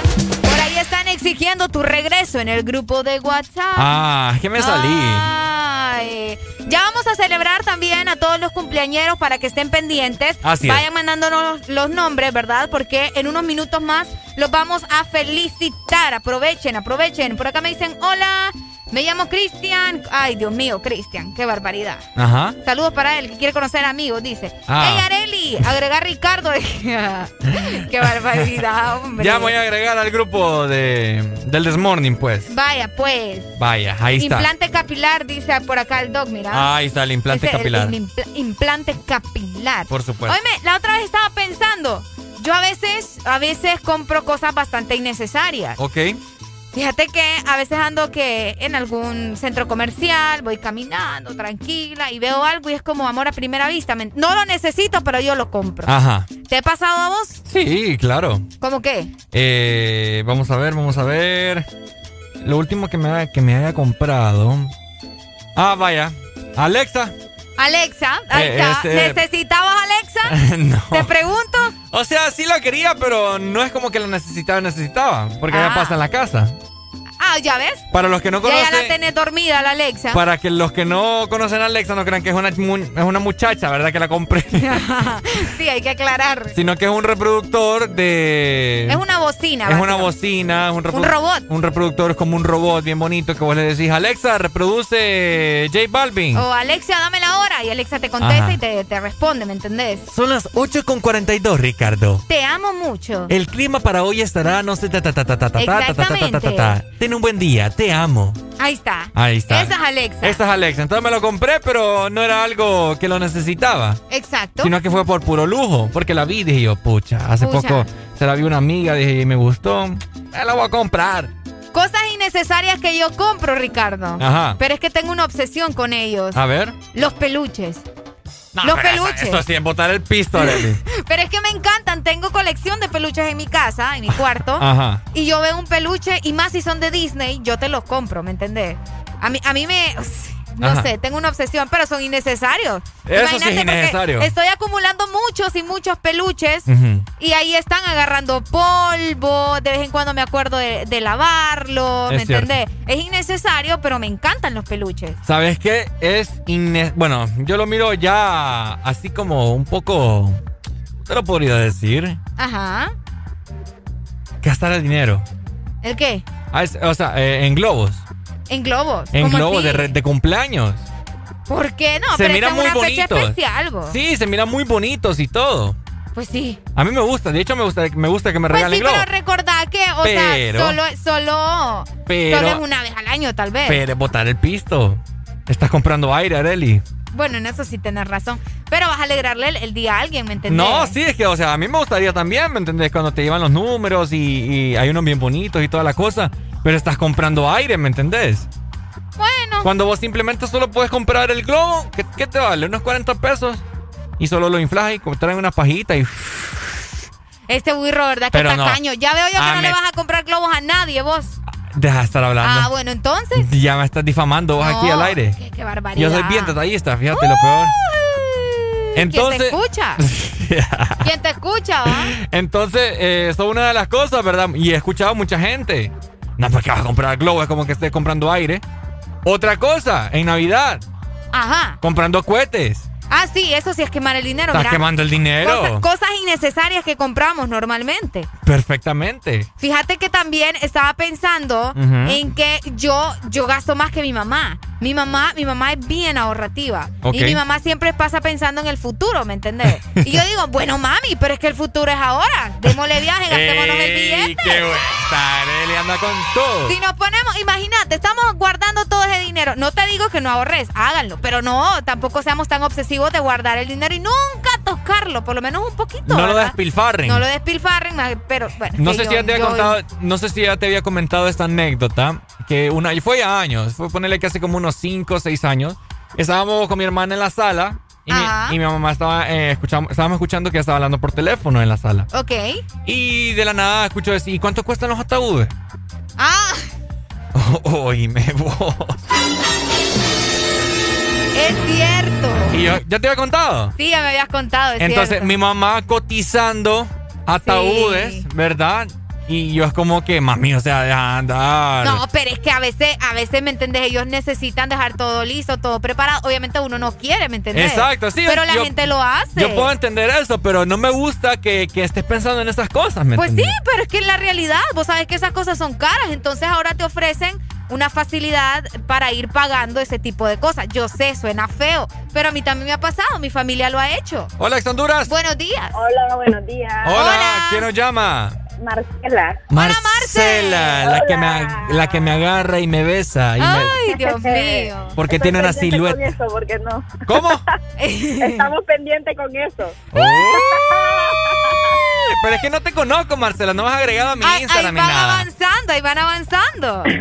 Por ahí están exigiendo tu regreso en el grupo de WhatsApp. Ah, que me salí. Ay. Ya vamos a celebrar también a todos los cumpleañeros para que estén pendientes. Así es. Vayan mandándonos los nombres, ¿verdad? Porque en unos minutos más los vamos a felicitar. Aprovechen, aprovechen. Por acá me dicen, hola, me llamo Cristian. Ay, Dios mío, Cristian, qué barbaridad. Ajá. Saludos para él, que quiere conocer amigos, dice. Ah. Hey, Areli, agregar Ricardo. qué barbaridad, hombre. Ya voy a agregar al grupo de, del This Morning, pues. Vaya, pues. Vaya, ahí está. Implante capilar, dice por acá el doc, mira. Ahí está el implante Ese, capilar. el implante capilar. Por supuesto. Oíme, la otra vez estaba pensando. Yo a veces, a veces compro cosas bastante innecesarias. Ok. Fíjate que a veces ando que en algún centro comercial, voy caminando tranquila y veo algo y es como amor a primera vista. No lo necesito, pero yo lo compro. Ajá. ¿Te ha pasado a vos? Sí, claro. ¿Cómo qué? Eh, vamos a ver, vamos a ver. Lo último que me, que me haya comprado. Ah, vaya. Alexa. Alexa, ahí Eh, está. este- ¿Necesitabas Alexa? no. Te pregunto. O sea, sí la quería, pero no es como que la necesitaba, necesitaba. Porque ya Ah. pasa en la casa. Ah, ya ves. Para los que no Ya, ya la conocen. tenés dormida, la Alexa. Para que los que no conocen a Alexa no crean que es una, es una muchacha, ¿verdad? Que la compré. sí, hay que aclarar. Sino que es un reproductor de. Es una bocina. Es una bocina, es un, Un robot. Un reproductor es como un robot bien bonito que vos le decís, Alexa, reproduce J Balvin. O Alexa, dame la hora. Y Alexa te contesta Ajá. y te, te responde, ¿me entendés? Son las 8.42, Ricardo. Te amo mucho. El clima para hoy estará, no sé, ta ta ta ta ta ta ta ta ta ta ta ta un buen día, te amo. Ahí está. Ahí está. Esa es Alexa. Esta es Alexa. Entonces me lo compré, pero no era algo que lo necesitaba. Exacto. Sino que fue por puro lujo. Porque la vi, dije yo, pucha, hace Pucha. poco se la vi una amiga, dije, y me gustó. Me la voy a comprar. Cosas innecesarias que yo compro, Ricardo. Ajá. Pero es que tengo una obsesión con ellos. A ver. Los peluches. No, Los pero eso- peluches. Esto sí es botar el pisto. Pero es que me encantan. Tengo colección de peluches en mi casa, en mi cuarto. Ajá. Y yo veo un peluche, y más si son de Disney, yo te los compro, ¿me entendés? A mí, a mí me. No Ajá. sé, tengo una obsesión, pero son innecesarios. Eso sí es Imagínate, innecesario. Estoy acumulando muchos y muchos peluches. Y ahí están agarrando polvo. De vez en cuando me acuerdo de, de lavarlo. ¿Me entendés? Es innecesario, pero me encantan los peluches. ¿Sabes qué? Es inne- Bueno, yo lo miro ya así como un poco. Te lo podría decir. Ajá. Gastar el dinero. ¿El qué? Ah, es- o sea, eh, en globos. En globos. En ¿Cómo globos así? de, de cumpleaños. ¿Por qué no? se pero esta muy especial, algo. Sí, se miran muy bonitos y todo. Pues sí. A mí me gusta. De hecho, me gusta, me gusta que me Pues regalen sí, pero globos. recordad que, o Pero- sea, solo, solo, Pero- solo es una vez al año, tal vez. Pero botar el pisto. Estás comprando aire, Areli. Bueno, en eso sí tenés razón. Pero vas a alegrarle el, el día a alguien, ¿me entendés? No, sí, es que, o sea, a mí me gustaría también, ¿me entendés? Cuando te llevan los números y, y hay unos bien bonitos y toda la cosa. Pero estás comprando aire, ¿me entendés? Bueno. Cuando vos simplemente solo puedes comprar el globo, ¿qué, qué te vale? Unos 40 pesos. Y solo lo inflas y traen una pajita y... Este burro, ¿verdad? Que está no. Ya veo yo que Ah, no le vas a comprar globos a nadie, vos. Deja de estar hablando. Ah, bueno, entonces. Ya me estás difamando vos aquí al aire. Qué, qué barbaridad. Yo soy bien detallista, fíjate lo peor. Entonces, ¿Quién te escucha? ¿Quién te escucha, va? entonces, eh, eso es una de las cosas, ¿verdad? Y he escuchado a mucha gente. No, porque vas a comprar globo, es como que estés comprando aire. Otra cosa, en Navidad, Ajá. comprando cohetes. Ah, sí, eso sí es quemar el dinero. Estás quemando el dinero. Cosas, cosas innecesarias que compramos normalmente. Perfectamente. Fíjate que también estaba pensando en que yo, yo gasto más que mi mamá. Mi mamá, mi mamá es bien ahorrativa. Y mi mamá siempre pasa pensando en el futuro, ¿me entendés? Y yo digo, bueno, mami, pero es que el futuro es ahora. Démosle viaje, gastémonos el ¡Ey, billete. qué! Arely anda con todo. Si nos ponemos, imagínate, estamos guardando todo ese dinero. No te digo que no ahorres, háganlo, pero no, tampoco seamos tan obsesivos de guardar el dinero y nunca tocarlo, por lo menos un poquito. No lo ¿verdad? despilfarren. No lo despilfarren, pero bueno. No sé yo- si ya te había contado, no sé si ya te había comentado esta anécdota, que una, y fue ya años, fue ponerle que hace como unos 5 o 6 años, estábamos con mi hermana en la sala y, mi, y mi mamá estaba, eh, escuchamos, estábamos escuchando que estaba hablando por teléfono en la sala. Ok. Y de la nada escucho decir, ¿y cuánto cuestan los ataúdes? Ah, Oíme vos. Es cierto. Y yo, ¿ya te había contado? Sí, ya me habías contado, es Entonces, cierto. mi mamá cotizando ataúdes, ¿verdad? Y yo es como que, mami, o sea, deja de andar. No, pero es que a veces, a veces, ¿me entendés? Ellos necesitan dejar todo listo, todo preparado. Obviamente uno no quiere, ¿me entendés? Exacto, sí. Pero la yo- gente lo hace. Yo puedo entender eso, pero no me gusta que, que estés pensando en esas cosas, ¿me Pues sí, pero es que en la realidad, vos sabes que esas cosas son caras, entonces ahora te ofrecen una facilidad para ir pagando ese tipo de cosas. Yo sé, suena feo, pero a mí también me ha pasado, mi familia lo ha hecho. Hola, ex Honduras. Buenos días. Hola, buenos días. Hola, ¿quién nos llama? Marcela. Marcela, la que, me, la que me agarra y me besa. y me- Ay, Dios mío. porque Estoy tiene una silueta. Con eso, porque no. ¿Cómo? Estamos pendientes con eso. Pero es que no te conozco, Marcela. No me has agregado a mi Ay, ahí Instagram ni van nada. avanzando, ahí van avanzando.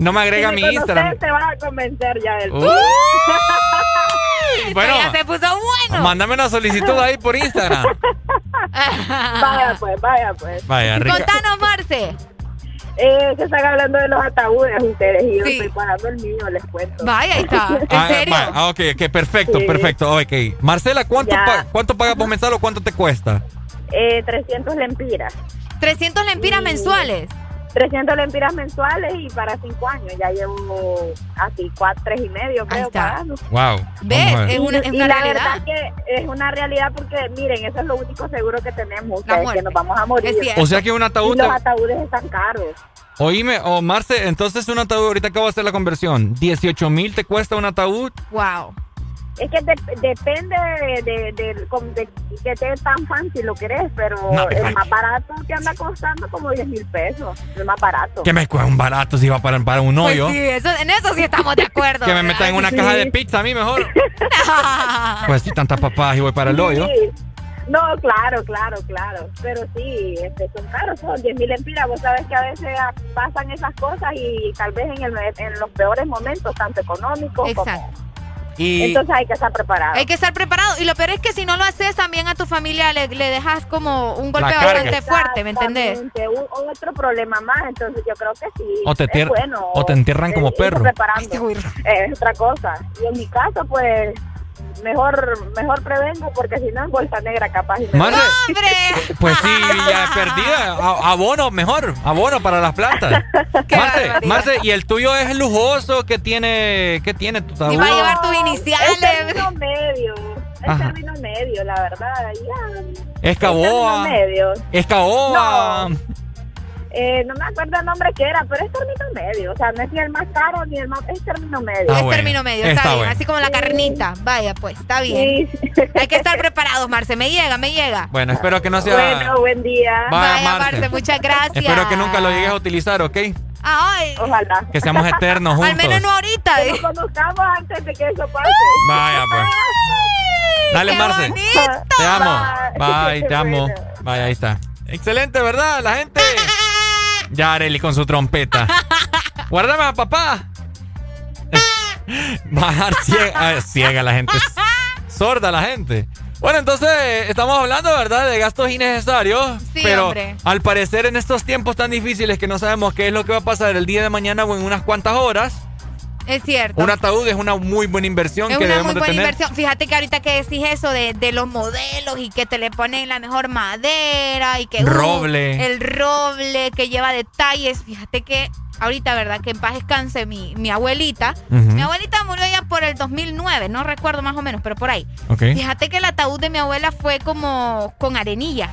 No me agrega a mi Instagram. te vas a convencer ya del Uy. Bueno, ya se puso bueno. mándame una solicitud ahí por Instagram. Vaya pues, vaya pues. Vaya, rica. Contanos, Marce. Eh, que están hablando de los ataúdes ustedes y yo estoy pagando el mío, les cuento. Vaya, ahí está. ¿En Ah, serio? ah, ok, ok, perfecto, Sí. perfecto. Ok. Marcela, ¿cuánto, pa- ¿cuánto pagas por mensual o cuánto te cuesta? Eh, 300 lempiras. 300 lempiras Y- mensuales. 300 lempiras mensuales y para 5 años. Ya llevo así 4, 3 y medio, creo, pagando. Wow. ¿Ves? Es una, es y una la realidad. verdad que es una realidad porque, miren, eso es lo único seguro que tenemos, ustedes, que nos vamos a morir. O sea que un ataúd Y los ataúdes están caros. Oíme, o Marce, entonces un ataúd, ahorita acabo de hacer la conversión. 18 mil te cuesta un ataúd. Wow. Es que de- depende de, de, de- com- de que esté tan fancy lo querés, pero No, el más barato te anda costando como 10 mil pesos. El más barato. Que me cuesta un barato si va para, para un Pues hoyo. sí, eso, en eso sí estamos de acuerdo. que me metan en una caja de pizza a mí mejor. Pues si tantas papas y voy para el hoyo. Sí. No, claro, claro, claro. Pero sí, este, son caros, son 10 mil empiras. Vos sabes que a veces pasan esas cosas y tal vez en, el, en los peores momentos, tanto económicos como... Y Entonces hay que estar preparado. Hay que estar preparado. Y lo peor es que si no lo haces, también a tu familia le, le dejas como un golpe bastante fuerte, ¿me entendés? Un- otro problema más, entonces yo creo que sí. O te es bueno, o te entierran como eh, irse perro. preparando. Es otra cosa. Y en mi caso, pues, mejor mejor prevengo porque si no en bolsa negra capaz. Y me Marce, voy. Pues sí, ya perdida. A- abono, mejor. Abono para las plantas. Marce, Marce, ¿y el tuyo es lujoso? ¿Qué tiene, qué tiene tu ataúd? Y va a llevar tus iniciales. Es término medio. Es término medio, la verdad. Ya. Es caoba. Es medio. Es. Eh, no me acuerdo el nombre que era, pero es término medio. O sea, no es ni el más caro ni el más. Es término medio. Ah, es bueno. término medio, Está está, bien. bueno. Así como la carnita. Vaya, pues, está bien. Hay que estar preparados, Marce. Me llega, me llega. Bueno, espero que no sea. Bueno, buen día. Vaya, Vaya, Marce. Marce, muchas gracias. Espero que nunca lo llegues a utilizar, ¿ok? Ay. Ojalá. Que seamos eternos juntos. Al menos no ahorita. Que nos conozcamos antes de que eso pase. Vaya, pues. Dale, ¡Qué Marce. bonito! Te amo. Bye. Bye, te amo. Vaya, ahí está. Excelente, ¿verdad? La gente. Ya, Areli con su trompeta. Guárdame a papá. Bajar ciega, ciega la gente. Sorda la gente. Bueno, entonces estamos hablando, ¿verdad? De gastos innecesarios. Sí, pero hombre. al parecer en estos tiempos tan difíciles que no sabemos qué es lo que va a pasar el día de mañana o en unas cuantas horas, Es cierto. un ataúd es una muy buena inversión Es que una debemos muy de buena tener. inversión. Fíjate que ahorita que decís eso de, de los modelos y que te le ponen la mejor madera y que... uh, Roble. el roble que lleva detalles. Fíjate que ahorita, ¿verdad? Que en paz descanse mi, mi abuelita. Mi abuelita murió ya por el 2009, no recuerdo más o menos, pero por ahí. Ok. Fíjate que el ataúd de mi abuela fue como con arenilla.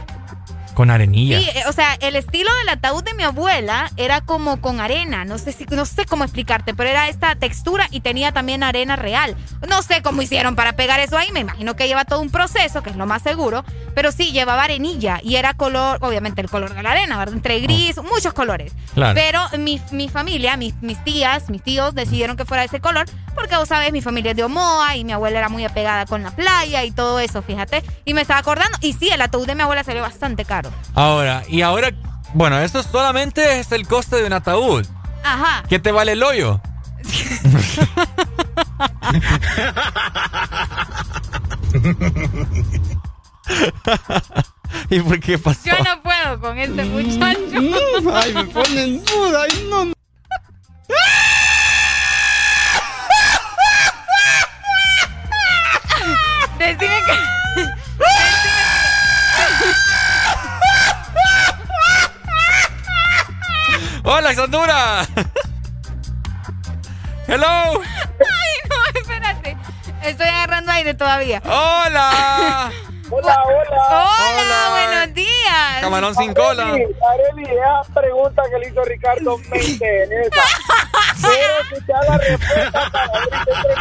Con arenilla. Sí, eh, o sea, el estilo del ataúd de mi abuela era como con arena. No sé si, no sé cómo explicarte, pero era esta textura y tenía también arena real. No sé cómo hicieron para pegar eso ahí. Me imagino que lleva todo un proceso, que es lo más seguro. Pero sí, llevaba arenilla y era color, obviamente el color de la arena, ¿verdad? Entre gris, muchos colores. Claro. Pero mi, mi familia, mis, mis tías, mis tíos decidieron que fuera ese color porque vos sabes, mi familia es de Omoa y mi abuela era muy apegada con la playa y todo eso, fíjate. Y me estaba acordando, y sí, el ataúd de mi abuela salió bastante caro. Ahora, y ahora, bueno, esto solamente es el coste de un ataúd. Ajá. ¿Qué te vale el hoyo? ¿Y por qué pasó? Yo no puedo con este muchacho. Mm, Ay, me pone en duda. Ay, no. Decime que. ¡Hola, Sandura! ¡Hello! Ay, no, espérate. Estoy agarrando aire todavía. ¡Hola! Hola, hola. Hola, buenos días. Camarón sin cola. Areli, esa pregunta que le hizo Ricardo mente en esa. Quiero escuchar la respuesta para ver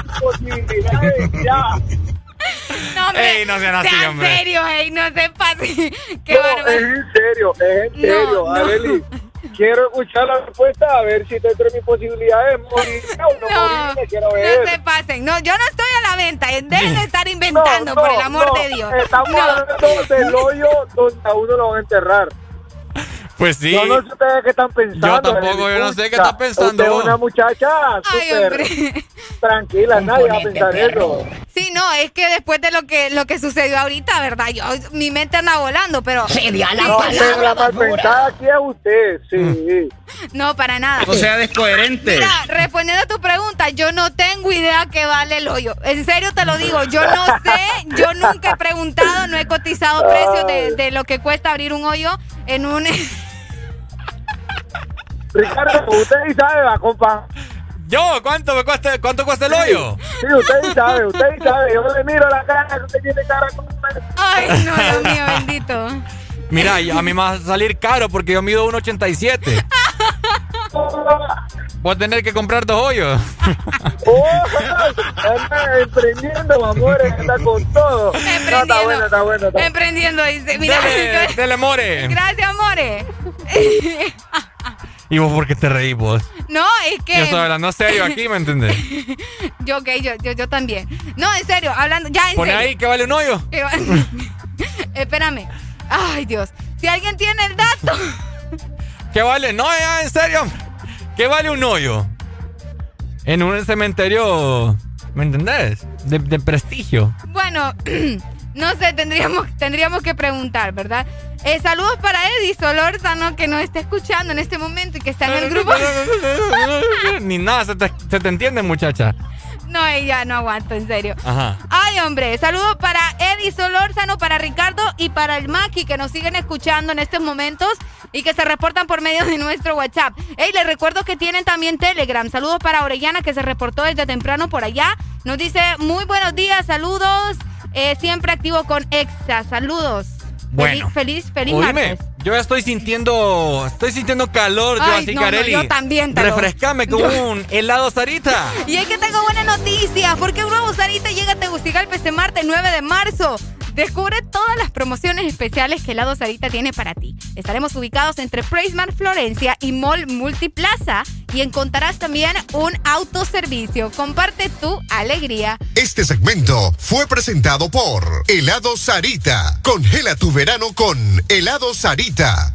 tengo posibilidades ya. No, hombre. Ey, no sean así, sea hombre. serio, ey, no se pase. Qué No, bárbaro. es en serio, es en serio, no. Areli. Quiero escuchar la respuesta a ver si dentro de mis posibilidades morir o no, No, morirme, quiero no ver. se pasen. No, yo no estoy a la venta. Dejen de estar inventando, No, por no, el amor no, de Dios. Estamos No. hablando del hoyo donde a uno lo van a enterrar. Pues sí. Yo no sé ustedes qué están pensando. Yo tampoco, yo no sé qué están pensando Usted es una muchacha Ay, súper hombre. tranquila, nadie va a pensar eso. Sí, no, es que después de lo que lo que sucedió ahorita, ¿verdad? Yo, mi mente anda volando, pero. No, pero la mal pensada aquí es usted, sí. No, para nada. O sea, descoherente. Mira, respondiendo a tu pregunta, yo no tengo idea qué vale el hoyo. En serio te lo digo, yo no sé, yo nunca he preguntado, no he cotizado precios de, de lo que cuesta abrir un hoyo en un... Ricardo, usted sí sabe, va, compa. ¿Yo? ¿Cuánto me cuesta, cuánto cuesta el hoyo? Sí, usted sí sabe, usted sí sabe. Yo le miro la cara, usted tiene cara como... Ay, no, Dios mío, bendito. Mira, a mí me va a salir caro porque yo mido 1.87. Voy a tener que comprar dos hoyos. Oh, anda emprendiendo, amores, anda con todo. No, está bueno, está bueno. Está... Emprendiendo, dice. Mira, Dele, dele, more. Gracias, amore. ¿Y vos por qué te reís vos? No, es que... Yo estoy hablando serio aquí, ¿me entendés? Yo, ok, yo, yo, yo también. No, en serio, hablando, ya en Pone serio. ahí que vale un hoyo. Espérame. Ay, Dios. Si alguien tiene el dato. ¿Qué vale? No, ya, en serio. ¿Qué vale un hoyo? En un cementerio, ¿me entendés? De, de prestigio. Bueno, no sé, tendríamos, tendríamos que preguntar, ¿verdad? Eh, saludos para Eddie Solórzano que nos está escuchando en este momento y que está en el grupo. Ni nada, se te, se te entiende, muchacha. No, ella no aguanto, en serio. Ajá. Ay, hombre, saludos para Eddie Solórzano, para Ricardo y para el Maki que nos siguen escuchando en estos momentos y que se reportan por medio de nuestro WhatsApp. Hey, les recuerdo que tienen también Telegram. Saludos para Orellana que se reportó desde temprano por allá. Nos dice muy buenos días, saludos. Eh, siempre activo con Exa. Saludos. Bueno. Feliz, feliz, feliz Oíme, martes. yo ya estoy sintiendo, estoy sintiendo calor, yo Ay, así, no, yo también, Talo. Refrescame con Yo- un helado Sarita. Y es que tengo buenas noticias, porque un nuevo Sarita llega a Tegucigalpa este martes 9 de marzo. Descubre todas las promociones especiales que Helado Sarita tiene para ti. Estaremos ubicados entre Praismar Florencia y Mall Multiplaza y encontrarás también un autoservicio. Comparte tu alegría. Este segmento fue presentado por Helado Sarita. Congela tu verano con Helado Sarita.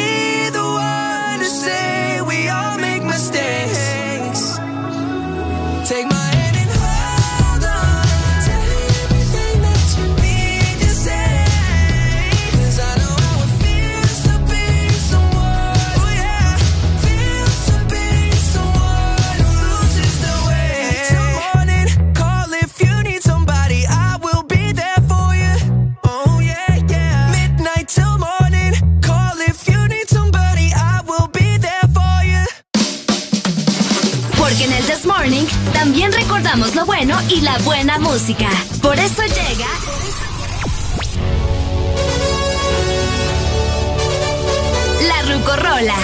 También recordamos lo bueno y la buena música. Por eso llega... La Rucorola.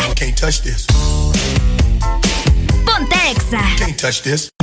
Ponte Exa. Can't touch this.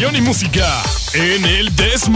y música en el This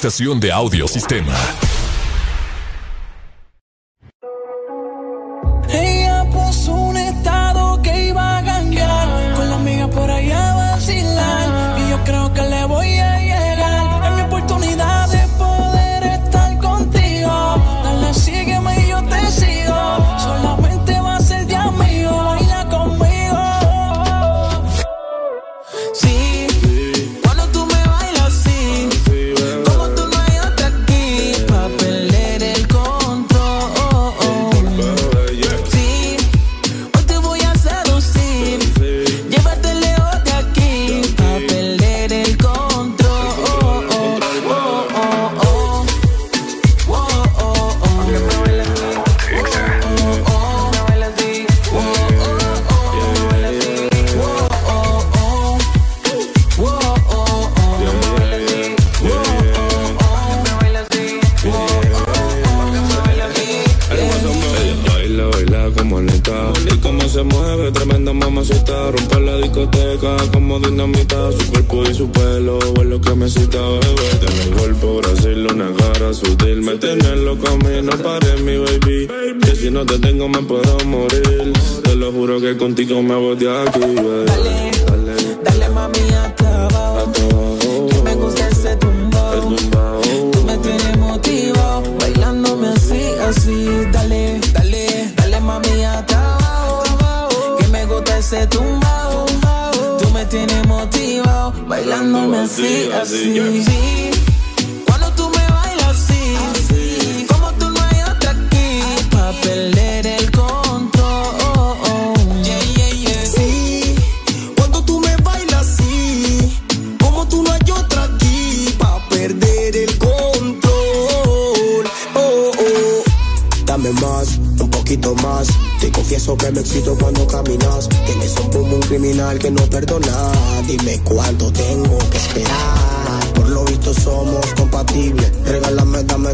estación de audio sistema.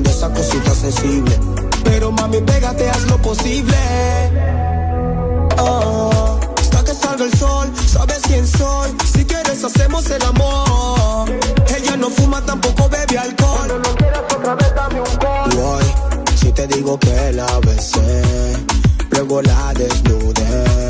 De esa cosita sensible. Pero mami, pégate, haz lo posible. Oh, hasta que salga el sol, sabes quién soy. Si quieres, hacemos el amor. Ella no fuma, tampoco bebe alcohol. Cuando no quieras otra vez, dame un si te digo que la besé, luego la desnudé.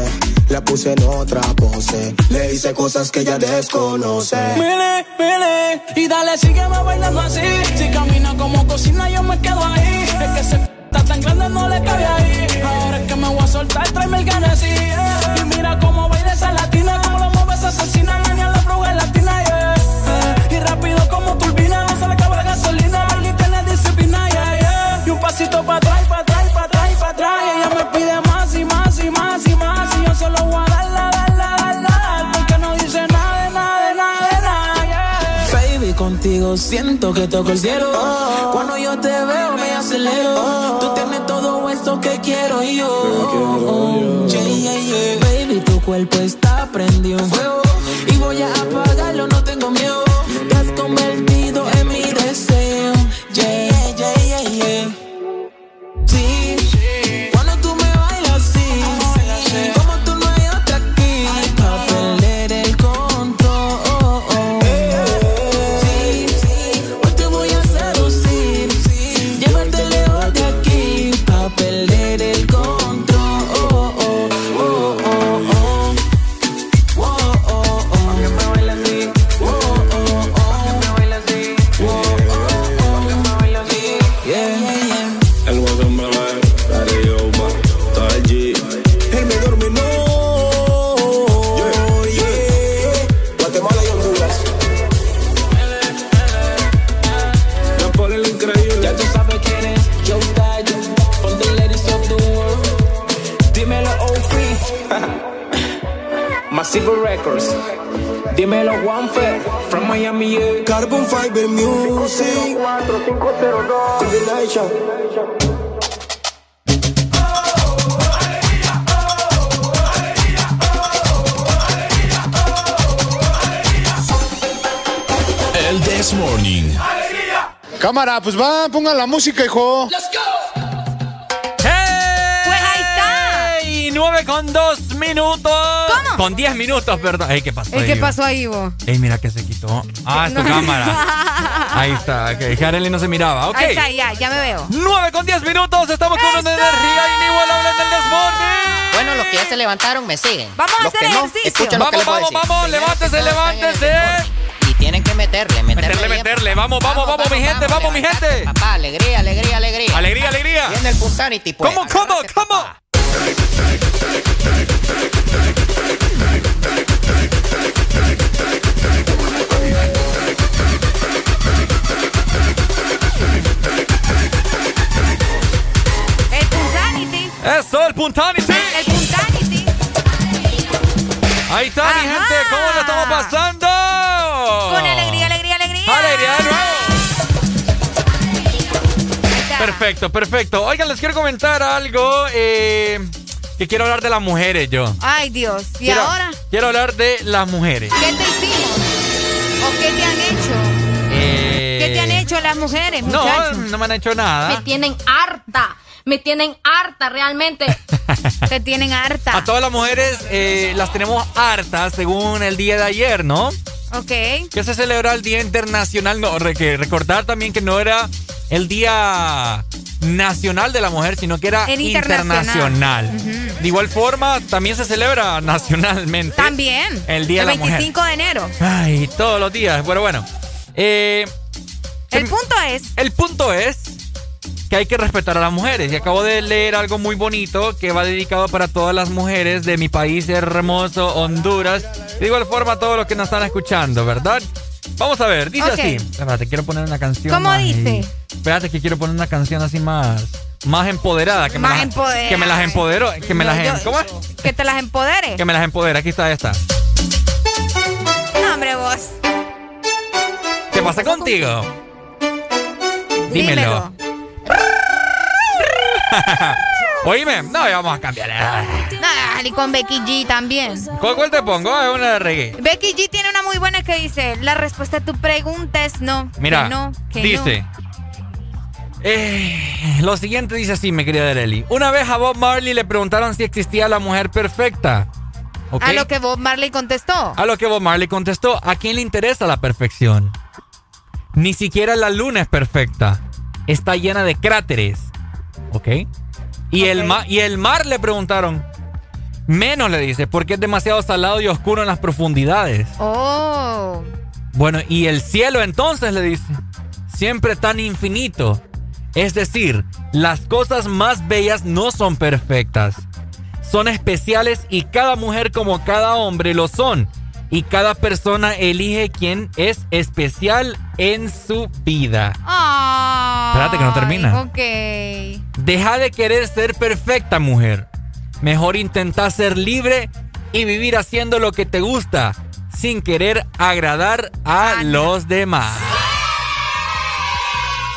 La puse en otra pose, le hice cosas que ella desconoce. Mire, mire, y dale, sígueme bailando así. Si camina como cocina, yo me quedo ahí. Es que ese está tan grande, no le cabe ahí. Ahora es que me voy a soltar, tráeme el ganesí. Y mira cómo baila esa latina, cómo lo mueve esa asesina. La niña la es latina, yeah. Y rápido como turbina, no se le acaba la gasolina. Y tiene disciplina, yeah, yeah. Y un pasito para atrás, para atrás, siento que toco el cielo. Cuando yo te veo, me acelero. Tú tienes todo eso que quiero yo. Yeah, yeah, yeah. Baby, tu cuerpo está prendido en fuego. Y voy a apagarlo, no tengo miedo. Juanfe, from Miami, yeah. Carbon Fiber Music. El This Morning. Cámara, pues va, pongan la música, hijo. Pues ahí está. ¡Ey! 9 con 2 minutos. ¿Cómo? Con 10 minutos, perdón. Ey, ¿qué pasó Ey, ahí, ¿Qué pasó ahí, vos? Ey, mira que se quitó. Ah, es tu cámara. Ahí está. Ok, que Arely no se miraba. Ok. Ahí está, ya, ya me veo. 9 con 10 minutos. Estamos con una energía inigualable en el desborde. Bueno, los que ya se levantaron me siguen. Vamos a los hacer que no, ejercicio. escuchen lo que Vamos, a vamos, vamos. Primero Levántese, levántese. Y tienen que meterle, meterle. Meterle, meterle. Vamos, vamos, vamos, mi gente. Vamos, mi gente. Papá, alegría, alegría, alegría. Alegría, alegría. Viene el Punsanity, pues. ¿Cómo, cómo, cómo? El Punsanity. Eso, el Puntanity. El Punsanity. Ahí está, mi gente. ¿Cómo lo estamos pasando? Con alegría. Perfecto, perfecto. Oigan, les quiero comentar algo. eh, que quiero hablar de las mujeres yo. Ay, Dios. ¿Y Quiero- ahora? Quiero hablar de las mujeres. ¿Qué te hicimos? ¿O qué te han hecho? Eh, ¿Qué te han hecho las mujeres, No, muchachos? no me han hecho nada. Me tienen harta. Me tienen harta realmente. Te tienen harta. A todas las mujeres eh, las tenemos hartas según el día de ayer, ¿no? Ok. Que se celebra el Día Internacional. No, que recordar también que no era el Día Nacional de la Mujer, sino que era El internacional. internacional. De igual forma, también se celebra nacionalmente. También. El Día de la Mujer. 25 de enero. Ay, todos los días. Bueno, bueno. Eh, El punto es. el punto es que hay que respetar a las mujeres. Y acabo de leer algo muy bonito que va dedicado para todas las mujeres de mi país hermoso, Honduras. De igual forma a todos los que nos están escuchando, ¿verdad? Vamos a ver, dice Ok. así. Espérate, quiero poner una canción. ¿Cómo más dice? Espérate que quiero poner una canción así más más empoderada, que Más me las, empoderada. que me las empodero, que me Yo- las em- yo- ¿cómo es? Que te las empodere. Que me las empodera. Aquí está esta. No, hombre, vos. ¿Qué pasa contigo? Dímelo. Oíme, no, ya vamos a cambiar. Dale, y con Becky G también. ¿Cuál, cuál te pongo? Ah, una de reggae. Becky G tiene una muy buena que dice, la respuesta a tu pregunta es no. Mira, que no, que dice. Eh, lo siguiente dice así, mi querida Arely. Una vez a Bob Marley le preguntaron si existía la mujer perfecta. A lo que Bob Marley contestó. A lo que Bob Marley contestó, ¿a quién le interesa la perfección? Ni siquiera la luna es perfecta. Está llena de cráteres. ¿Ok? Y, El, ma- y el mar le preguntaron. Menos le dice, porque es demasiado salado y oscuro en las profundidades. Oh. Bueno, y el cielo entonces le dice, siempre tan infinito. Es decir, las cosas más bellas no son perfectas. Son especiales y cada mujer como cada hombre lo son. Y cada persona elige quién es especial en su vida. Ay, Espérate que no termina. Ok. Deja de querer ser perfecta, mujer. Mejor intenta ser libre y vivir haciendo lo que te gusta, sin querer agradar a los demás.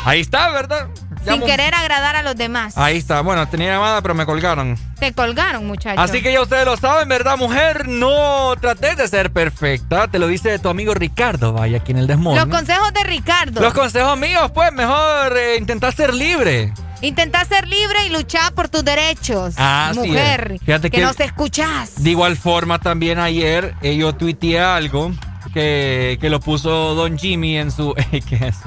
Ahí está, ¿verdad? Sin querer agradar a los demás. Ahí está. Bueno, tenía llamada, pero me colgaron. Te colgaron, muchachos. Así que ya ustedes lo saben, ¿verdad, mujer? No trates de ser perfecta. Te lo dice tu amigo Ricardo, vaya, aquí en el Desmorning. Los consejos de Ricardo. Los consejos míos, pues, mejor eh, intentar ser libre. Intenta ser libre y luchar por tus derechos. Así mujer. es. Fíjate que, que- nos escuchas. De igual forma, también ayer eh, yo tuiteé algo que, que lo puso Don Jimmy en su... ¿Qué es?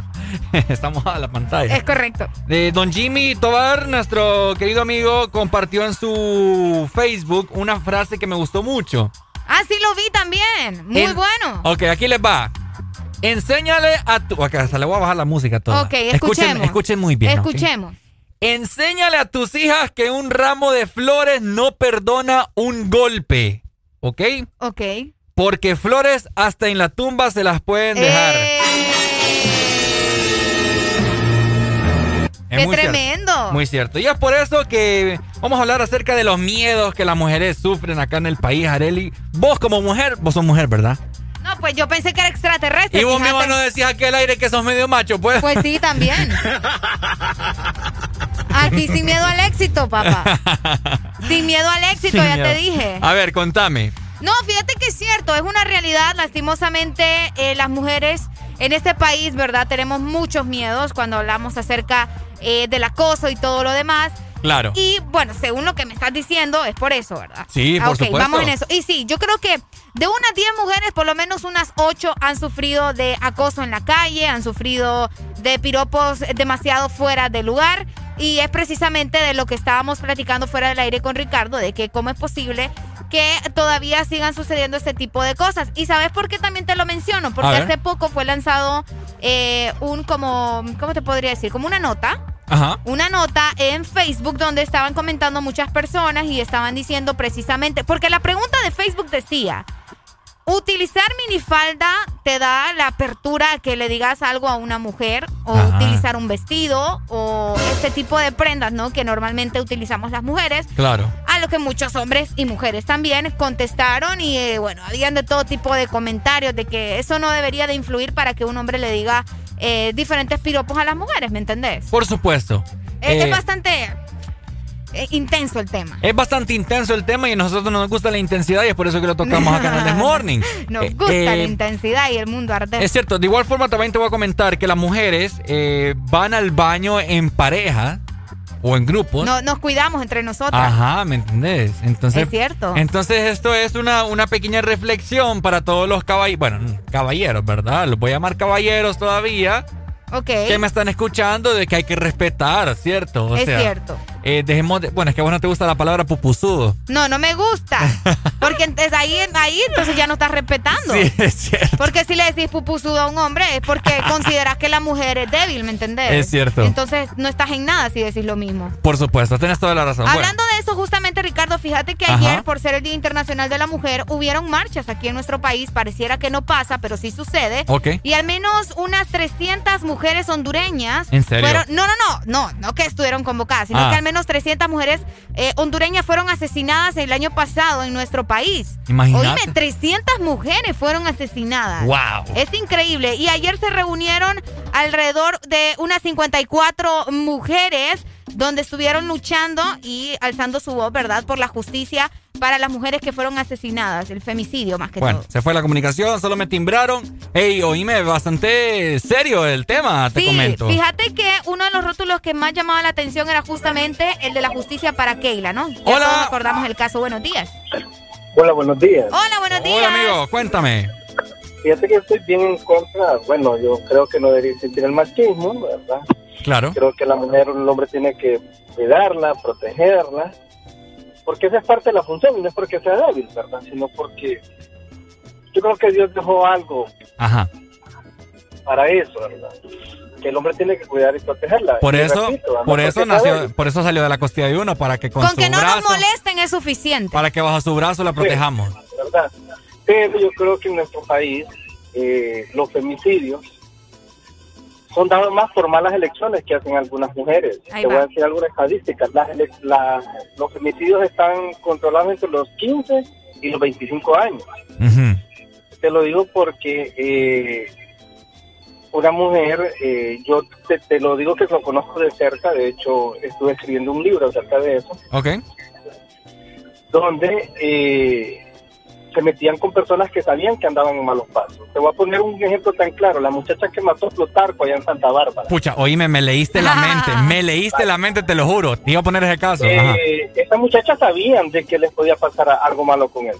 Estamos a la pantalla. Es correcto. De Don Jimmy Tobar, nuestro querido amigo, compartió en su Facebook una frase que me gustó mucho. Ah, sí lo vi también. Muy En- bueno. Ok, aquí les va. Enséñale a tu... Ok, hasta le voy a bajar la música toda. Ok, Escuchen, escuchemos. escuchen muy bien. Escuchemos. Enséñale a tus hijas que un ramo de flores no perdona un golpe. ¿Ok? Ok. Porque flores hasta en la tumba se las pueden dejar. Eh, Es ¡Qué muy cierto. tremendo! Muy cierto. Y es por eso que vamos a hablar acerca de los miedos que las mujeres sufren acá en el país, Areli. Vos como mujer, vos sos mujer, ¿verdad? No, pues yo pensé que era extraterrestre. Y vos fíjate. mismo no decías aquí al aire que sos medio macho, pues. Pues sí, también. Aquí sin miedo al éxito, papá. Sin miedo al éxito, Sin ya miedo. te dije. A ver, contame. No, fíjate que es cierto, es una realidad. Lastimosamente, eh, las mujeres en este país, ¿verdad? Tenemos muchos miedos cuando hablamos acerca eh, del acoso y todo lo demás. Claro. Y bueno, según lo que me estás diciendo, es por eso, ¿verdad? Sí, por Ah, ok, supuesto. vamos en eso. Y sí, yo creo que de unas 10 mujeres, por lo menos unas 8 han sufrido de acoso en la calle, han sufrido de piropos demasiado fuera de lugar. Y es precisamente de lo que estábamos platicando fuera del aire con Ricardo, de que cómo es posible que todavía sigan sucediendo este tipo de cosas. ¿Y sabes por qué también te lo menciono? Porque hace poco fue lanzado eh, un como, ¿cómo te podría decir? Como una nota Ajá. una nota en Facebook donde estaban comentando muchas personas y estaban diciendo precisamente, porque la pregunta de Facebook decía, ¿utilizar minifalda te da la apertura a que le digas algo a una mujer? ¿O Ajá. utilizar un vestido? ¿O este tipo de prendas, ¿no? Que normalmente utilizamos las mujeres. Claro. A lo que muchos hombres y mujeres también contestaron y eh, bueno, habían de todo tipo de comentarios de que eso no debería de influir para que un hombre le diga eh, diferentes piropos a las mujeres, ¿me entendés? Por supuesto. Es, Eh, es bastante eh, intenso el tema. Es bastante intenso el tema y a nosotros nos gusta la intensidad y es por eso que lo tocamos acá en el Morning. Nos Eh, gusta la eh, intensidad y el mundo arde. Es cierto, de igual forma también te voy a comentar que las mujeres eh, van al baño en pareja, o en grupos. No, nos cuidamos entre nosotros. Ajá, ¿me entendés? Entonces, Es cierto. Entonces esto es una, una pequeña reflexión para todos los caballeros, bueno, caballeros, ¿verdad? Los voy a llamar caballeros todavía. Ok. Que me están escuchando de que hay que respetar, ¿cierto? O Es sea, cierto. Eh, dejemos de- bueno, es que a vos no te gusta la palabra pupusudo. No, no me gusta. Porque entonces ahí, ahí entonces ya no estás respetando. Sí, es cierto. Porque si le decís pupusudo a un hombre es porque consideras que la mujer es débil, ¿me entendés? Es cierto. Entonces no estás en nada si decís lo mismo. Por supuesto, tenés toda la razón. Bueno, Hablando de eso, justamente, Ricardo, fíjate que Ajá. ayer, por ser el Día Internacional de la Mujer, hubieron marchas aquí en nuestro país. Pareciera que no pasa, pero sí sucede. Ok. Y al menos unas 300 mujeres hondureñas. ¿En serio? Fueron, no, no, no, no, no que estuvieron convocadas, sino Ah. que al menos 300 mujeres eh, hondureñas fueron asesinadas el año pasado en nuestro país. Imagínate. Oíme, 300 mujeres fueron asesinadas. Wow. Es increíble. Y ayer se reunieron alrededor de unas 54 mujeres donde estuvieron luchando y alzando su voz, ¿verdad?, por la justicia para las mujeres que fueron asesinadas, el femicidio más que bueno, todo. se fue la comunicación, solo me timbraron. Ey, oíme, bastante serio el tema, te Sí, comento. fíjate que uno de los rótulos que más llamaba la atención era justamente el de la justicia para Keila, ¿no? Ya Hola. todos recordamos el caso. Buenos días. Hola, buenos días. Hola, buenos días. Hola, amigo, cuéntame. Fíjate que estoy bien en contra. Bueno, yo creo que no debería existir el machismo, ¿verdad? Claro. Creo que la mujer el hombre tiene que cuidarla, protegerla, porque esa es parte de la función y no es porque sea débil, ¿verdad? Sino porque yo creo que Dios dejó algo Ajá. para eso, ¿verdad? Que el hombre tiene que cuidar y protegerla. Por Y eso, repito, por eso nació, débil. por eso salió de la costilla de uno, para que con, Con su que no brazo, nos molesten es suficiente. para que bajo su brazo la protejamos. ¿verdad? Pero yo creo que en nuestro país eh, los femicidios son dados más por malas elecciones que hacen algunas mujeres. Ahí Te voy a decir algunas estadísticas. Las la- los femicidios están controlados entre los 15 y los 25 años. Te lo digo porque eh, una mujer, eh, yo te, te lo digo que lo conozco de cerca, de hecho estuve escribiendo un libro acerca de eso, Ok. donde eh, se metían con personas que sabían que andaban en malos pasos. Te voy a poner un ejemplo tan claro, la muchacha que mató a Plutarco allá en Santa Bárbara. Pucha, oíme, me leíste la mente, me leíste la mente, te lo juro. Te iba a poner ese caso. Eh, estas muchachas sabían de que les podía pasar algo malo con él.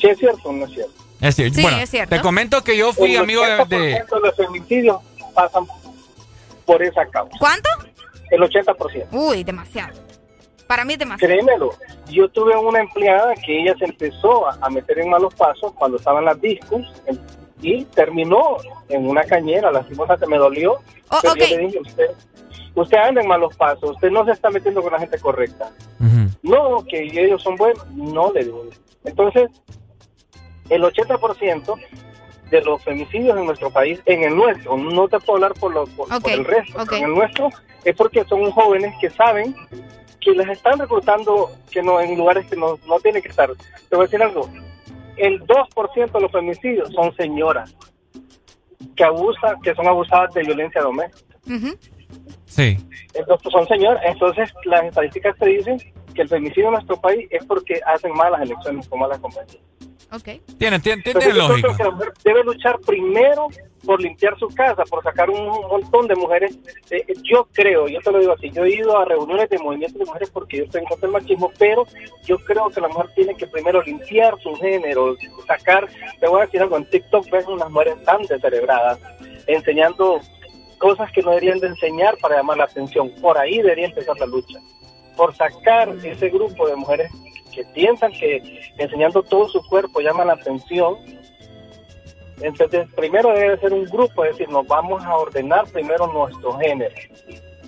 ¿Sí es cierto o no es cierto? Es cierto. Sí, bueno, es cierto. te comento que yo fui El amigo de, 80% de- de los femicidios pasan por esa causa. ¿Cuánto? El 80%. Uy, demasiado. Para mí es demasiado. Créemelo, yo tuve una empleada que ella se empezó a, a meter en malos pasos cuando estaba en las discos en- y terminó en una cañera, lastimosamente me dolió. Oh, pero yo le dije, usted, usted anda en malos pasos, usted no se está metiendo con la gente correcta. No, que ellos son buenos, no le digo. Entonces, el 80% de los femicidios en nuestro país, en el nuestro, no te puedo hablar por, lo, por, el resto, en el nuestro es porque son jóvenes que saben que les están reclutando que no en lugares que no, no tienen que estar. Te voy a decir algo, el 2% de los femicidios son señoras que abusan, que son abusadas de violencia doméstica. Sí. Entonces son señoras, entonces las estadísticas te dicen que el femicidio en nuestro país es porque hacen malas elecciones con malas compañías. Ok. Tiene, tiene, tiene lógica. que la mujer debe luchar primero por limpiar su casa, por sacar un montón de mujeres. Eh, yo creo, yo te lo digo así, yo he ido a reuniones de movimientos de mujeres porque yo estoy en contra del machismo, pero yo creo que la mujer tiene que primero limpiar su género, sacar, te voy a decir algo, en TikTok ves unas mujeres tan descerebradas, enseñando cosas que no deberían de enseñar para llamar la atención. Por ahí debería empezar la lucha, por sacar ese grupo de mujeres que piensan que enseñando todo su cuerpo llama la atención. Entonces, primero debe ser un grupo, es decir, nos vamos a ordenar primero nuestro género,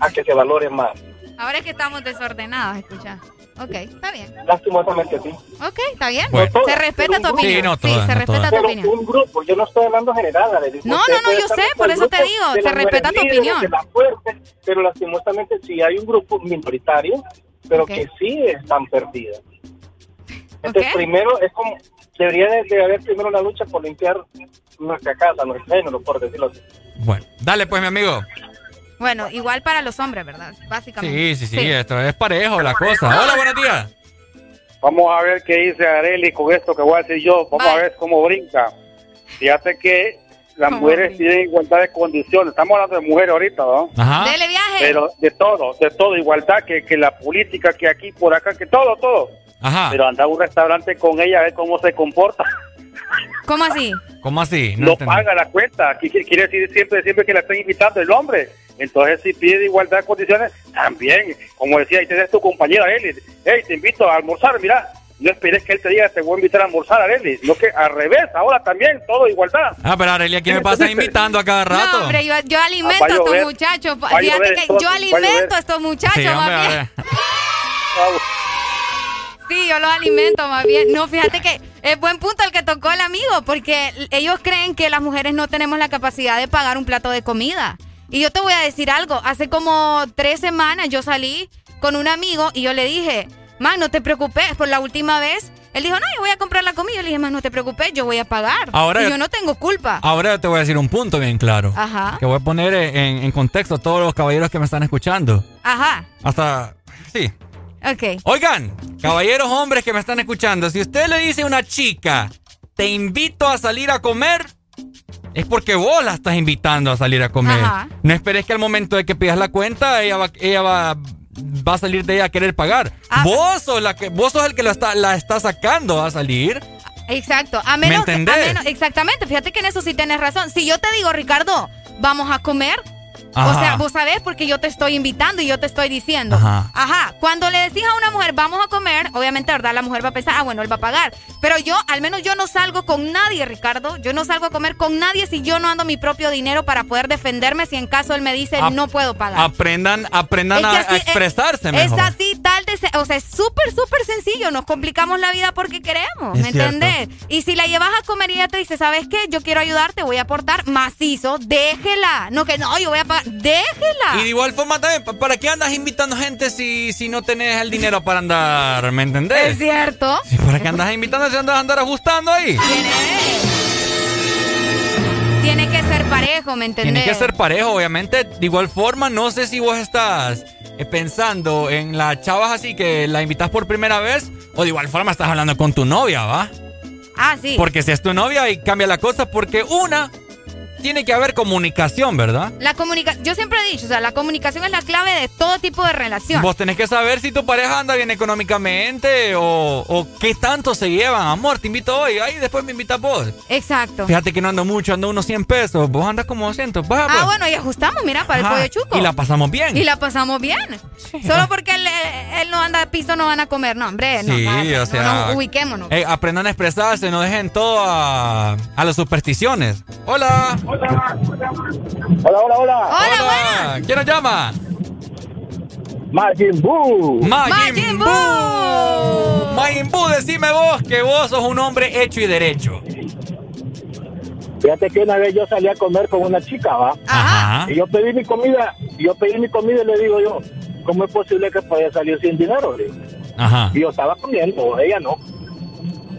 a que se valore más. Ahora es que estamos desordenados, escucha. Ok, está bien. Lastimosamente sí. Ok, está bien. No todas, se respeta tu un opinión. grupo. Sí, no todas, se no respeta todas. tu Pero un grupo, yo no estoy hablando general. No, no, no, yo sé, por eso te digo, se respeta tu líderes, opinión. fuertes, pero lastimosamente sí hay un grupo minoritario, pero que sí están perdidas. Entonces, primero es como, debería de, de haber primero una lucha por limpiar nuestra casa, nuestro género, por decirlo así. Bueno, dale pues, mi amigo. Bueno, igual para los hombres, ¿verdad? Básicamente. Sí, sí, sí, esto es parejo la cosa. Hola, buenos días. Vamos a ver qué dice Areli con esto que voy a decir yo. Vamos a ver cómo brinca. Fíjate que las mujeres tienen igualdad de condiciones. Estamos hablando de mujeres ahorita, ¿no? Ajá. Dele viaje. Pero de todo, de todo, igualdad, que, que la política, que aquí, por acá, que todo, todo. Ajá. Pero anda a un restaurante con ella a ver cómo se comporta. ¿Cómo así? ¿Cómo así? No, entendí. paga la cuenta. Qui- Quiere decir siempre, siempre que la estén invitando el hombre. Entonces, si pide igualdad de condiciones, también, como decía, ahí tenés tu compañera Eli. Hey, te invito a almorzar, mira. No esperes que él te diga, te voy a invitar a almorzar a Eli. No que al revés, ahora también, todo igualdad. Ah, pero Arelia, ¿quién me pasa invitando a cada rato? No, hombre, yo, yo alimento Ah, va a estos muchachos. Fíjate que yo alimento a estos muchachos, Sí, hombre, a. Sí, yo los alimento más bien. No, fíjate que es buen punto el que tocó el amigo, porque ellos creen que las mujeres no tenemos la capacidad de pagar un plato de comida. Y yo te voy a decir algo, hace como tres semanas yo salí con un amigo y yo le dije, man, no te preocupes, por la última vez, él dijo, no, yo voy a comprar la comida. Yo le dije, man, no te preocupes, yo voy a pagar. Ahora y yo- yo no tengo culpa. Ahora te voy a decir un punto bien claro. Ajá. Que voy a poner en, en contexto a todos los caballeros que me están escuchando. Ajá, Hasta. Sí. Ok. Oigan, caballeros hombres que me están escuchando, si usted le dice a una chica, te invito a salir a comer, es porque vos la estás invitando a salir a comer. Ajá. No esperes que al momento de que pidas la cuenta, ella va, ella va, va a salir de ella a querer pagar. Ah. Vos sos la que, vos sos el que lo está, la está sacando a salir. Exacto. A menos, a entendés? menos- exactamente. Fíjate que en eso sí tienes razón. Si yo te digo, Ricardo, vamos a comer. O sea, vos sabés porque yo te estoy invitando y yo te estoy diciendo. Ajá. Ajá. Cuando le decís a una mujer, vamos a comer, obviamente, ¿verdad? La mujer va a pensar, ah, bueno, él va a pagar. Pero yo, al menos yo no salgo con nadie, Ricardo. Yo no salgo a comer con nadie si yo no ando mi propio dinero para poder defenderme si en caso él me dice, no puedo pagar. Aprendan, aprendan Es que a, así, a expresarse Es mejor. así, tal de... O sea, es súper, súper sencillo. Nos complicamos la vida porque queremos, Es ¿me entendés? Y si la llevas a comer y ella te dice, ¿sabes qué? Yo quiero ayudarte, voy a aportar macizo, déjela. No que no, yo voy a pagar, déjela. Y de igual forma también, ¿pa- ¿para qué andas invitando gente si, si no tenés el dinero para andar? ¿Me entendés? Es cierto. Sí, ¿Para qué andas invitando si andas a andar ajustando ahí? Tiene que ser parejo, ¿me entendés? Tiene que ser parejo, obviamente. De igual forma, no sé si vos estás eh, pensando en las chavas así que la invitas por primera vez o de igual forma estás hablando con tu novia, ¿va? Ah, sí. Porque si es tu novia y cambia la cosa porque una, tiene que haber comunicación, ¿verdad? La comunicación, yo siempre he dicho, o sea, la comunicación es la clave de todo tipo de relación. Vos tenés que saber si tu pareja anda bien económicamente o, o qué tanto se llevan. Amor, te invito hoy, ahí después me invitas vos. Exacto. Fíjate que no ando mucho, ando unos 100 pesos. Vos andas como 200. Va, Ah, pues. bueno, y ajustamos, mira, para Ajá, el pollo chuco. Y la pasamos bien. Y la pasamos bien. Solo porque él, él no anda a piso no van a comer. No, hombre, no. Sí, o sea. no, no, ubiquémonos. eh, aprendan a expresarse, no dejen todo a, a las supersticiones. Hola. Hola, hola, hola. Hola. ¿Quién nos llama? Majin Buu. Majin Buu. Majin Buu, decime vos que vos sos un hombre hecho y derecho. Fíjate que una vez yo salí a comer con una chica, ¿va? Ajá. Y yo pedí mi comida, y yo pedí mi comida y le digo yo, ¿cómo es posible que podía salir sin dinero? Le. Ajá. Y yo estaba comiendo, ella no.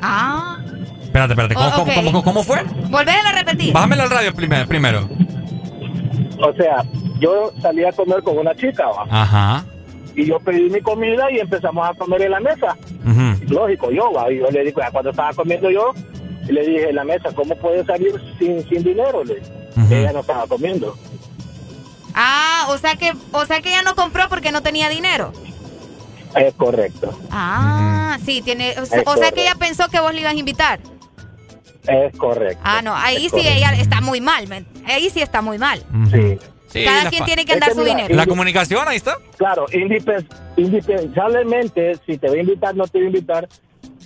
Ah. Espérate, espérate. ¿Cómo, Oh, cómo- ok. cómo- cómo fue? Volvéselo a repetir. Bájamelo al radio primero. primero. O sea, yo salí a comer con una chica, ¿va? Ajá. Y yo pedí mi comida y empezamos a comer en la mesa. Ujú. Lógico, yo, ¿va? Y yo le digo, ya cuando estaba comiendo yo, le dije en la mesa, ¿cómo puede salir sin, sin dinero? Le. Ella no estaba comiendo. Ah, o sea que, o sea que ella no compró porque no tenía dinero. Es correcto. Ah, sí, tiene. O, sea, Es o sea que ella pensó que vos le ibas a invitar. Es correcto. Ah, no, ahí Es sí correcto. ella está muy mal. men. Ahí sí está muy mal. Sí. Sí, Cada quien tiene que Es andar que su mira, dinero. La comunicación, ahí está. Claro, indispen- indispensablemente, si te va a invitar, no te va a invitar,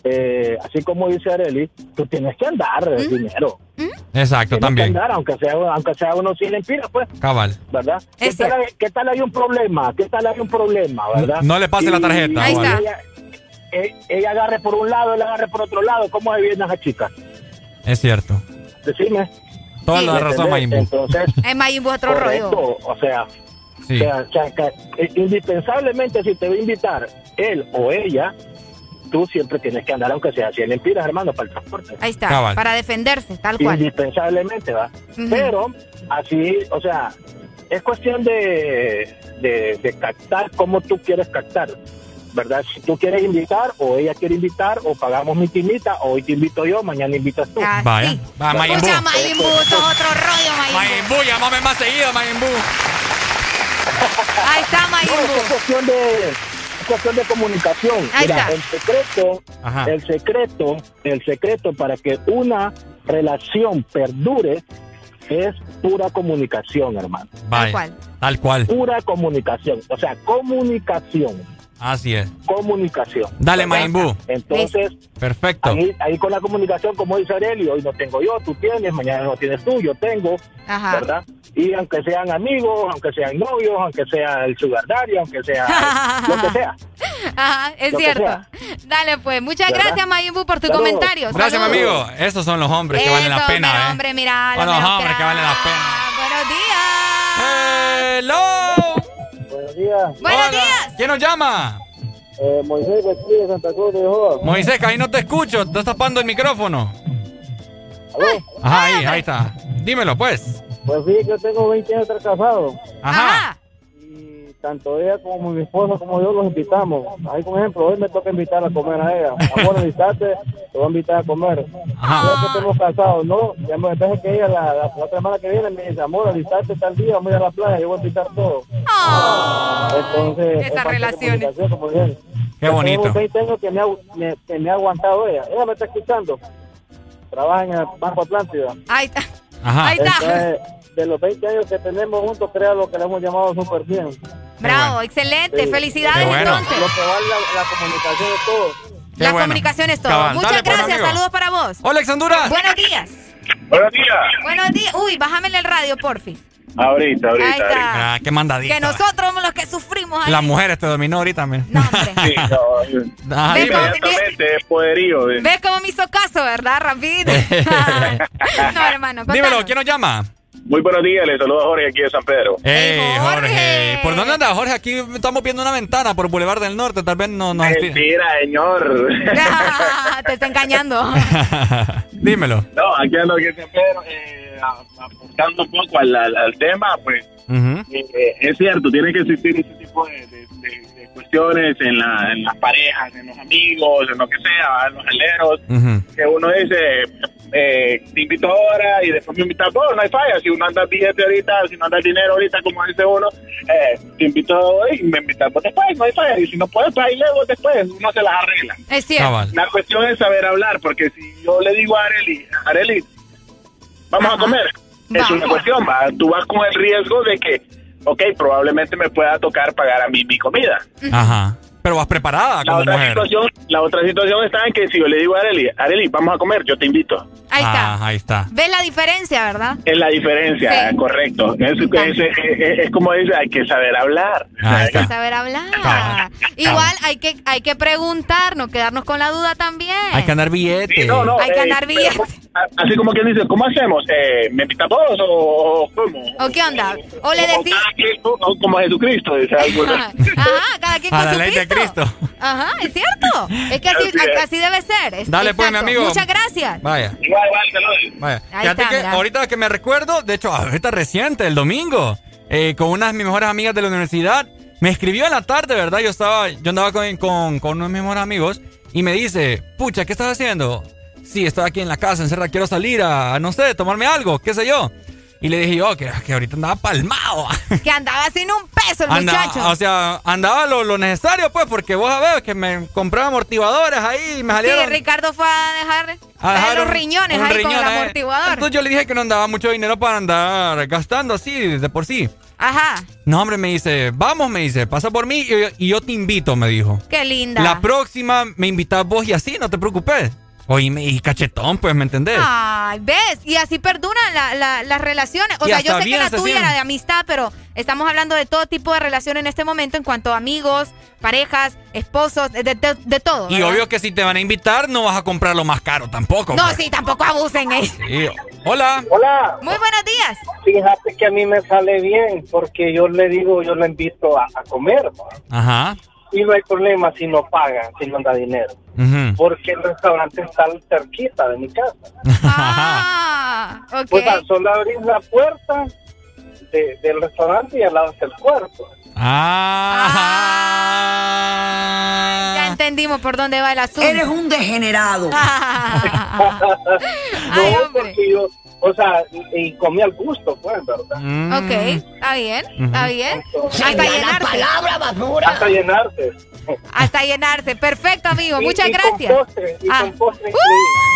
eh, así como dice Areli, tú tienes que andar eh, dinero. Exacto, Tienes también. que andar, aunque sea, aunque sea uno sin empiras, pues, Cabal. ¿verdad? ¿Qué tal, hay, ¿Qué tal hay un problema? ¿Qué tal hay un problema, verdad? No le pase la tarjeta, Ahí y está. Ella, eh, ella agarre por un lado, él agarre por otro lado. ¿Cómo se viene esa chica? Es cierto. Decime. Toda la ¿Me razón, Buu. Entonces, Es Mayimbu otro rollo. correcto, o sea, Sí. o sea, que, eh, indispensablemente si te va a invitar él o ella, tú siempre tienes que andar, aunque sea 100 empiras, hermano, para el transporte. Ahí está, Cabal. para defenderse, tal cual. Indispensablemente, ¿va? Pero, así, o sea, es cuestión de, de, de captar cómo tú quieres captar, ¿verdad? Si tú quieres invitar o ella quiere invitar o pagamos mi timita, hoy te invito yo, mañana invitas tú. Ah, Vaya. sí. Va, Mayimbu. Escucha, Mayimbu, esto es otro rollo, Mayimbu. Mayimbu, llámame más seguido, Mayimbu. Ahí está, No, Mayimbu. es cuestión de es cuestión de comunicación. Ahí Mira, está. el secreto, Ajá. el secreto, el secreto para que una relación perdure es pura comunicación, hermano. Vaya. cual. Tal cual. Pura comunicación, o sea, comunicación, Así es. comunicación. Dale. Mayimbu. Entonces, Perfecto. ahí, ahí con la comunicación, como dice Areli, hoy no tengo yo, tú tienes, mañana no tienes tú, yo tengo, Ajá. ¿verdad? Y aunque sean amigos, aunque sean novios, aunque sea el sugar daddy, aunque sea lo que sea. Ajá, es Lo cierto. Dale, pues. Muchas ¿Verdad? gracias, Mayimbu, por tu Saludos. comentario. Gracias, mi amigo. Esos son los hombres que valen la pena, ¿eh? hombre, mira, Son los hombres que valen la pena. Buenos días. ¡Hello! Buenos días. Buenos Hola. días. ¿Quién nos llama? Eh, Moisés de aquí de Santa Cruz de Jehová. Moisés, que ahí no te escucho. Estás tapando el micrófono. ¿Aló? Ajá, ahí, ahí está. Dímelo, pues. Pues sí, yo tengo 20 años de estar casado. Ajá. Y tanto ella como mi esposa como yo los invitamos. Ahí, por ejemplo, hoy me toca invitar a comer a ella. Amor, invitarte, te voy a invitar a comer. Ajá. Ya que estemos casados, ¿no? Ya me deje que ella la, la, la otra semana que viene me dice, amor, invitarte tal día, vamos a ir a la playa, yo voy a invitar todo. Entonces, Esas es relaciones. como dicen. Qué bonito. Tengo 20 años que me, ha, me- que me ha aguantado ella. Ella me está escuchando. Trabaja en el Banco Atlántida. Ahí está. Ajá. Ahí está. Entonces, de los 20 años que tenemos juntos, crea lo que le hemos llamado super bien. Bravo, excelente. Sí. Felicidades, bueno. entonces. Lo que vale la, la comunicación de todo. Qué La bueno. comunicación es todo. Cabal. Muchas Dale, pues, gracias. Saludos para vos. Hola, ex Honduras. Buenos días. Buenos días. Buenos días. Uy, bájame el radio, porfis. Ahorita, ahorita. Ahí está. Ah, qué mandadita. Que nosotros somos los que sufrimos ahí. Las mujeres te dominó ahorita, men. No, hombre. Sí, no, Ajá, Ve dime. cómo- inmediatamente es poderío. de- ¿Ves cómo me hizo caso, verdad? Rapidito. no, hermano. Dímelo, contanos. ¿quién nos llama? Muy buenos días, les saludo a Jorge aquí de San Pedro. Hey, Jorge. Jorge. ¿Por dónde anda Jorge? Aquí estamos viendo una ventana por Boulevard del Norte. Tal vez no nos Mentira, señor. Te está engañando. Dímelo. no, aquí ando aquí en San Pedro, eh, un poco al, al- al tema, pues Ujú. eh, es cierto, tiene que existir ese tipo de, de- de- de cuestiones en, la, en las parejas, en los amigos, en lo que sea, en los aleros, Ujú. que uno dice, eh, te invito ahora y después me invitas vos, no hay falla, si uno anda el billete ahorita, si no anda el dinero ahorita, como dice uno, eh, te invito hoy y me invitas vos después, no hay falla, y si no puedes, pues ahí luego después, uno se las arregla. Es cierto. Cabal. La cuestión es saber hablar, porque si yo le digo a Areli, Areli, vamos Ajá. a comer, es Vamos. una cuestión, ¿va? tú vas con el riesgo de que, ok, probablemente me pueda tocar pagar a mí mi comida. Ajá. Pero vas preparada La como otra, mujer. situación, la otra situación está en que si yo le digo a Areli, Areli, vamos a comer, yo te invito. Ahí está. Ah, ahí está. ¿Ves la diferencia, verdad? Es la diferencia, Sí. correcto. Es, es- es- es- es como dice, hay que saber hablar. Ahí Hay que saber hablar. Igual hay que, hay que preguntar, no quedarnos con la duda también. Hay que andar billete. Sí, no, no, Hay que eh, andar pero, a- Así como quien dice, ¿cómo hacemos? Eh, ¿Me invitas vos o, o cómo? ¿O qué onda? O le decís... cada quien, o- o como Jesucristo, dice algo. Ajá, cada quien con su Cristo. Cristo. Ajá, es cierto. Es que así, Así es. así debe ser. Es- Dale, pues, mi amigo. Muchas gracias. Vaya. Igual, igual. Vaya. Ahí Fíjate está, que mira. ahorita que me recuerdo, de hecho, ahorita reciente, el domingo, eh, con unas de mis mejores amigas de la universidad, me escribió en la tarde, ¿verdad? Yo estaba, yo andaba con, con, con uno de mis mejores amigos y me dice, pucha, ¿qué estás haciendo? Sí, estoy aquí en la casa, encerrada, quiero salir a, no sé, tomarme algo, qué sé yo. Y le dije yo que, que ahorita andaba palmado. Que andaba sin un peso el muchacho. o sea, andaba lo, lo necesario, pues, porque vos sabés que me compré amortiguadores ahí y me sí, salieron... Ricardo fue a dejar, a dejar los riñones un ahí riñón con el ahí. amortiguador. Entonces yo le dije que no andaba mucho dinero para andar gastando así de por sí. Ajá, No, hombre, me dice, vamos, me dice, pasa por mí y, yo- y yo te invito, me dijo. qué linda. La próxima me invitas vos y así, no te preocupes. Oye, me- y cachetón, pues, ¿me entendés? Ay, ¿ves? Y así perduran la- la- las relaciones. O Y sea, yo sé que la se tuya era de amistad, pero estamos hablando de todo tipo de relación en este momento en cuanto a amigos, parejas, esposos, de, de- de todo. y obvio que si te van a invitar, no vas a comprar lo más caro tampoco. No, pues. sí, tampoco abusen. eh. Sí. Hola. Hola. Muy buenos días. Fíjate que a mí me sale bien porque yo le digo, yo le invito a, a comer ¿no? Ajá. Y no hay problema si no pagan, si no da dinero. Porque el restaurante está cerquita de mi casa. Ah. Pues tan solo abrir la puerta de- del restaurante y al lado está el cuarto. Ah. entendimos por dónde va el asunto. Eres un degenerado. Ay, no, hombre. porque yo, o sea, y, y comí al gusto, pues, ¿verdad? Mm. Ok, está bien, está bien. Hasta llenarse. Hasta llenarse. Hasta llenarse. Perfecto, amigo. Y- Muchas y con gracias. postre, y Ah. con postre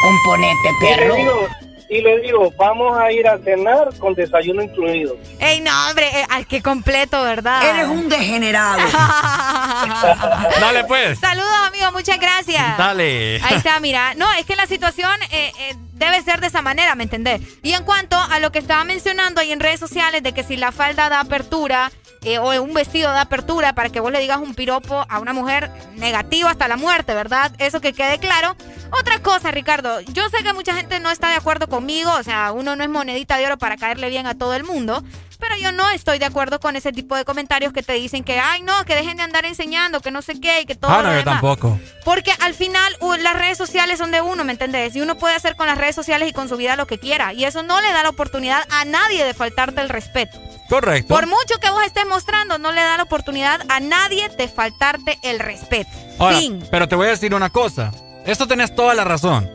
Componente, Y le digo, y le digo, vamos a ir a cenar con desayuno incluido. Ey, no, hombre, eh, qué completo, ¿verdad? Eres un degenerado. Dale, pues. Saludos, amigo, muchas gracias. Dale. Ahí está, mira. No, es que la situación eh, eh, debe ser de esa manera, ¿me entendés? Y en cuanto a lo que estaba mencionando ahí en redes sociales, de que si la falda da apertura eh, o un vestido da apertura para que vos le digas un piropo a una mujer negativo hasta la muerte, ¿verdad? Eso que quede claro. Otra cosa, Ricardo, yo sé que mucha gente no está de acuerdo conmigo, o sea, uno no es monedita de oro para caerle bien a todo el mundo. Pero yo no estoy de acuerdo con ese tipo de comentarios que te dicen que, ay, no, que dejen de andar enseñando, que no sé qué, y que todo. Ah, lo no, yo demás". tampoco. Porque al final las redes sociales son de uno, ¿me entendés? Y uno puede hacer con las redes sociales y con su vida lo que quiera. Y eso no le da la oportunidad a nadie de faltarte el respeto. Correcto. Por mucho que vos estés mostrando, no le da la oportunidad a nadie de faltarte el respeto. Ahora, fin. pero te voy a decir una cosa. Esto tenés toda la razón.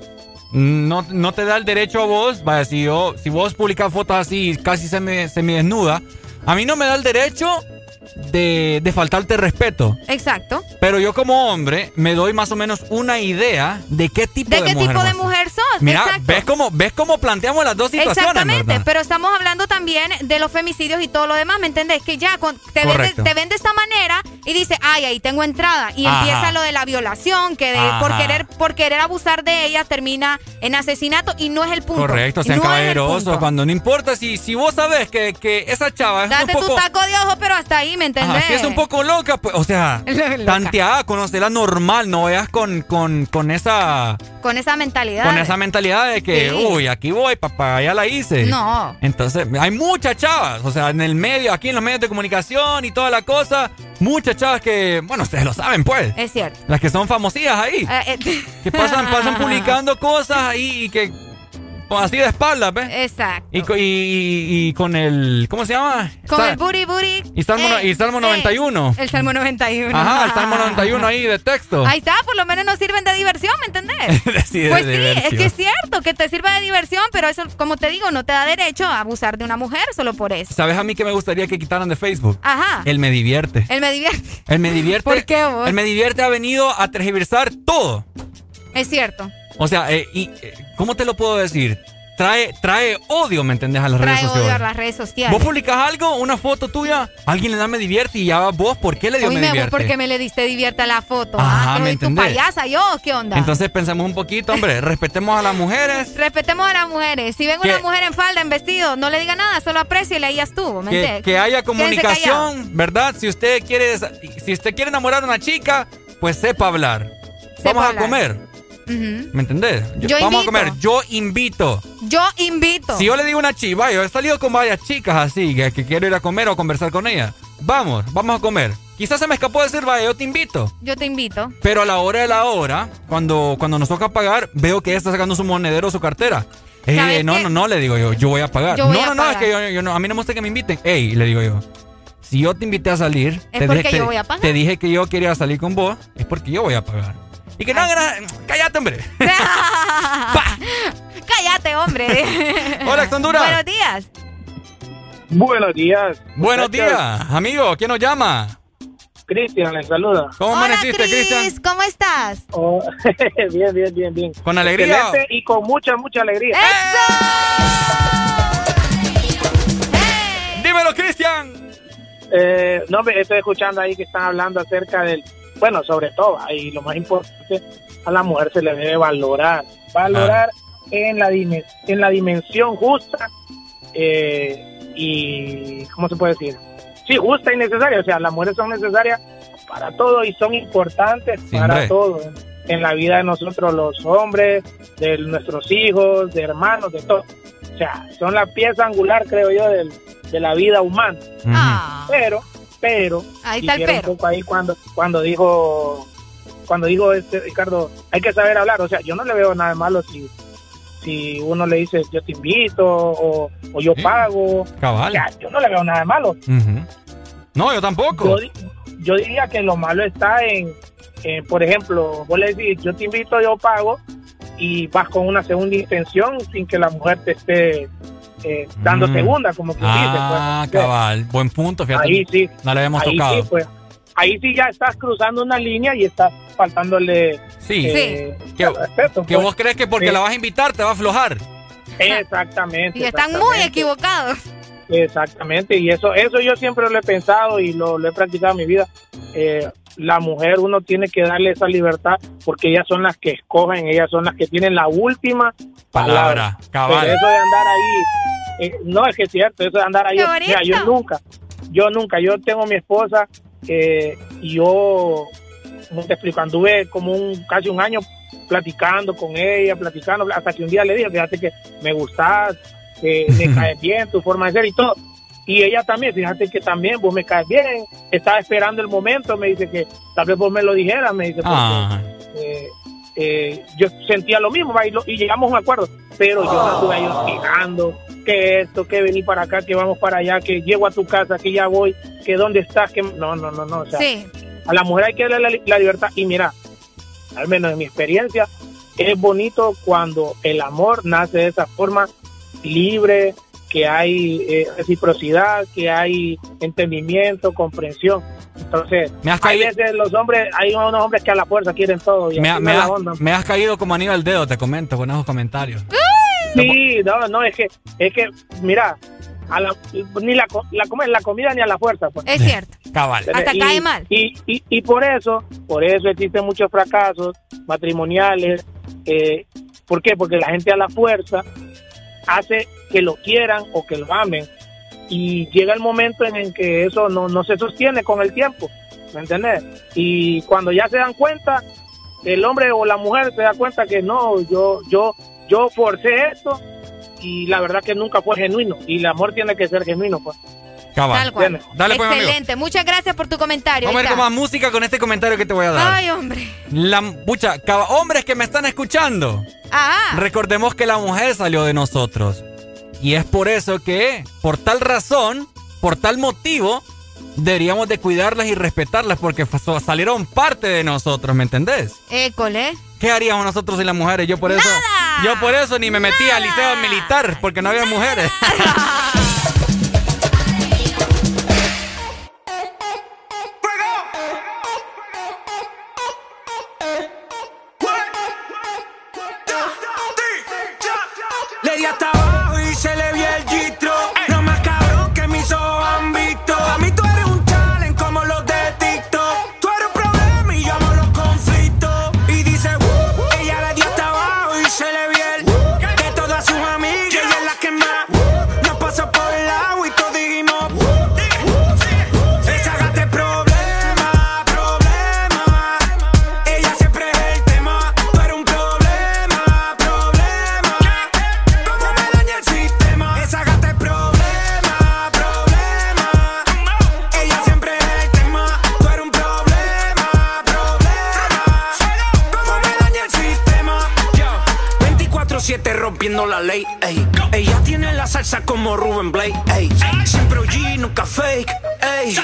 No, no te da el derecho a vos, si, yo, si vos publicas fotos así casi semi, desnuda, a mí no me da el derecho de, de faltarte respeto. Exacto. Pero yo como hombre me doy más o menos una idea de qué tipo ¿De de, qué mujer tipo de mujer sos? Mira, Exacto. ¿ves cómo, ¿ves cómo planteamos las dos situaciones, Exactamente, verdad? pero estamos hablando también de los femicidios y todo lo demás, ¿me entendés? Que ya con- te, ven de, Correcto. te ven de esta manera y dice, ay, ahí tengo entrada. Y Ajá. empieza lo de la violación, que de- por querer por querer abusar de ella termina en asesinato y no es el punto. Correcto, sean No caballerosos. Cuando no importa si, si vos sabes que, que esa chava es Date un tu poco... taco de ojo, pero hasta ahí, ¿me entendés? Si es un poco loca, pues, o sea, Loca. tanteada, conocela normal, no vayas con, con, con esa Con esa mentalidad. con esa mentalidad de que, Sí. uy, aquí voy, papá, ya la hice. No. Entonces, hay muchas chavas, o sea, en el medio, aquí en los medios de comunicación y toda la cosa, muchas chavas que, bueno, ustedes lo saben, pues. Es cierto. Las que son famosillas ahí. Eh, eh, Que pasan, pasan publicando cosas ahí y que, así de espaldas, ¿ves? Exacto. Y, co- y- y- y con el, ¿cómo se llama? Con Sa- el booty booty. Y Salmo, no- y Salmo 91. El Salmo 91. Ajá, el Salmo 91 ahí de texto. Ahí está, por lo menos nos sirven de diversión, ¿me entendés? Sí, pues sí, diversión. es que es cierto que te sirva de diversión, pero eso, como te digo, no te da derecho a abusar de una mujer solo por eso. ¿Sabes a mí que me gustaría que quitaran de Facebook? Ajá. El me divierte. Él me divierte. El me divierte. ¿Por qué vos? El me divierte ha venido a tergiversar todo. Es cierto. O sea, eh, y, eh, ¿cómo te lo puedo decir? Trae, trae odio, ¿me entendés? A las Trae redes odio a sociales. las redes sociales. Vos publicas algo, una foto tuya, alguien le da me divierte y ya vos, ¿por qué le dio Uy, me me divierte? porque me le diste divierte a la foto. Ajá, ah, ¿me tu payasa yo, ¿qué onda? Entonces pensemos un poquito, hombre, respetemos a las mujeres. Respetemos a las mujeres. Si ven Que- una mujer en falda, en vestido, no le diga nada, solo apréciele y ya estuvo, ¿me entiendes? que haya comunicación, ¿verdad? Si usted quiere, si usted quiere enamorar a una chica, pues sepa hablar. Vamos a hablar. ¿Me entendés? Yo vamos invito. a comer, yo invito. Yo invito. Si yo le digo una chiva, yo he salido con varias chicas así, que, que quiero ir a comer o conversar con ellas. Vamos, vamos a comer. Quizás se me escapó decir, vaya, yo te invito. Yo te invito. Pero a la hora de la hora, cuando, cuando nos toca pagar, veo que ella está sacando su monedero o su cartera. Eh, ¿Sabes no, no, no, le digo yo, yo voy a pagar. Voy no, a no, no, es que yo, yo no, a mí no me gusta que me inviten. Ey, le digo yo, si yo te invité a salir, Es te, porque dije- yo te- voy a pagar. te dije que yo quería salir con vos, es porque yo voy a pagar. Y que no, gra- cállate, hombre. Cállate, hombre. Hola, Honduras. Buenos días. Buenos días. Buenos días, amigo, ¿quién nos llama? Cristian, les saluda. ¿Cómo Hola, amaneciste, Cristian? Cris. ¿Cómo estás? Oh, bien, bien, bien, bien. ¿Con alegría? Excelente y con mucha, mucha alegría. Dímelo, Cristian. Eh, no, estoy escuchando ahí que están hablando acerca del, bueno, sobre todo, y lo más importante, a la mujer se le debe valorar, valorar en, la en la dimensión justa eh, y, ¿cómo se puede decir? Sí, justa y necesaria, o sea, las mujeres son necesarias para todo y son importantes Sí, para hombre. todo, en, en la vida de nosotros los hombres, de nuestros hijos, de hermanos, de todo. O sea, son la pieza angular, creo yo, del- de la vida humana. Pero, pero, Ahí está el pero. un poco ahí cuando, cuando dijo, cuando dijo este Ricardo, hay que saber hablar. O sea, yo no le veo nada de malo si, si uno le dice yo te invito o, o yo pago. Cabal. O sea, yo no le veo nada de malo. Ujú. No, yo tampoco. Yo, yo diría que lo malo está en, eh, por ejemplo, vos le decís, yo te invito, yo pago, y vas con una segunda intención sin que la mujer te esté eh, dando Mm. segunda, como que Ah, dice. Pues, cabal. Buen punto, fíjate. Ahí sí. No le habíamos ahí tocado. sí, pues. Ahí sí ya estás cruzando una línea y estás faltándole Sí. eh, Que, respeto, que pues. vos crees que porque Sí. la vas a invitar te va a aflojar. Exactamente. Y están muy equivocados. Exactamente, y eso eso yo siempre lo he pensado y lo, lo he practicado en mi vida. Eh, la mujer uno tiene que darle esa libertad porque ellas son las que escogen, ellas son las que tienen la última palabra. Palabra, cabal. Pero eso de andar ahí, eh, no es que es cierto, eso de andar ahí, ¡Qué mira, yo nunca, yo nunca, yo tengo mi esposa eh, y yo, ¿cómo te explico? Anduve como un casi un año platicando con ella, platicando, hasta que un día le dije, fíjate que me gustas, que me caes bien, tu forma de ser y todo. Y ella también, fíjate que también vos me caes bien, estaba esperando el momento, me dice que tal vez vos me lo dijeras, me dice, porque, Ah. eh, eh, yo sentía lo mismo y, lo- y llegamos a un acuerdo, pero yo no anduve ahí hostigando, que esto, que vení para acá, que vamos para allá, que llego a tu casa, que ya voy, que dónde estás, que no, no, no, no, o sea, Sí. a la mujer hay que darle la libertad y mira, al menos en mi experiencia, es bonito cuando el amor nace de esa forma libre, que hay eh, reciprocidad, que hay entendimiento, comprensión. Entonces, Me has hay caído- veces los hombres, hay unos hombres que a la fuerza quieren todo. Y Me, así me has, la onda. me has caído como anillo al dedo, te comento, con esos comentarios. Sí, no, no, es que, es que, mira, a la, ni la, co- la, la comida ni a la fuerza. Pues. Es cierto. Cabal. Hasta y, cae mal. Y, y, y por eso, por eso existen muchos fracasos matrimoniales. Eh, ¿Por qué? Porque la gente a la fuerza hace que lo quieran o que lo amen. Y llega el momento en el que eso no, no se sostiene con el tiempo. ¿Me entiendes? Y cuando ya se dan cuenta, el hombre o la mujer se da cuenta que no, yo, yo, yo forcé esto y la verdad que nunca fue genuino. Y el amor tiene que ser genuino, pues. Cabal. Tal cual. Dale, pues. Excelente. Muchas gracias por tu comentario. Vamos a está. con más música con este comentario que te voy a dar. Ay, hombre. La pucha, caba- hombres que me están escuchando. Ah, Recordemos que la mujer salió de nosotros. Y es por eso que, por tal razón, por tal motivo, deberíamos de cuidarlas y respetarlas porque salieron parte de nosotros, ¿me entendés? école. ¿Qué haríamos nosotros sin las mujeres? Yo por eso, yo por eso ni me metí al liceo militar porque no había mujeres. Como Ruben Blake. ey. Siempre OG, nunca fake. ey.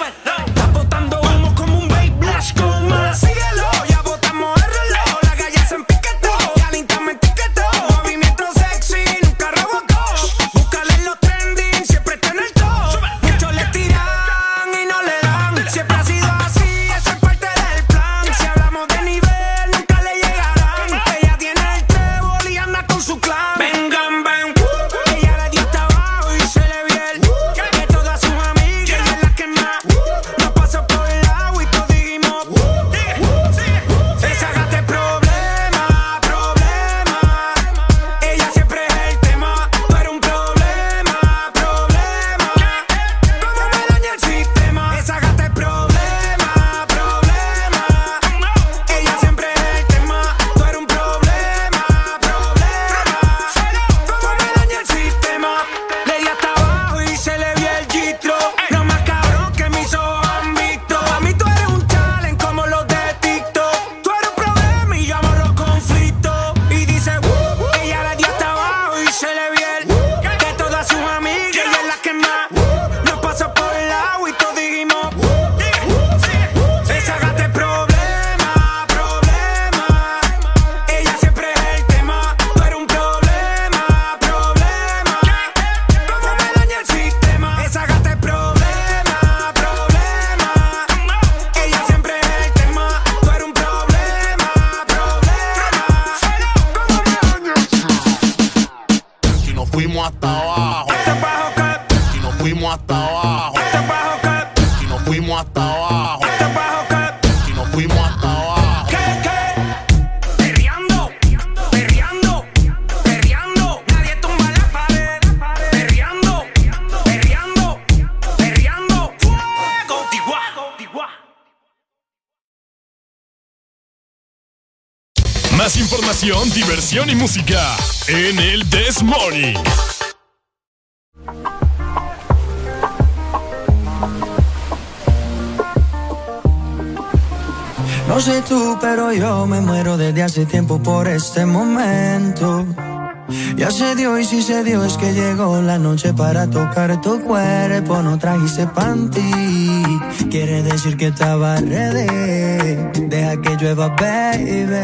Dio es que llegó la noche para tocar tu cuerpo. No trajiste panty, quiere decir que estaba ready. Deja que llueva, baby.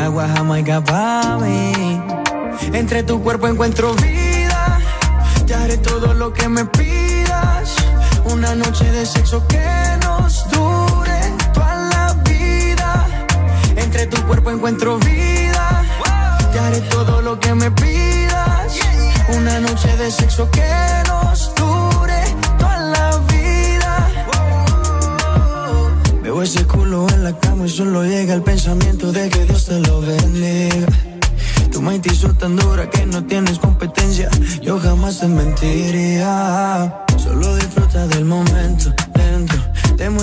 Agua jamaica para mí. Entre tu cuerpo encuentro vida. Ya haré todo lo que me pidas. Una noche de sexo que nos dure toda la vida. Entre tu cuerpo encuentro vida. Ya haré todo lo que me pidas. Una noche de sexo que nos dure toda la vida. Veo ese culo en la cama y solo llega el pensamiento de que Dios te lo bendiga. Tu mente hizo tan dura que no tienes competencia. Yo jamás te mentiría. Solo disfruta del momento.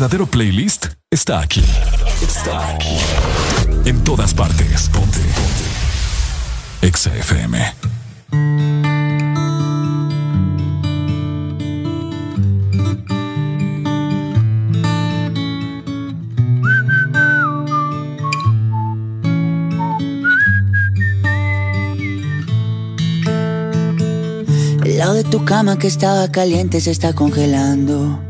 verdadero playlist está aquí. Está aquí. En todas partes. Ponte. Ponte. Exa FM. El lado de tu cama que estaba caliente se está congelando.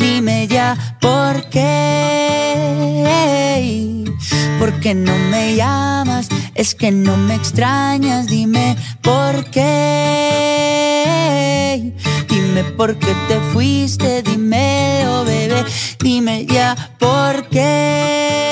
Dime ya por qué. ¿Por qué no me llamas? Es que no me extrañas. Dime por qué. Dime por qué te fuiste. Dímelo, bebé. Dime ya por qué.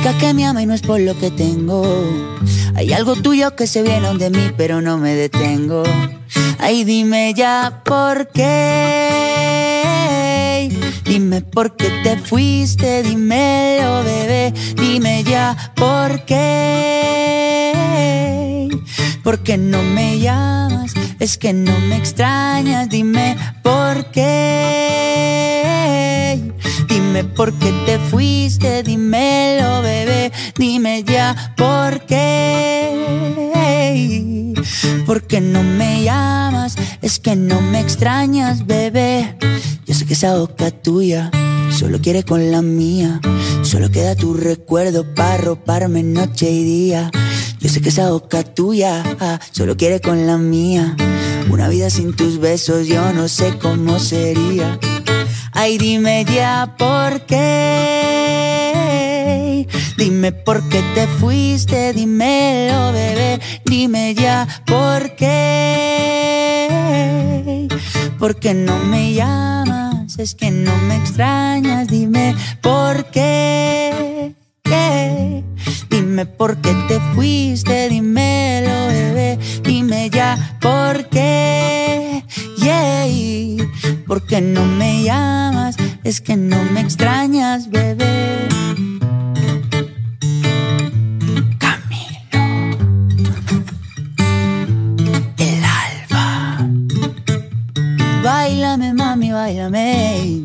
que me ama y no es por lo que tengo. Hay algo tuyo que se viene de mí, pero no me detengo. Ay, dime ya por qué. Dime por qué te fuiste, dímelo, bebé. Dime ya por qué. ¿Por qué no me llamas? Es que no me extrañas, dime por qué. Dime por qué te fuiste, dímelo, bebé. Dime ya por qué. ¿Por qué no me llamas? Es que no me extrañas, bebé. Yo sé que esa boca tuya solo quiere con la mía. Solo queda tu recuerdo para roparme noche y día. Yo sé que esa boca tuya ah, solo quiere con la mía. Una vida sin tus besos yo no sé cómo sería. Ay, dime ya por qué. Dime por qué te fuiste, dímelo, bebé. Dime ya por qué. ¿Por qué no me llamas? Es que no me extrañas, dime por qué. Dime por qué te fuiste, dímelo, bebé. Dime ya por qué. Yeah. ¿Por qué no me llamas? Es que no me extrañas, bebé. Báilame, mami, báilame.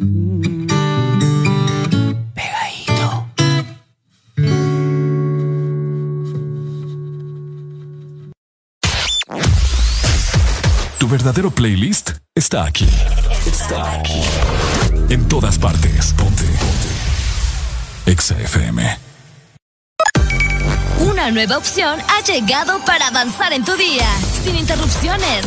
Pegadito. Tu verdadero playlist está aquí. Está aquí. En todas partes. Ponte. Ponte. Exa FM. Una nueva opción ha llegado para avanzar en tu día, sin interrupciones.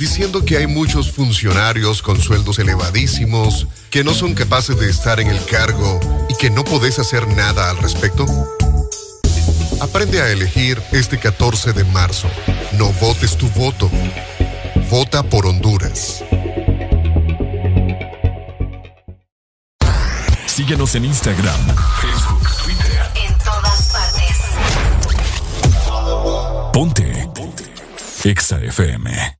Diciendo que hay muchos funcionarios con sueldos elevadísimos, que no son capaces de estar en el cargo y que no podés hacer nada al respecto. Aprende a elegir este 14 de marzo. No votes tu voto. Vota por Honduras. Síguenos en Instagram, Facebook, Twitter. En todas partes. Ponte. Ponte. Exa FM.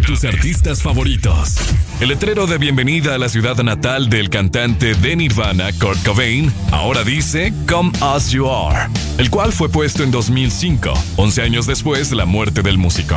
tus artistas favoritos. El letrero de bienvenida a la ciudad natal del cantante de Nirvana, Kurt Cobain, ahora dice Come As You Are, el cual fue puesto en 2005, 11 años después de la muerte del músico.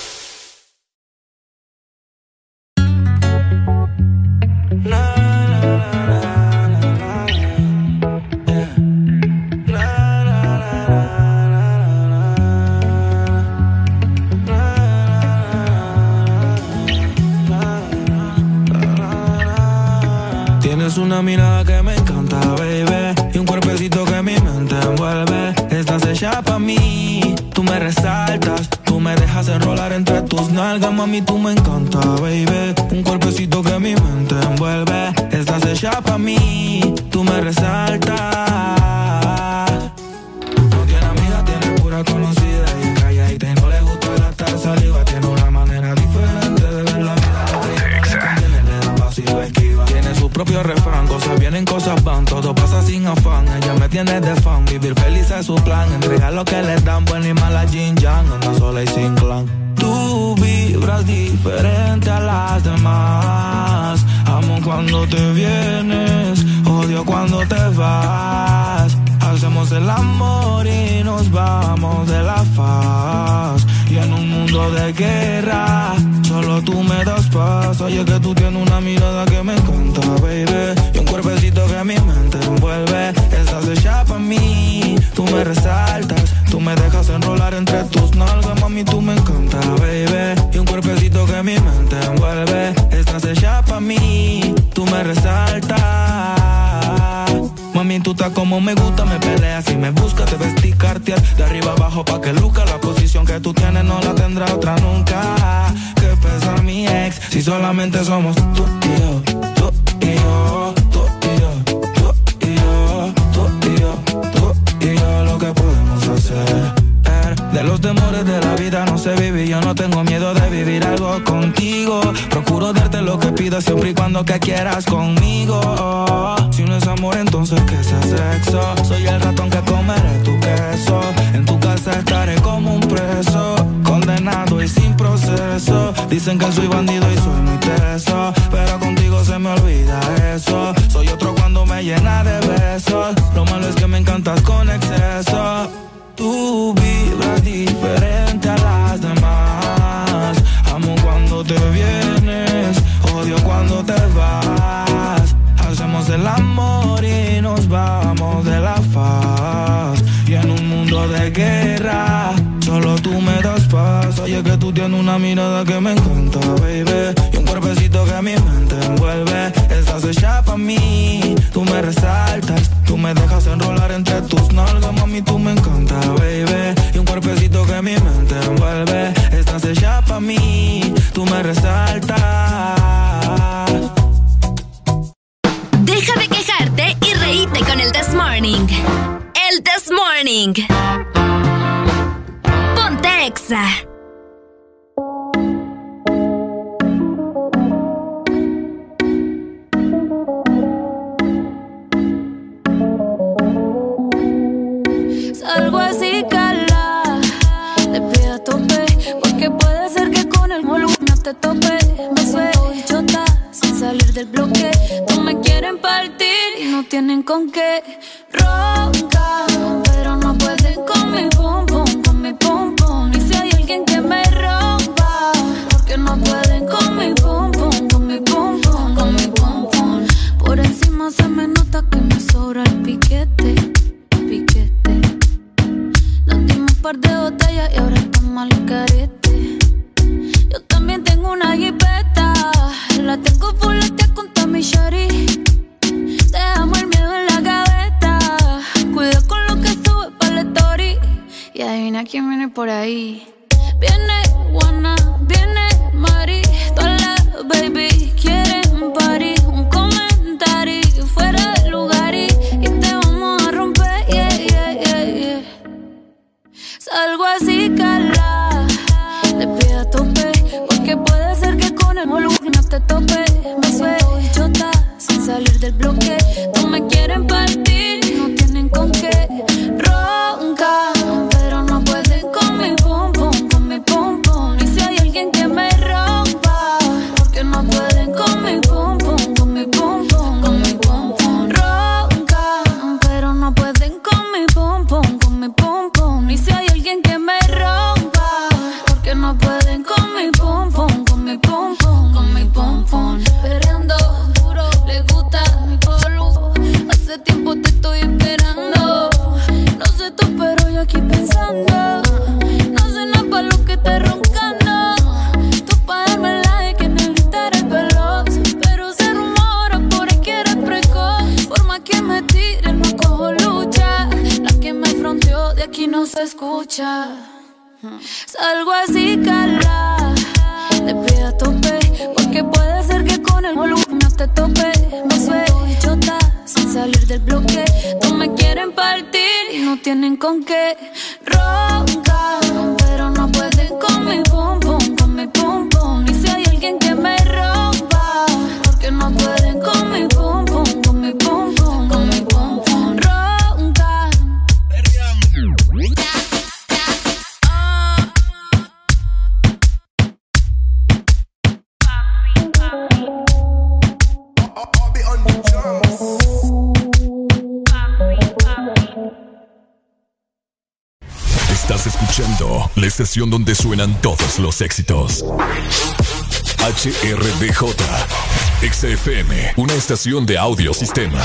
Éxitos. HRDJ, XFM, una estación de audio sistema.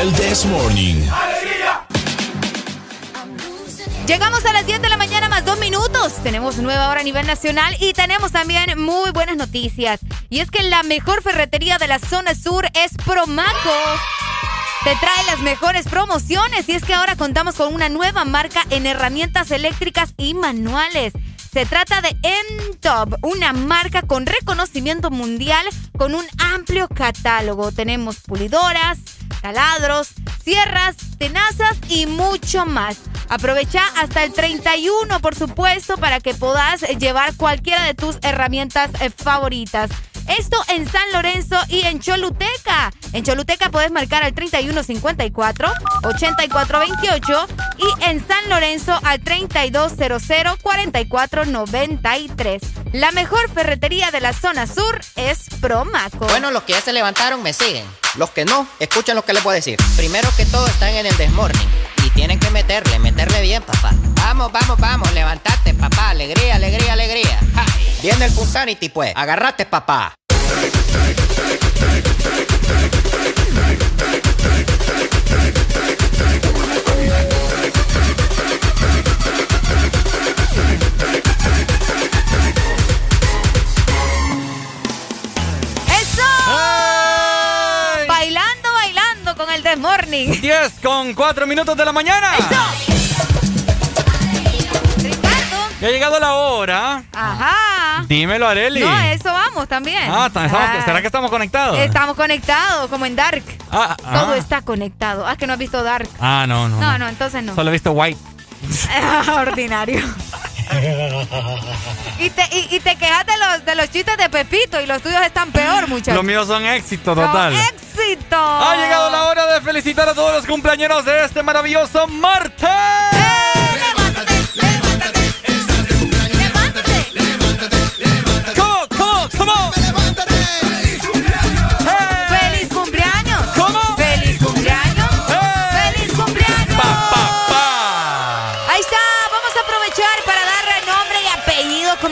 El This Morning. Llegamos a las 10 de la mañana más dos minutos. Tenemos nueva hora a nivel nacional y tenemos también muy buenas noticias. Y es que la mejor ferretería de la zona sur es Promaco. Te trae las mejores promociones y es que ahora contamos con una nueva marca en herramientas eléctricas y manuales. Se trata de M-Top, una marca con reconocimiento mundial con un amplio catálogo. Tenemos pulidoras, taladros, sierras, tenazas y mucho más. Aprovecha hasta el 31, por supuesto, para que puedas llevar cualquiera de tus herramientas eh, favoritas. Esto en San Lorenzo y en Choluteca. En Choluteca puedes marcar al 3154-8428 y en San Lorenzo al 3200-4493. La mejor ferretería de la zona sur es Promaco. Bueno, los que ya se levantaron me siguen. Los que no, escuchen lo que les voy a decir. Primero que todo están en el desmorning. Y tienen que meterle, meterle bien, papá. Vamos, vamos, vamos, levantate, papá. Alegría, alegría, alegría. Ja. Viene el Punsanity, pues. Agarrate, papá. 10 con 4 minutos de la mañana. Ya ha llegado la hora. Ajá. Dímelo, Areli. No, a eso vamos también. Ah, estamos- Ah. ¿será que estamos conectados? Estamos conectados, como en Dark. Ah, Todo ah. está conectado. Ah, que no has visto Dark. Ah, no, no. No, no, entonces no. Solo he visto White. Ordinario. Y te, y, y te quejas de los, de los chistes de Pepito y los tuyos están peor, muchachos. Los míos son éxito total. ¡Éxito! Ha llegado la hora de felicitar a todos los cumpleaños de este maravilloso martes. ¿Cómo? ¿Cómo? ¿Cómo?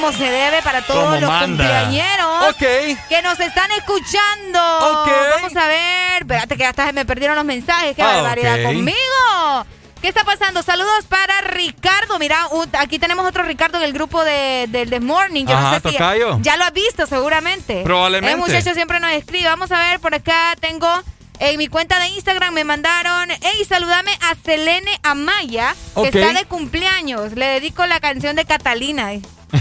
Como se debe para todos Como los manda. cumpleañeros que nos están escuchando. Vamos a ver, espérate que hasta se me perdieron los mensajes, qué Ah, barbaridad conmigo. ¿Qué está pasando? Saludos para Ricardo. Mira, aquí tenemos otro Ricardo en el grupo de, del The Morning. Yo no Ajá, si tocayo. ya lo has visto seguramente. Probablemente. El muchacho siempre nos escribe. Vamos a ver, por acá tengo en mi cuenta de Instagram me mandaron, hey, saludame a Selene Amaya, que está de cumpleaños. Le dedico la canción de Catalina.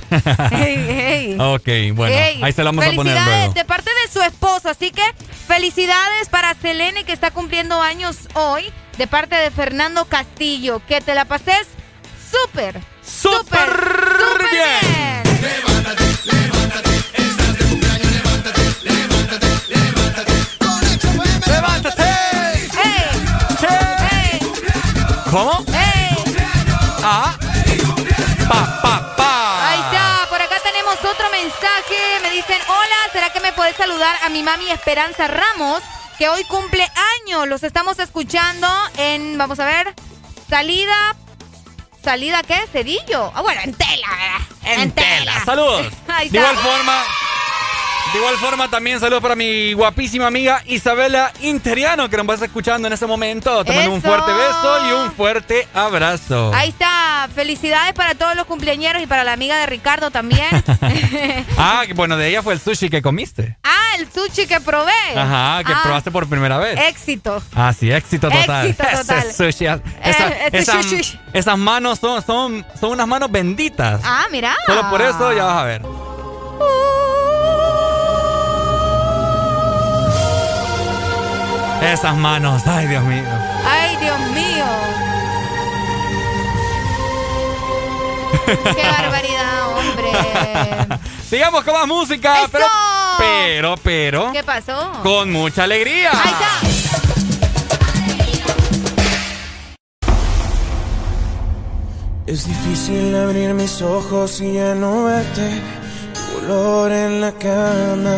Hey, hey. Ok, bueno, Hey, ahí se la vamos a poner felicidades luego. de parte de su esposo. Así que felicidades para Selene que está cumpliendo años hoy. De parte de Fernando Castillo. Que te la pases súper, súper, súper bien. ¡Levántate! ¡Hey! ¿Cómo? ¡Hey! Ah. ¿Será que me puedes saludar a mi mami Esperanza Ramos? Que hoy cumple años. Los estamos escuchando en, vamos a ver, salida. ¿Salida qué? Cedillo. Ah, bueno, en tela, ¿verdad? En, tela. Saludos. Ahí De igual forma, de igual forma también saludos para mi guapísima amiga Isabela Interiano que nos vas escuchando en este momento. Te mando un fuerte beso y un fuerte abrazo. Ahí está. Felicidades para todos los cumpleañeros y para la amiga de Ricardo también. Ah, bueno, de ella fue el sushi que comiste. ah, el sushi que probé. Ajá, que Ah, probaste por primera vez. Éxito. Ah, sí, éxito total. Éxito total. Ese sushi, esa- Eh, este sushi. esas manos son, son, son unas manos benditas. Ah, mira. Solo por eso ya vas a ver. Esas manos, ay Dios mío. Ay, Dios mío. Qué barbaridad, hombre. Sigamos con más música, ¡Eso! pero, pero, pero, ¿Qué pasó? con mucha alegría. Ahí está. Es difícil abrir mis ojos y ya no verte. Tu olor en la cama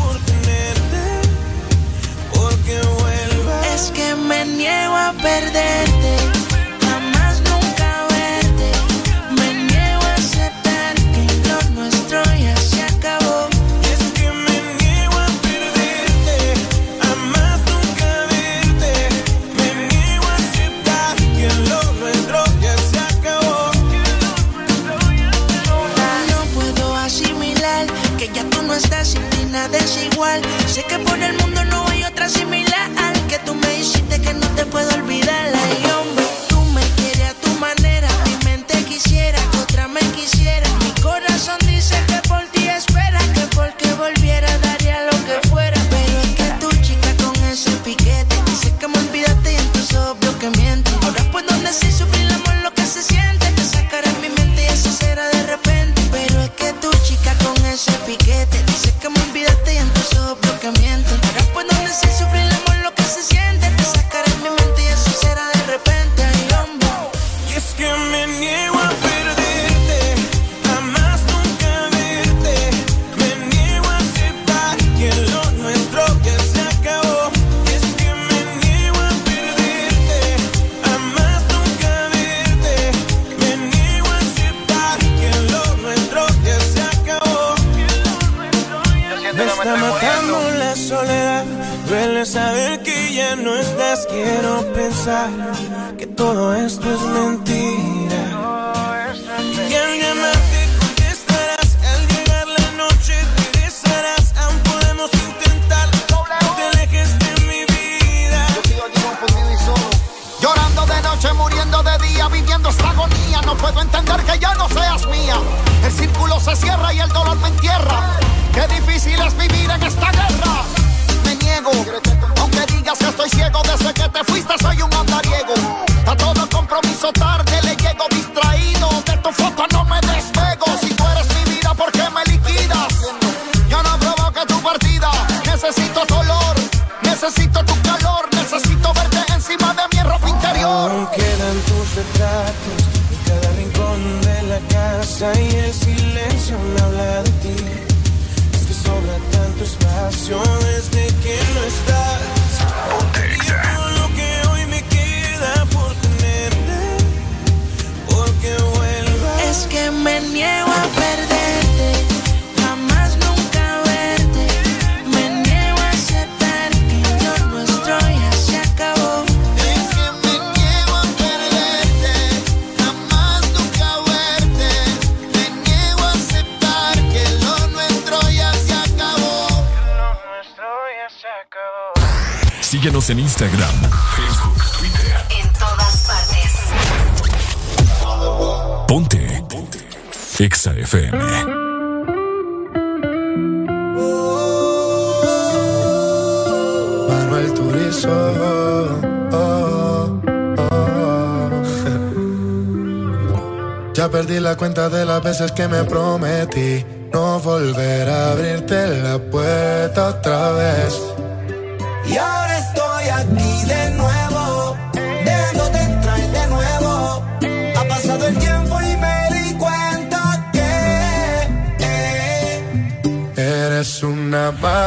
Es que me niego a perderte, jamás nunca verte. Me niego a aceptar que lo nuestro ya se acabó. Es que me niego a perderte, jamás nunca verte. Me niego a aceptar que lo nuestro ya se acabó. No puedo asimilar que ya tú no estás sin ti nada es igual. Que no estás. Quiero pensar que todo esto es mentira. Y al llamarte contestarás. Al llegar la noche regresarás. Aún podemos intentar. No te alejes de mi vida. Llorando de noche, muriendo de día, viviendo esta agonía. No puedo entender que ya no seas mía. El círculo se cierra y el dolor me entierra. Qué difícil es vivir en esta guerra. Me niego, digas que estoy ciego desde que te fuiste, soy un andariego. A todo compromiso tarde en Instagram, Facebook, Twitter. En todas partes. Ponte. Ponte. Exa FM. Manuel Turizo. oh, oh. Ya perdí la cuenta de las veces que me prometí no volver a abrirte la puerta otra vez.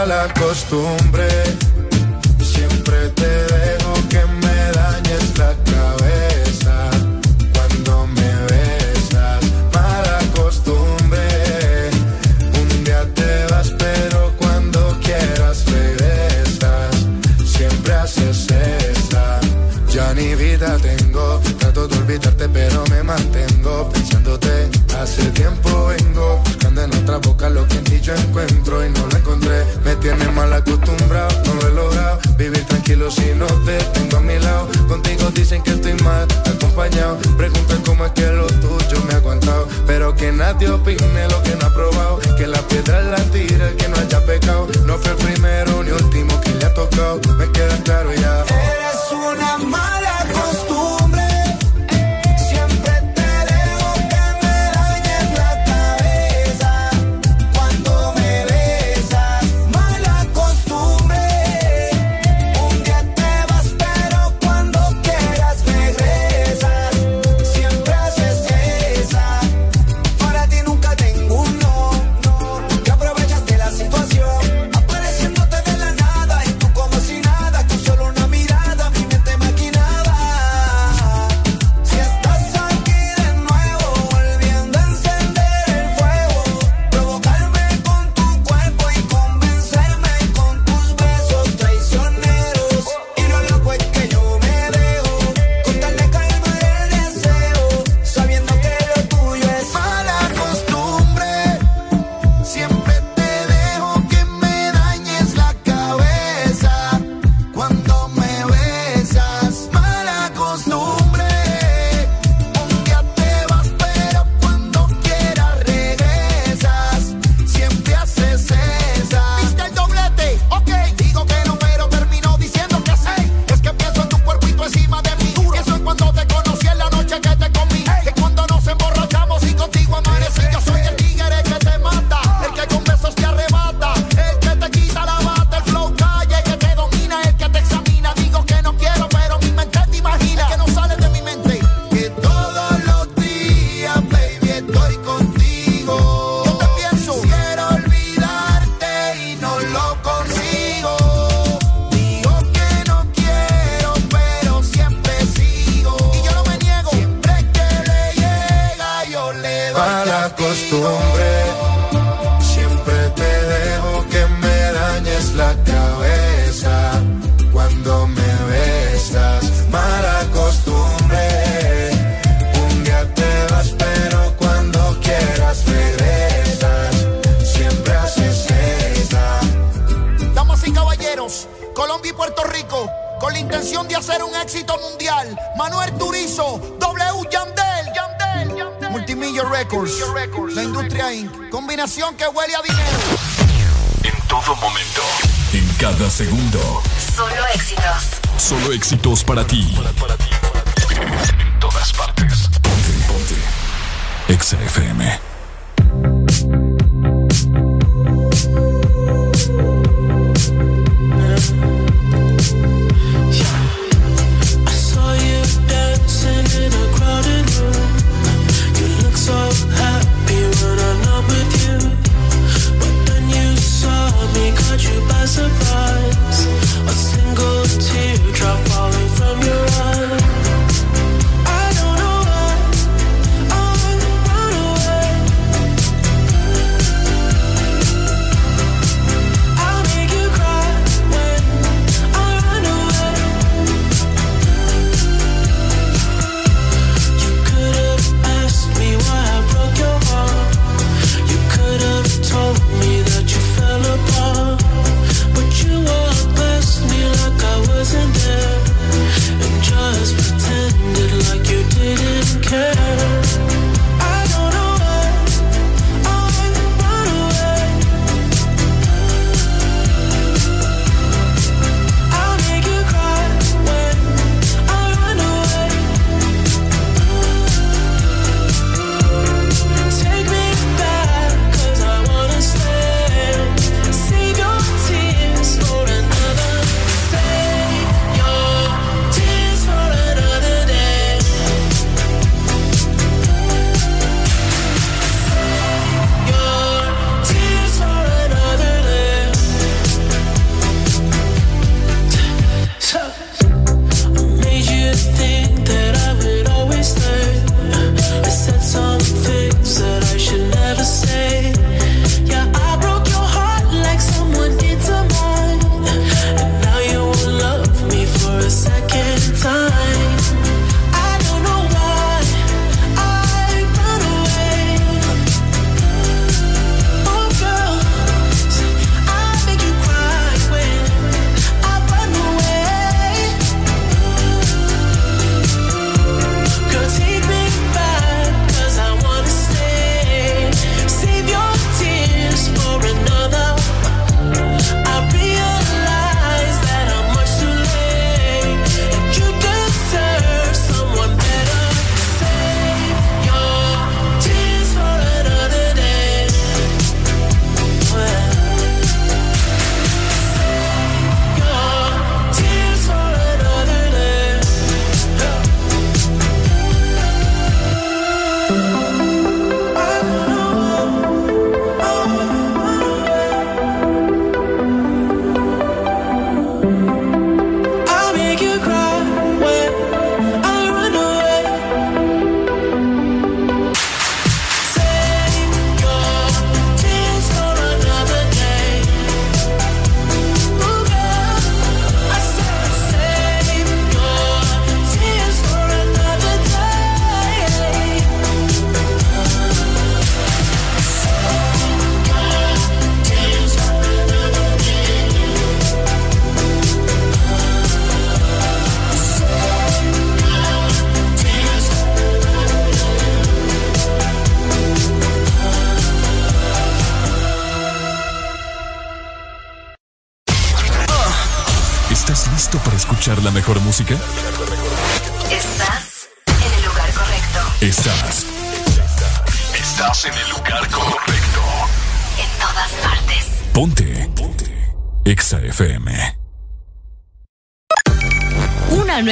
mala costumbre. Siempre te dejo que me dañes la cabeza cuando me besas. Mala costumbre. Un día te vas, pero cuando quieras regresas. Siempre haces esa, Ya ni vida tengo. Trato de olvidarte, pero me mantengo pensándote. Hace tiempo vengo buscando en otra boca lo que en ti yo encuentro acostumbrado, no lo he logrado. Vivir tranquilo si no te tengo a mi lado. Contigo dicen que estoy mal acompañado. Preguntan cómo es que lo tuyo me ha aguantado. Pero que nadie opine lo que no ha probado. Que la piedra la tira el que no haya pecado. No fue el primero ni último que le ha tocado. Me queda claro ya. Eres una mala costumbre.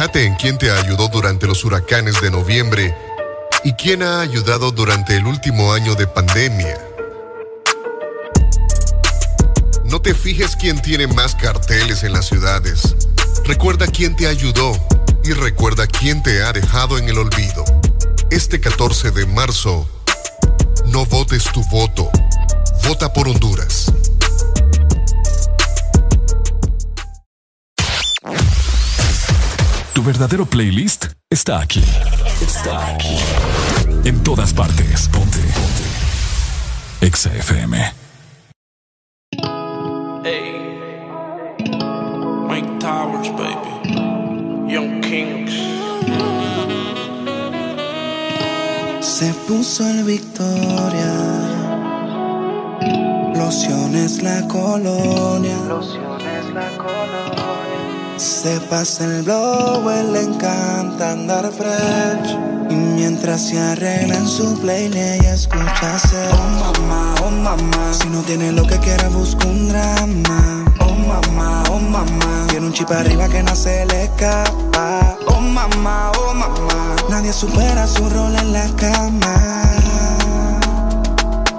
Fíjate en quién te ayudó durante los huracanes de noviembre y quién ha ayudado durante el último año de pandemia. No te fijes quién tiene más carteles en las ciudades. Recuerda quién te ayudó y recuerda quién te ha dejado en el olvido. Este 14 de marzo, no votes tu voto. Vota por Honduras. Tu verdadero playlist está aquí. Está aquí. En todas partes. Ponte. Ponte. Exa FM. Hey. Mike Towers, baby. Young Kings. Se puso el Victoria. Lociones la colonia. Lociones la colonia. Se pasa el blow, él le encanta andar fresh. Y mientras se arregla en su playlist, escucha hacer. Oh mamá, oh mamá. Si no tiene lo que quiera, busca un drama. Oh mamá, oh mamá. Tiene un chip arriba que no se le escapa. Oh mamá, oh mamá. Nadie supera su rol en la cama.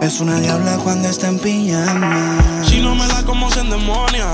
Es una diabla cuando está en pijama. Si no me da como se endemonia.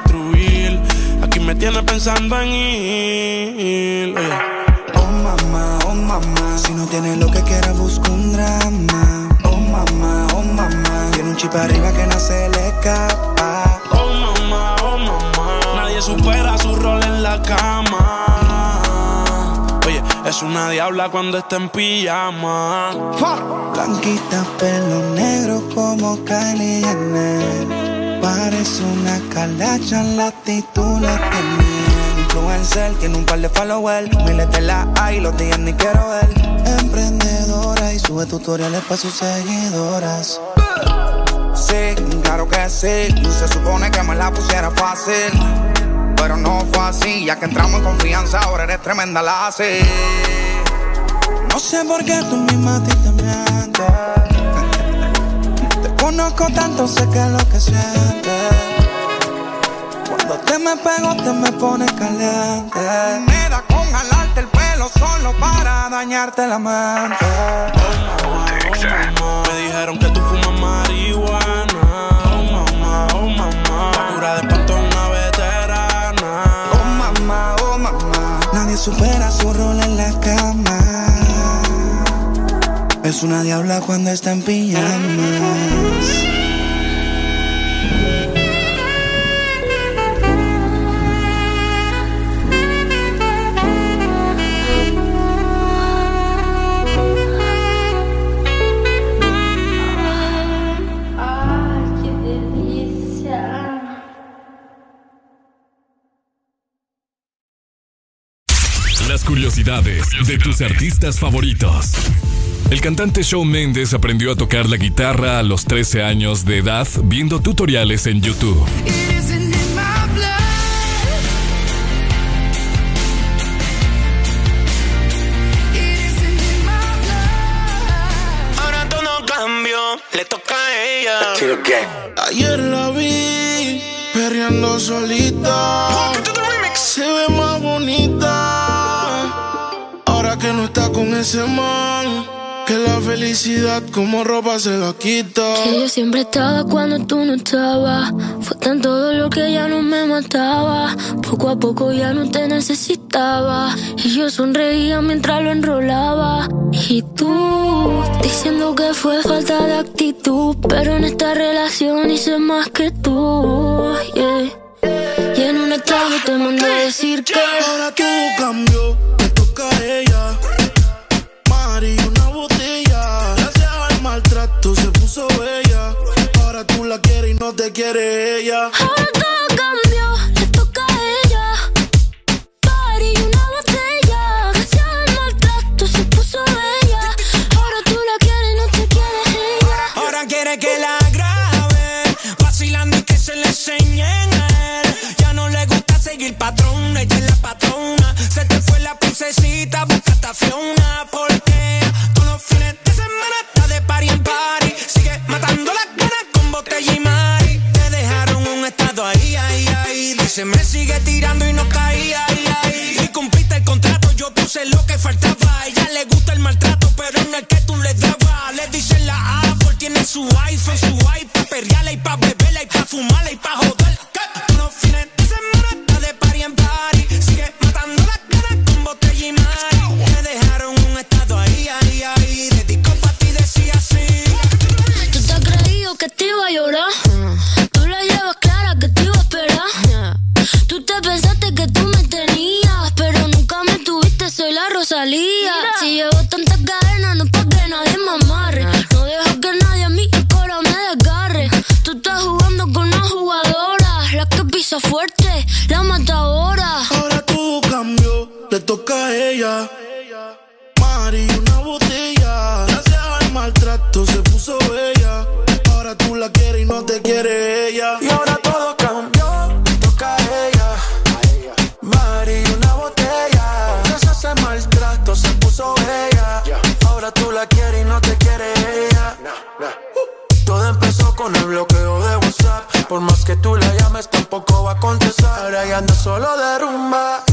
Tienes pensando en ir. Oh mamá, oh mamá. Si no tiene lo que quiera, busca un drama. Oh mamá, oh mamá. Tiene un chip arriba que no se le escapa. Oh mamá, oh mamá. Nadie supera su rol en la cama. Oye, es una diabla cuando está en pijama. Blanquita, pelo negro como Kylie Jenner. Parece una calacha, la actitud la tiene. Influencer, tiene un par de followers. Miles de la hay, los días ni quiero ver. Emprendedora y sube tutoriales para sus seguidoras. Sí, claro que sí. Se supone que me la pusiera fácil. Pero no fue así, ya que entramos en confianza, ahora eres tremenda la así. No sé por qué tú misma a ti te mientes. Te conozco tanto, sé que es lo que sientes. Me pego, te me pones caliente. Me da con jalarte el pelo solo para dañarte la mente. Me dijeron que tú fumas marihuana. Oh mamá, oh mamá. La cura de espanto es una veterana. Oh mamá, oh mamá. Nadie supera su rol en la cama. Es una diabla cuando está en pijamas. De tus artistas favoritos. El cantante Shawn Mendes aprendió a tocar la guitarra a los 13 años de edad viendo tutoriales en YouTube. Ahora todo cambió, le toca a ella. Ayer la vi perreando solita. Se ve más bonita. Que no está con ese man. Que la felicidad como ropa se la quita. Que yo siempre estaba cuando tú no estabas. Fue tan todo lo que ya no me mataba. Poco a poco ya no te necesitaba. Y yo sonreía mientras lo enrolaba. Y tú diciendo que fue falta de actitud. Pero en esta relación hice más que tú. yeah. Y en un estado te mandé a decir que. Ahora todo cambió, te quiere ella. Ahora todo cambió, le toca a ella. Party, una botella. Gracias al maltrato se puso bella. Ahora tú la quieres no te quiere ella. Ahora quiere que la grabe, vacilando y que se le a él. Ya no le gusta seguir patrón, ella es la patrona. Se te fue la princesita, busca a Fiona. Porque todos los fines de semana está de party en party. Dice, me sigue tirando y no caía, ahí, ahí. Y cumpliste el contrato, yo puse lo que faltaba. Ella le gusta el maltrato, pero no el que tú le dabas. Le dicen la Apple, tiene su iPhone, su iPad, perreala y pa' beberla y pa' fumarla y pa' joder. Los fines de semana está de party en party. Sigue matando las ganas con botella y mari. Me dejaron un estado ahí, ahí, ahí. Dedicó pa' ti, decía así. Tú te has creído que te iba a llorar. Tú te pensaste que tú me tenías, pero nunca me tuviste, soy la Rosalía. Si llevo tantas cadenas, no es pa' que nadie me amarre. No dejo que nadie a mí el cora me desgarre. Tú estás jugando con una jugadora, la que pisa fuerte, la matadora. Ahora todo cambió, le toca a ella. Mari, una botella. Gracias al maltrato se puso bella. Ahora tú la quieres y no te quiere ella. Y ahora todo Por más que tú la llames, tampoco va a contestar. Ahora ya anda solo de rumba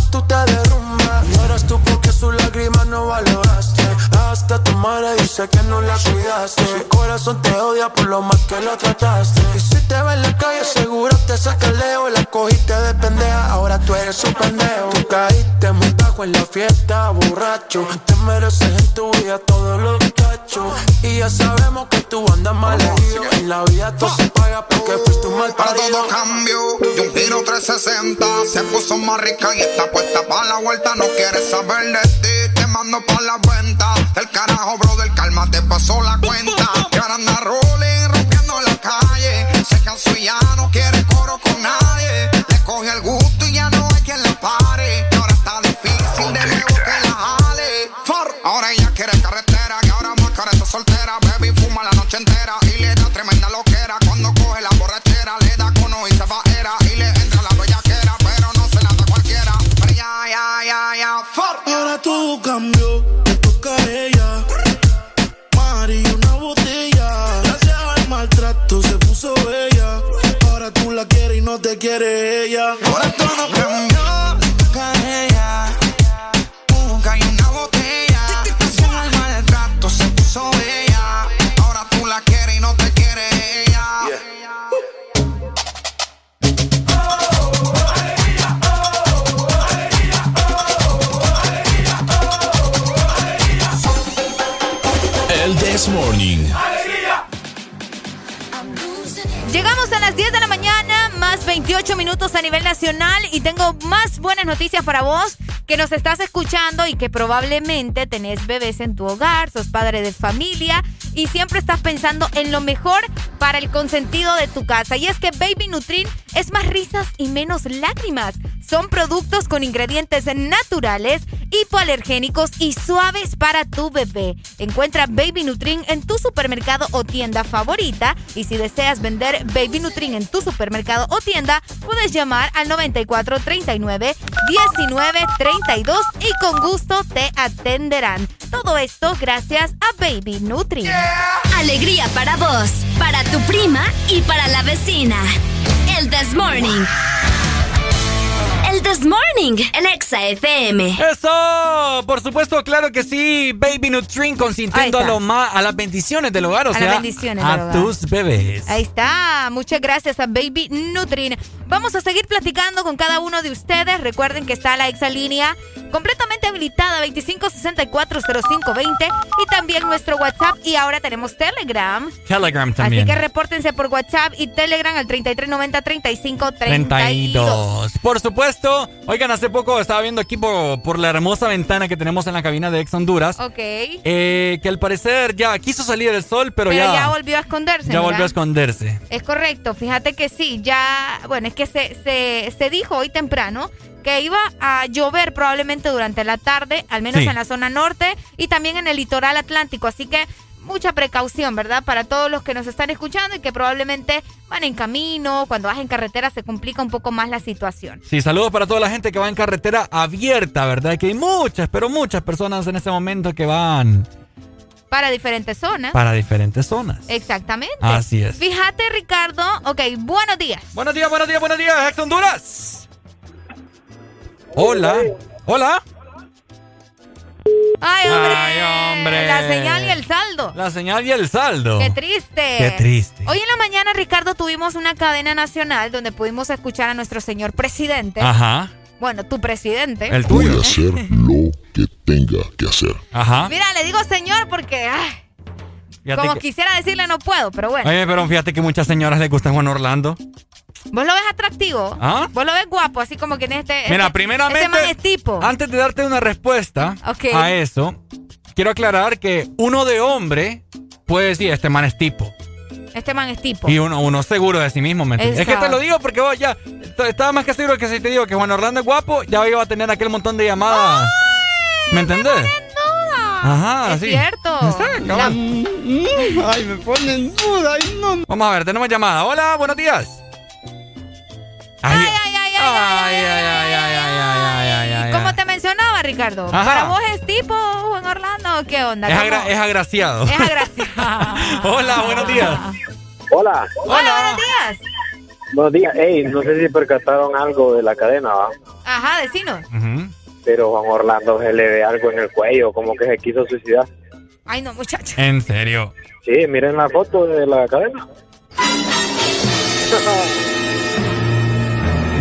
Hasta tu madre dice que no la cuidaste. Su corazón te odia por lo mal que lo trataste. Y si te ve en la calle, seguro te saca el leo. La cogiste de pendeja, ahora tú eres un pendejo. Tú caíste muy bajo en la fiesta, borracho. Te mereces en tu vida todos los cachos. Y ya sabemos que tú andas mal herido. En la vida todo se paga porque fuiste un mal Para parido. todo cambio, de un giro 360 Se puso más rica y está puesta para la vuelta No quieres saber de ti, mando pa' la venta El carajo, brother, calma, te pasó la cuenta. Que ahora anda rolling, rompiendo la calle. Se cansó y ya no quiere y no quiere ella. Ahora todo cambió, le toca ella. Nunca hay una botella. Al maltrato se puso bella. Ahora tú la quieres y no te quiere ella. El This Morning. Llegamos 28 minutos a nivel nacional y tengo más buenas noticias para vos que nos estás escuchando y que probablemente tenés bebés en tu hogar, sos padre de familia y siempre estás pensando en lo mejor para el consentido de tu casa. Y es que Baby Nutrin es más risas y menos lágrimas. Son productos con ingredientes naturales, hipoalergénicos y suaves para tu bebé. Encuentra Baby Nutrin en tu supermercado o tienda favorita y si deseas vender Baby Nutrin en tu supermercado o tienda, puedes llamar al 9439 1932 y con gusto te atenderán. Todo esto gracias a Baby Nutrin. Alegría para vos, para tu prima y para la vecina. El This Morning. El This Morning en Exa FM. ¡Eso! Por supuesto, claro que sí. Baby Nutrin consintiendo a, lo ma- a las bendiciones del hogar, o A las sea, bendiciones del a hogar. tus bebés. Ahí está. Muchas gracias a Baby Nutrin. Vamos a seguir platicando con cada uno de ustedes. Recuerden que está la exalínea completamente habilitada 25640520 y también nuestro WhatsApp y ahora tenemos Telegram. Telegram también. Así que repórtense por WhatsApp y Telegram al 3390 3532. 32. Por supuesto. Oigan, hace poco estaba viendo aquí por, por la hermosa ventana que tenemos en la cabina de Ex Honduras. Ok. eh, que al parecer ya quiso salir el sol, pero, Pero ya, ya volvió a esconderse. ya volvió a esconderse. Es correcto, fíjate que sí, ya, bueno, es que se, se, se dijo hoy temprano que iba a llover probablemente durante la tarde, al menos Sí. en la zona norte y también en el litoral atlántico, así que mucha precaución, ¿verdad? Para todos los que nos están escuchando y que probablemente van en camino, cuando vas en carretera se complica un poco más la situación. Sí, saludos para toda la gente que va en carretera abierta, ¿verdad? Que hay muchas, pero muchas personas en este momento que van Para diferentes zonas. para diferentes zonas. Exactamente. Así es. Fíjate, Ricardo, ok, buenos días. Buenos días, buenos días, buenos días, Ex Honduras. Hola. Hola. Ay, hombre. Ay, hombre. La señal y el saldo. La señal y el saldo. Qué triste. Qué triste. Hoy en la mañana, Ricardo, tuvimos una cadena nacional donde pudimos escuchar a nuestro señor presidente. Ajá. Bueno, tu presidente. El tuyo. Voy a hacer lo que tenga que hacer. Ajá. Mira, le digo señor porque ay, como que- quisiera decirle no puedo, pero bueno. Oye, pero fíjate que muchas señoras les gusta Juan Orlando. ¿Vos lo ves atractivo? ¿Ah? ¿Vos lo ves guapo? Así como que en este... Mira, este- primeramente, Este man es tipo. antes de darte una respuesta a eso, quiero aclarar que uno de hombre puede decir, este man es tipo. Este man es tipo. Y uno, uno seguro de sí mismo, ¿me entiendes? Es que te lo digo porque vos ya estaba más que seguro que si te digo que Juan Orlando es guapo, ya iba a tener aquel montón de llamadas. ¿Me entendés? Ajá, es sí. cierto. Exacto, La-. Ay, me pone en duda. Ay, no. Vamos a ver, tenemos llamada. Hola, buenos días. Ay, ay, ay, ay, ay, ay, ay, ¿Cómo te mencionaba, Ricardo? Para vos es tipo Juan Orlando, ¿qué onda? Es, agraciado. Es agraciado. Hola, buenos días. Hola. Hola, buenos días. Buenos días. Ey, no sé si percataron algo de la cadena, ¿va? Ajá, decinos. Pero Juan Orlando se le ve algo en el cuello, como que se quiso suicidar. Ay, no, muchacho. ¿En serio? Sí, miren la foto de la cadena.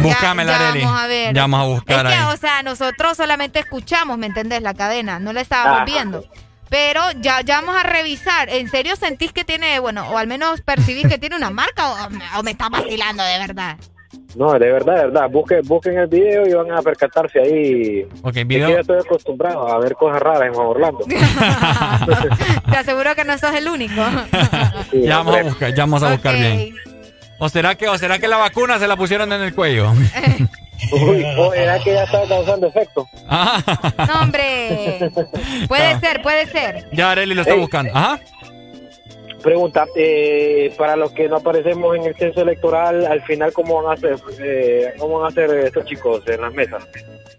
Búscamela, ya Arely. vamos a ver. Ya vamos a buscar es que, ahí. o sea, nosotros solamente escuchamos, ¿me entendés? La cadena, no la estábamos Ajá. viendo. Pero ya, ya vamos a revisar. ¿En serio sentís que tiene, bueno, o al menos percibís que tiene una marca o, me- o me está vacilando de verdad? No, de verdad, de verdad. Busquen, busquen el video y van a percatarse ahí. Ok, Es video. que ya estoy acostumbrado a ver cosas raras en Juan Orlando. Te aseguro que no sos el único. Ya vamos a buscar, ya vamos a buscar bien. ¿O será que, o será que la vacuna se la pusieron en el cuello? Uy, o era que ya estaba causando efecto. No, hombre. Puede ser, puede ser. Ya Areli lo está Ey. buscando. Ajá. Pregunta, eh, para los que no aparecemos en el censo electoral, al final, ¿cómo van a hacer, eh, cómo van a hacer estos chicos en las mesas?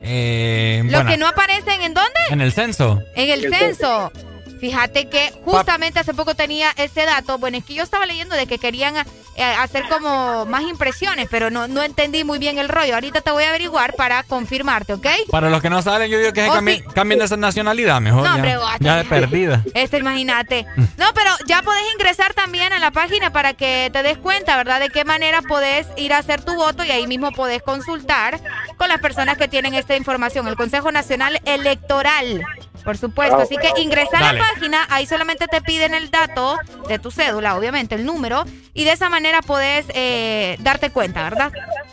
Eh, Los bueno, que no aparecen, ¿en dónde? en el censo. En el El censo. Fíjate que justamente hace poco tenía ese dato. Bueno, es que yo estaba leyendo de que querían eh, hacer como más impresiones, pero no, no entendí muy bien el rollo. Ahorita te voy a averiguar para confirmarte, ¿ok? Para los que no saben, yo digo que se Oh, cambien, sí. cambien de esa nacionalidad mejor. No, ya, hombre, ya de perdida. Este, imagínate. No, pero ya podés ingresar también a la página para que te des cuenta, ¿verdad? De qué manera podés ir a hacer tu voto y ahí mismo podés consultar con las personas que tienen esta información. El Consejo Nacional Electoral, por supuesto. Así que ingresa a la página, ahí solamente te piden el dato de tu cédula, obviamente, el número, y de esa manera podés eh, darte cuenta, ¿verdad?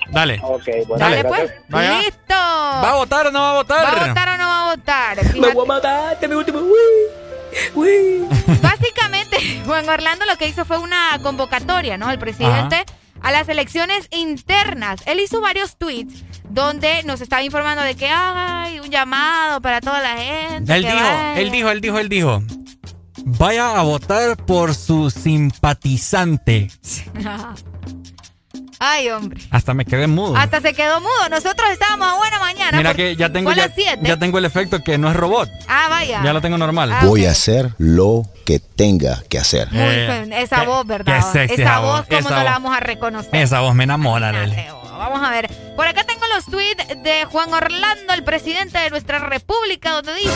Dale. Ok, bueno, Dale, gracias. pues. Vaya. ¡Listo! ¿Va a votar o no va a votar? ¿Va a votar o no va a votar? Me voy a Fíjate. matar, te me último. Uy, uy. Básicamente, Juan Orlando lo que hizo fue una convocatoria, ¿no? El presidente a las elecciones internas. Él hizo varios tweets donde nos estaba informando de que hay un llamado para toda la gente. Él dijo, vaya. él dijo, él dijo, él dijo. Vaya a votar por su simpatizante. Ay, hombre. Hasta me quedé mudo. Hasta se quedó mudo. Nosotros estábamos a buena mañana. Mira que ya tengo ya, las 7. ya tengo el efecto que no es robot. Ah, vaya. Ya lo tengo normal. Ah, Voy a hacer lo que tenga que hacer. Muy Eh, fe- esa qué- voz, ¿verdad? qué sexy esa voz, voz, ¿cómo esa no la vamos a reconocer? Esa voz me enamora, Lele. Vamos a ver. Por acá tengo los tweets de Juan Orlando, el presidente de nuestra república, donde dice,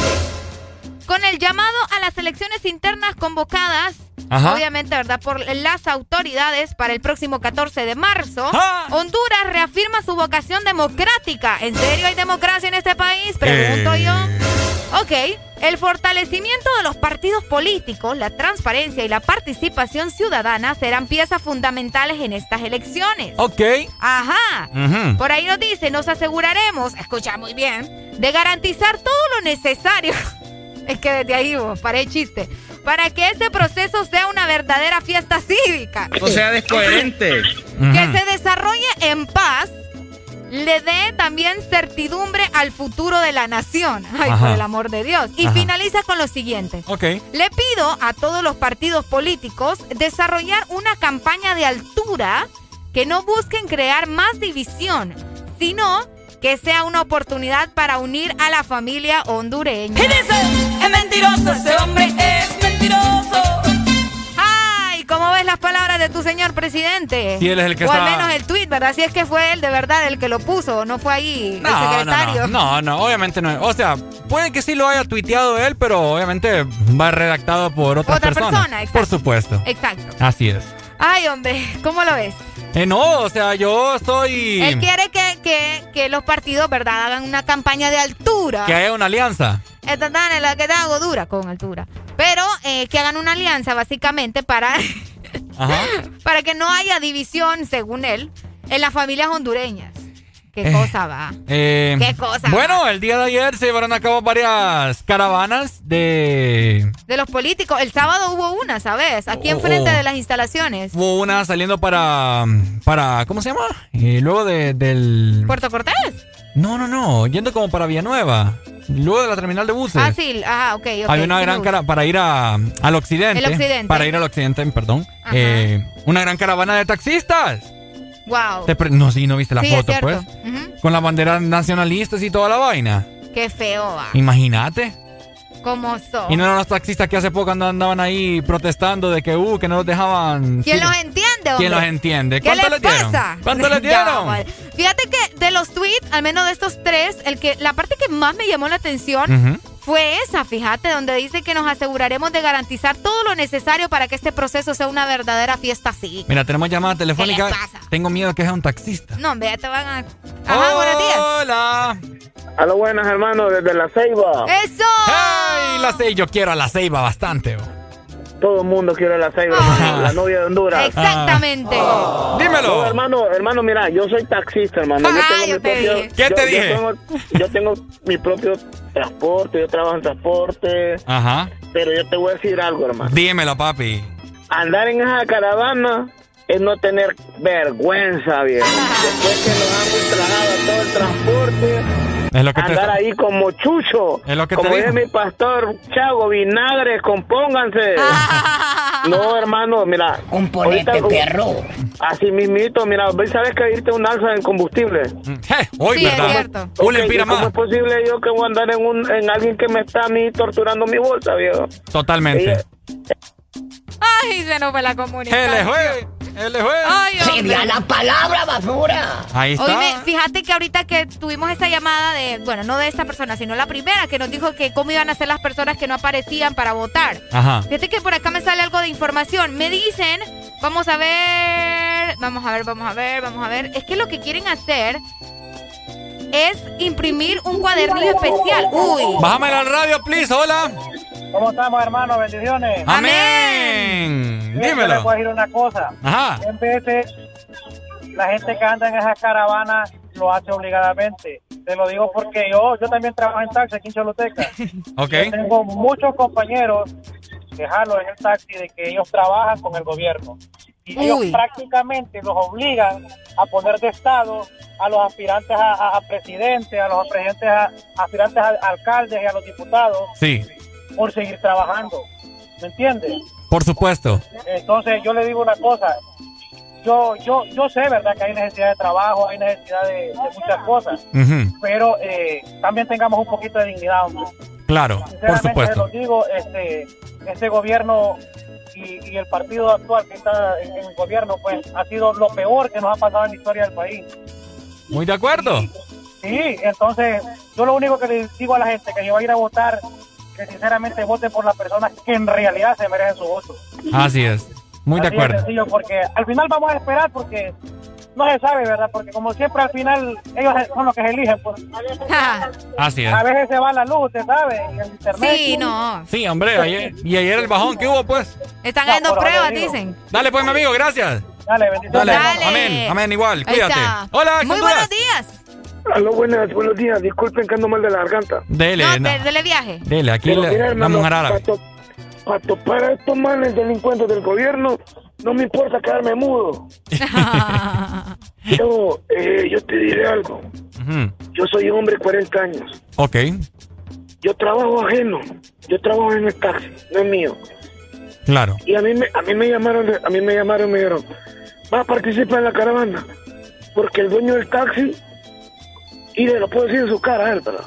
con el llamado a las elecciones internas convocadas, Ajá. obviamente, ¿verdad? Por las autoridades para el próximo 14 de marzo, Ah. Honduras reafirma su vocación democrática. ¿En serio hay democracia en este país? Pregunto Eh. yo. Ok, el fortalecimiento de los partidos políticos, la transparencia y la participación ciudadana serán piezas fundamentales en estas elecciones. Ok. Ajá. Por ahí nos dice, nos aseguraremos, escucha muy bien, de garantizar todo lo necesario. Es que desde ahí, vos, paré el chiste. Para que este proceso sea una verdadera fiesta cívica. O sea, descoherente. Que se desarrolle en paz, le dé también certidumbre al futuro de la nación. Ay, Ajá. por el amor de Dios. Y Ajá. finaliza con lo siguiente. Ok. Le pido a todos los partidos políticos desarrollar una campaña de altura que no busquen crear más división, sino que sea una oportunidad para unir a la familia hondureña. Y dice, es mentiroso, ese hombre es mentiroso. ¡Ay! ¿Cómo ves las palabras de tu señor presidente? Sí, él es el que o al menos el tweet, ¿verdad? Si es que fue él de verdad el que lo puso, no fue ahí el No, secretario. No, no, no, obviamente no. O sea, puede que sí lo haya tuiteado él, pero obviamente va redactado por otra, Otra persona, exacto. Por supuesto. Exacto. Así es. Ay, hombre, ¿cómo lo ves? Eh, no, o sea, yo estoy... Él quiere que, que, que los partidos, ¿verdad?, hagan una campaña de altura. Que haya una alianza. Esta la que te hago dura con altura. Pero eh, que hagan una alianza básicamente para, Ajá. para que no haya división, según él, en las familias hondureñas. ¿Qué Eh, cosa va? Eh, ¿Qué cosa? Bueno, el día de ayer se llevaron a cabo varias caravanas de... De los políticos. El sábado hubo una, ¿sabes? Aquí Oh, enfrente oh. de las instalaciones. Hubo una saliendo para... para ¿Cómo se llama? Y luego de, del... ¿Puerto Cortés? No, no, no. Yendo como para Villanueva. Luego de la terminal de buses. Ah, sí. Ajá, ok. ok, Hay una gran cara para ir a, al occidente. El occidente. Para ir al occidente, perdón. Eh, una gran caravana de taxistas. Wow. Te no, sí, no viste la Sí, foto, pues. Con las banderas nacionalistas y toda la vaina. Qué feo va. Imagínate. ¿Cómo son? Y no eran los taxistas que hace poco andaban, ahí protestando de que, uh, que no los dejaban. ¿Quién Sí. los entiende, hombre? ¿Quién los entiende? ¿Qué ¿Cuánto les les dieron? pasa? ¿Cuánto les Ya, dieron? vale. Fíjate que de los tweets, al menos de estos tres, el que la parte que más me llamó la atención. Fue esa, fíjate, donde dice que nos aseguraremos de garantizar todo lo necesario para que este proceso sea una verdadera fiesta así. Mira, tenemos llamada telefónica. ¿Qué les pasa? Tengo miedo que sea un taxista. No, hombre, ya te van a... Ajá, buenos días. Hola. A lo buenas, hermano, desde La Ceiba. ¡Eso! ¡Ay, la Ceiba! Yo quiero a la Ceiba bastante. oh. Todo el mundo quiere La hermano, la novia de Honduras. Exactamente. Dímelo. No, hermano, hermano, mira, yo soy taxista, hermano. Yo Ah, tengo yo mi te propio, dije. ¿Qué yo- te yo tengo- yo tengo mi propio transporte, yo trabajo en transporte, Ajá. pero yo te voy a decir algo, hermano. Dímelo, papi. Andar en esa caravana es no tener vergüenza, viejo. Después que nos han ultrajado todo el transporte, Es lo que te andar ahí como chucho. Es lo que te como digo. dice mi pastor Chago, vinagre, compónganse. no, hermano, mira. Componente, ahorita- perro. Así mismito, mira. ¿sabes que irte un alza en combustible? Eh, hoy, Sí, es ¿verdad? cierto. Un Ok, lempira ¿y ¿Cómo más. es posible yo que voy a andar en, un, en alguien que me está a mí torturando mi bolsa, viejo? Totalmente. Ay, se nos fue la comunicación. es juez. Es juez. Ay. Sería la palabra basura. Ahí está. Oíme, fíjate que ahorita que tuvimos esa llamada de, bueno, no de esta persona, sino la primera que nos dijo que cómo iban a ser las personas que no aparecían para votar. Ajá. Fíjate que por acá me sale algo de información. Me dicen, vamos a ver, vamos a ver, vamos a ver, vamos a ver. Es que lo que quieren hacer es imprimir un cuadernillo especial. Uy. Bájame la radio, please. Hola. ¿Cómo estamos, hermano? Bendiciones. Amén. Yo Dímelo. Les voy a decir una cosa. Ajá. En veces, la gente que anda en esas caravanas lo hace obligadamente. Te lo digo porque yo yo también trabajo en taxi aquí en Choluteca. Ok. Yo tengo muchos compañeros que jalo en el taxi de que ellos trabajan con el gobierno. Y ellos prácticamente los obligan a poner de estado a los aspirantes a, a- a presidente, a los aspirantes a, aspirantes a alcaldes y a los diputados Sí, por seguir trabajando. ¿Me entiendes? por supuesto. Entonces yo le digo una cosa, yo yo yo sé, ¿verdad? Que hay necesidad de trabajo, hay necesidad de, de muchas cosas, pero eh, también tengamos un poquito de dignidad, hombre. Claro, por supuesto. lo digo, este, este gobierno y, y el partido actual que está en, en el gobierno, pues ha sido lo peor que nos ha pasado en la historia del país. Muy de acuerdo. Sí, entonces yo lo único que le digo a la gente que yo voy a ir a votar, que sinceramente vote por las personas que en realidad se merecen su voto. Así es. Muy de Así de acuerdo. sencillo, porque al final vamos a esperar porque no se sabe, ¿verdad? Porque como siempre al final ellos son los que se eligen. Pues. Así es. A veces se va la luz, usted sabe, y el internet. Sí, no. Sí, hombre, ayer, y ayer el bajón que hubo, pues. Están No, haciendo pruebas, dicen. Dale, pues, mi amigo, gracias. Dale, bendiciones. Dale, amén, amén, igual, cuídate. Hola, Muy buenos días. Aló, buenas, buenos días. Disculpen que ando mal de la garganta. Dele, No, no. de- dele viaje. Dele, aquí Pero le, mira, la hermano, mujer árabe. Para topar a estos manes delincuentes del gobierno, no me importa quedarme mudo. yo, eh, yo te diré algo. Yo soy hombre de 40 años. Ok. Yo trabajo ajeno. Yo trabajo en el taxi, no es mío. Claro. Y a mí me, a mí me llamaron, de- a mí me llamaron y me dijeron, va a participar en la caravana. Porque el dueño del taxi, y le lo puedo decir en su cara, a él, ¿verdad?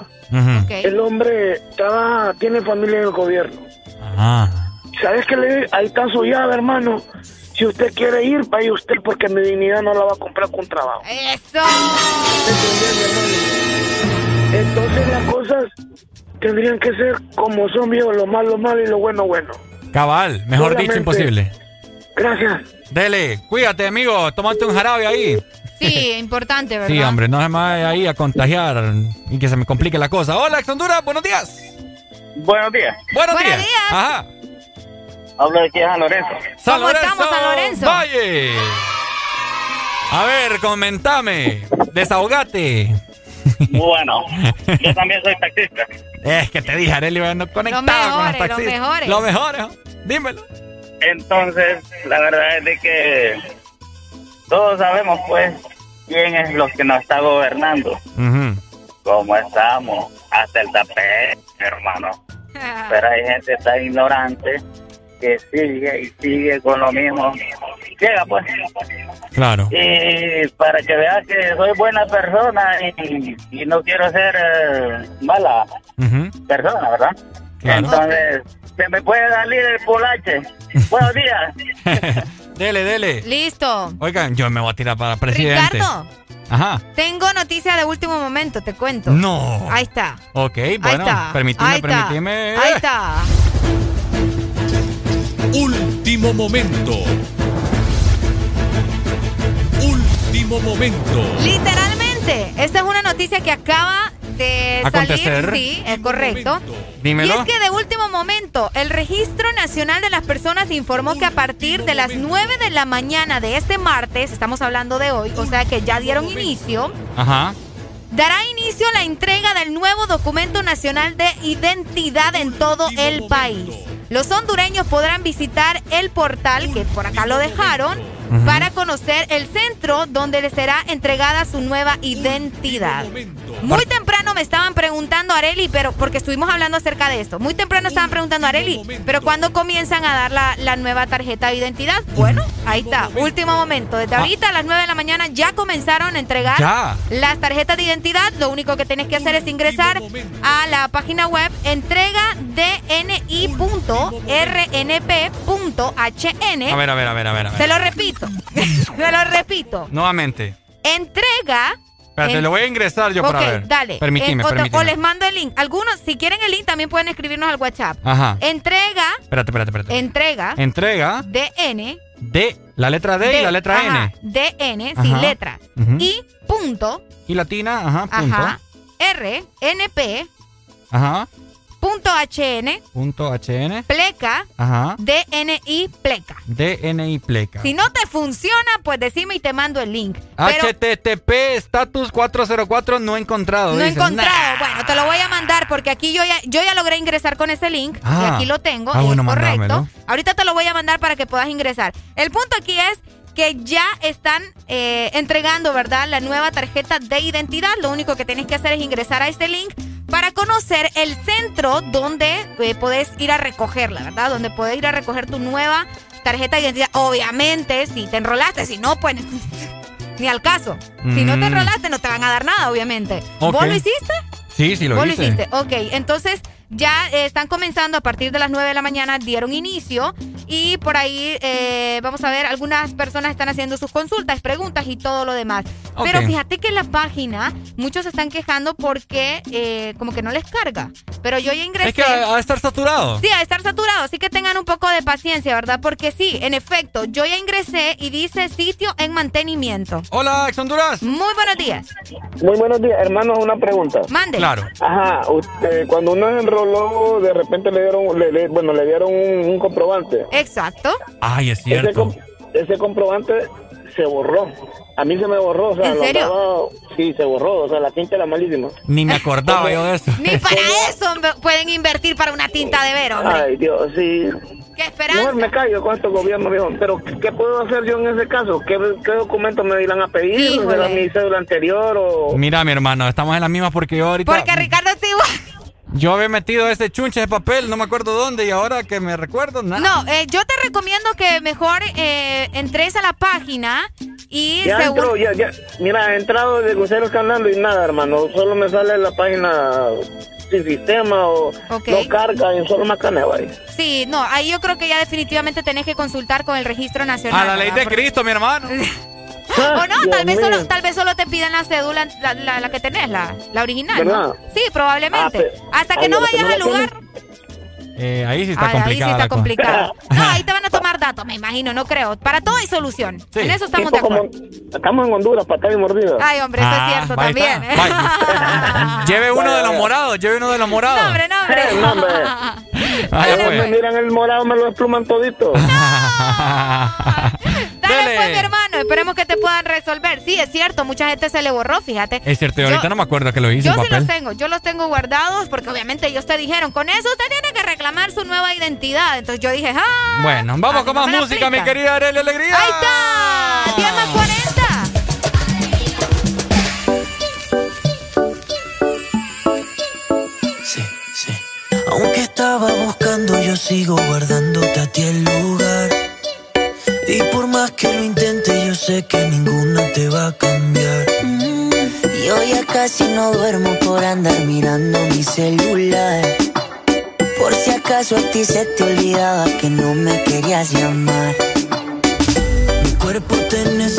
El hombre trabaja, tiene familia en el gobierno. Ah. ¿Sabes qué le Ahí está su llave, hermano. Si usted quiere ir, vaya usted porque mi dignidad no la va a comprar con trabajo. Eso. Entonces las cosas tendrían que ser como son viejos, lo malo malo y lo bueno bueno. Cabal, mejor dicho, imposible. Gracias. Dele, cuídate, amigo. Tómate un jarabe ahí. Sí, importante, ¿verdad? Sí, hombre, no se me vaya ahí a contagiar y que se me complique la cosa. Hola, ex Honduras, buenos días. Buenos días. Buenos, Buenos días. días. Ajá. Hablo de aquí a San Lorenzo. San ¿Cómo estamos, San Lorenzo? Valle. A ver, comentame. Desahogate. Bueno, yo también soy taxista. Es que te dije, Arely, no conectado con los mejores, los taxistas. mejores. Lo mejores. Dímelo. Entonces, la verdad es de que todos sabemos, pues, quién es los que nos está gobernando. Cómo estamos, hasta el tapete, hermano. Pero hay gente tan ignorante que sigue y sigue con lo mismo. Llega, pues. Claro. Y para que veas que soy buena persona y, y no quiero ser eh, mala persona, ¿verdad? Claro. Entonces, se me puede salir el polache. Buenos días. Dele, dele. Listo. Oigan, yo me voy a tirar para presidente. Ricardo, Ajá. tengo noticia de último momento, te cuento. No. Ahí está. Ok, bueno, Ahí está. permíteme, permíteme. Ahí está. Último momento. Último momento. Literalmente, esta es una noticia que acaba Acontecer. salir. Sí, es correcto. Dímelo. Y es que de último momento, el Registro Nacional de las Personas informó que a partir de las 9 de la mañana de este martes, estamos hablando de hoy, o sea que ya dieron inicio, Ajá. dará inicio la entrega del nuevo documento nacional de identidad en todo el país. Los hondureños podrán visitar el portal, que por acá lo dejaron, para conocer el centro donde les será entregada su nueva identidad. Muy temprano me estaban preguntando, Areli, pero porque estuvimos hablando acerca de esto. Muy temprano estaban preguntando, Areli, pero ¿cuándo comienzan a dar la, la nueva tarjeta de identidad? Bueno, ahí está, último momento. Desde ahorita a las 9 de la mañana ya comenzaron a entregar Ya. las tarjetas de identidad. Lo único que tienes que hacer es ingresar a la página web entregadni.rnp.hn. A ver, a ver, a ver, a ver. a ver. Te lo repito, te lo repito. Nuevamente. Entrega. Espérate, en- lo voy a ingresar yo para ver. dale. Permíteme, En- o, te- permíteme. o les mando el link. Algunos, si quieren el link, también pueden escribirnos al WhatsApp. Ajá. Entrega, Espérate, espérate, espérate. entrega, Entrega DN, de la letra D, y la letra ajá, N. DN, Ajá. sin letra. Ujú. Y punto, Y latina, ajá, punto. ajá, R, NP, Ajá. Punto HN, Punto HN. pleca, Ajá. DNI, pleca. DNI pleca. Si no te funciona, pues decime y te mando el link. Pero HTTP status 404 no encontrado. no encontrado. Bueno, te lo voy a mandar porque aquí yo ya, yo ya logré ingresar con ese link. Ah. Y aquí lo tengo. Ah, y bueno, es correcto. Ahorita te lo voy a mandar para que puedas ingresar. El punto aquí es que ya están eh, entregando, ¿verdad? La nueva tarjeta de identidad. Lo único que tienes que hacer es ingresar a este link para conocer el centro donde eh, puedes ir a recogerla, ¿verdad? Donde puedes ir a recoger tu nueva tarjeta de identidad. Obviamente, si te enrolaste, si no, pues ni al caso. Si no te Mm. enrolaste, no te van a dar nada, obviamente. ¿Vos lo hiciste? Sí, sí lo Vos hice. lo hiciste. Ok, entonces ya eh, están comenzando a partir de las 9 de la mañana, dieron inicio y por ahí eh, vamos a ver, algunas personas están haciendo sus consultas, preguntas y todo lo demás. Pero fíjate que en la página muchos se están quejando porque eh, como que no les carga. Pero yo ya ingresé. Es que a, estar saturado. Sí, a estar saturado. Así que tengan un poco de paciencia, ¿verdad? Porque sí, en efecto, yo ya ingresé y dice sitio en mantenimiento. Hola, ex Honduras. Muy buenos días. Muy buenos días, hermanos. Una pregunta. Mande. Claro. Ajá, usted, cuando uno enroló, de repente le dieron, le, bueno, le dieron un, comprobante. Exacto. Ay, es cierto. ese comprobante se borró. A mí se me borró, o sea, ¿En serio? sí, se borró, o sea, la tinta era malísima. Ni me acordaba yo de eso. Ni para eso pueden invertir para una tinta de ver, hombre. Ay, Dios, sí. ¿Qué esperanza? Mejor me callo con este gobierno, viejo. Pero, ¿qué puedo hacer yo en ese caso? ¿Qué, qué documentos me irán a pedir? ¿De mi cédula anterior o...? Mira, mi hermano, estamos en la misma porque yo ahorita... Porque Ricardo está igual. Yo había metido ese chunche de papel, no me acuerdo dónde, y ahora que me recuerdo, nada. No, eh, yo te recomiendo que mejor eh, entres a la página y... Ya entró, ya, ya. Mira, he entrado de cruceros canando y nada, hermano. Solo me sale la página sin sistema o no carga y solo macaneo ahí. Sí, no, ahí yo creo que ya definitivamente tenés que consultar con el registro nacional. A la ley de Cristo, mi hermano. o no, tal vez, solo, tal vez solo te pidan la cédula, la, la, que tenés, la, la original. ¿no? Sí, probablemente. Ah, Hasta que no vayas al lugar. Eh, ahí sí está complicado. Ahí sí está complicado. No, ahí te van a tomar datos, me imagino, no creo. Para todo hay solución. En eso estamos de acuerdo. estamos en Honduras, patada y mordida. Ay, hombre, eso es ah, cierto también. ¿eh? lleve uno de los morados, lleve uno de los morados. No, hombre, no, hombre. no, hombre. me miran el morado, me lo despluman todito. Dale, pues, mi hermano. Esperemos que te puedan resolver. Sí, es cierto, mucha gente se le borró, fíjate. Es cierto, y ahorita no me acuerdo que lo hice. Yo sí los tengo, yo los tengo guardados porque obviamente ellos te dijeron, con eso usted tiene que reclamar su nueva identidad. Entonces yo dije, ¡ah! Bueno, vamos con más música, mi querida Arely Alegría. Ahí está, 10 más 40. Sí, sí. Aunque estaba buscando, yo sigo guardándote a ti el lugar. Y por más que lo intente, yo sé que ninguna te va a cambiar. Mm, yo ya casi no duermo por andar mirando mi celular. Por si acaso a ti se te olvidaba que no me querías llamar. Mi cuerpo te necesita,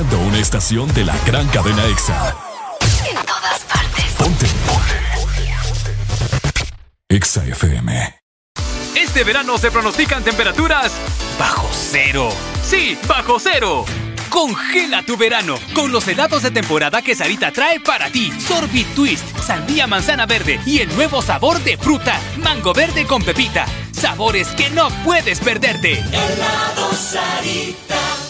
escuchando una estación de la gran cadena EXA. En todas partes. Ponte. EXA FM. Este verano se pronostican temperaturas bajo cero. Sí, bajo cero. Congela tu verano con los helados de temporada que Sarita trae para ti. Sorbit Twist, sandía manzana verde y el nuevo sabor de fruta, mango verde con pepita. Sabores que no puedes perderte. Helado Sarita.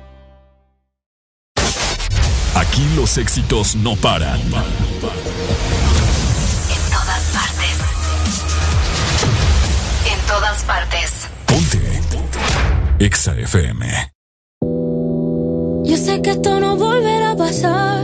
Aquí los éxitos no paran. En todas partes. En todas partes. Ponte. EXA FM. Yo sé que esto no volverá a pasar,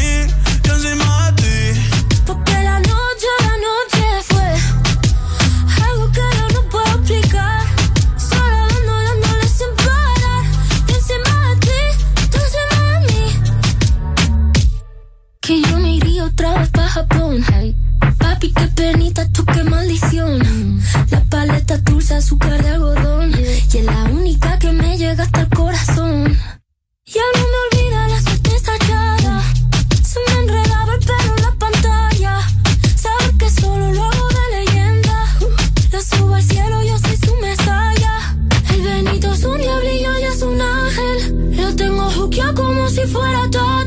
Que yo me iría otra vez para Japón. Papi, qué penita, tú qué maldición. La paleta dulce, azúcar de algodón. Y es la única que me llega hasta el corazón. Ya no me olvida la suerte echada. Se me enredaba el pelo en la pantalla. Sabes que solo lo hago de leyenda. Lo subo al cielo, yo soy su mesaya. El Benito es un diablillo y es un ángel. Lo tengo juqueado como si fuera tate.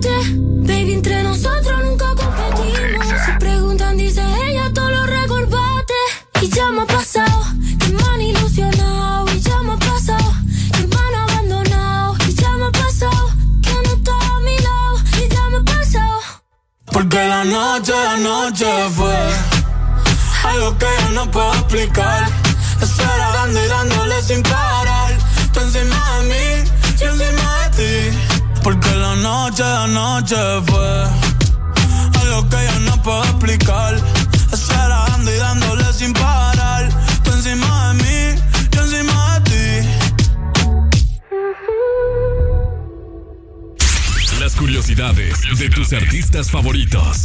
Entre nosotros nunca competimos. Si preguntan, dice ella, todo lo recorbate. Y ya me ha pasado que me han ilusionado. Y ya me ha pasado que me han abandonado. Y ya me ha pasado que no está a mi lado. Y ya me ha pasado. Porque la noche, la noche fue algo que yo no puedo explicar. Estar dando y dándole sin parar. Tú encima de mí, yo encima de ti. Porque la noche, la noche fue algo que yo no puedo explicar. Estar dando y dándole sin parar. Tú encima de mí, yo encima de ti. Las curiosidades de tus artistas favoritos.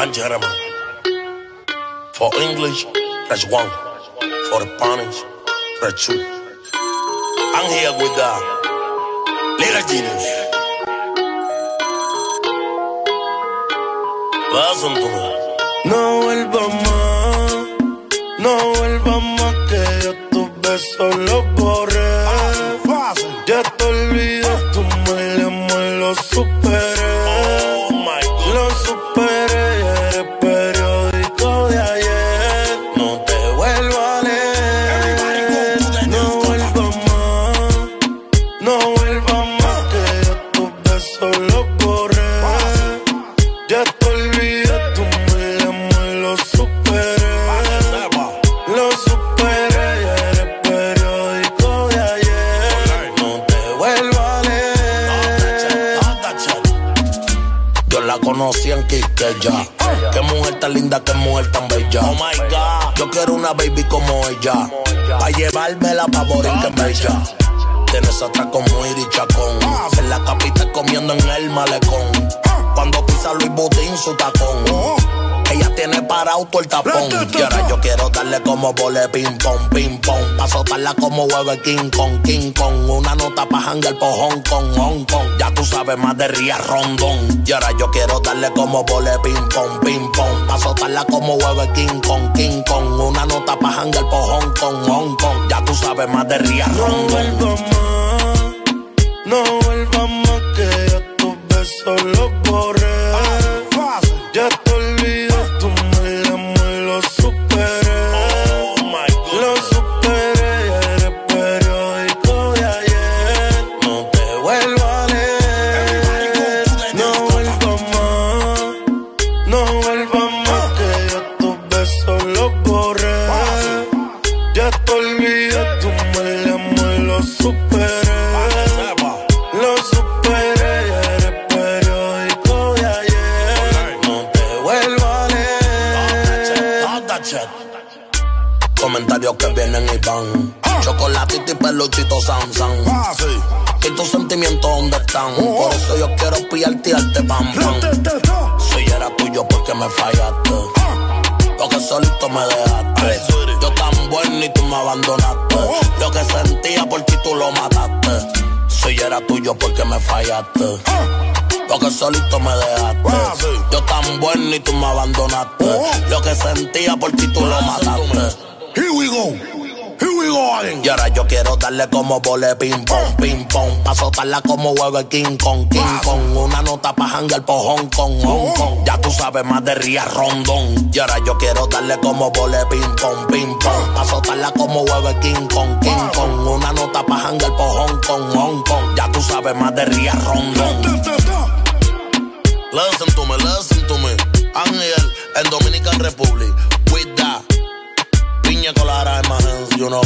And Jeremy. For English, press one. For the Spanish, press two. I'm here with the Little Genius. Listen to me. No vuelvas más, no vuelvas más que yo tus besos los borré. Ah, ya te olvidé, tu mal amor lo superé. En. Qué mujer tan linda, qué mujer tan bella. Oh my God. Yo quiero una baby como ella. Pa' llevármela pa' morir que bella. Tienes otra como Iri Chacón. En la capital comiendo en el malecón. Cuando pisa Luis Butín su tacón. Ella tiene parado todo el tapón. Y ahora yo quiero darle como vole ping pong, ping pong. Pa' soltarla como huevo King Kong, King Kong. Una nota pa' hangar por Hong Kong, Hong Kong. Ya tú sabes más de Ría Rondón. Y ahora yo quiero darle como vole ping pong, ping pong. Pa' soltarla como huevo King Kong, King Kong. Una nota pa' hangar por Hong Kong, Hong Kong. Ya tú sabes más de Ría Rondón. No vuelvas más que yo tus besos los borré. Que vienen y van. Chocolatito y peluchito Sam Sam. ¿Y tus sentimientos dónde están? Por eso yo quiero pillarte y darte pam pam. Si yo era tuyo porque me fallaste. Porque solito me dejaste. Yo tan bueno y tú me abandonaste. Lo que sentía por ti tú lo mataste. Si yo era tuyo porque me fallaste. Porque solito me dejaste. Yo tan bueno y tú me abandonaste. Lo que sentía por ti tú lo mataste. Here we go. Here we go again. Y ahora yo quiero darle como vole ping pong, ping pong. Pa' soltarla como huevo de King Kong, King Kong. Una nota pa' hangar por Hong Kong, Hong Kong. Ya tú sabes más de Ría Rondón. Y ahora yo quiero darle como vole ping pong, ping pong. Pa' soltarla como huevo de King Kong, King Kong. Una nota pa' hangar por Hong Kong, Hong Kong. Ya tú sabes más de Ría Rondón. Listen to me, listen to me. Ángel en Dominican Republic. Piña colada in you know.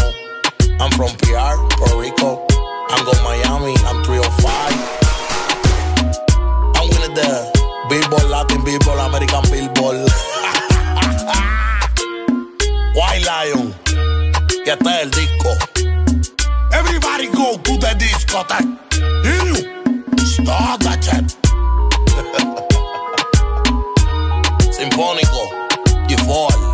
I'm from PR, Puerto Rico. I'm going Miami, I'm 305. I'm winning the Billboard, Latin Billboard, American Billboard. White Lion. Y este es el disco. Everybody go to the discotheque. You? Start that shit. Sinfónico. G4. Fácil.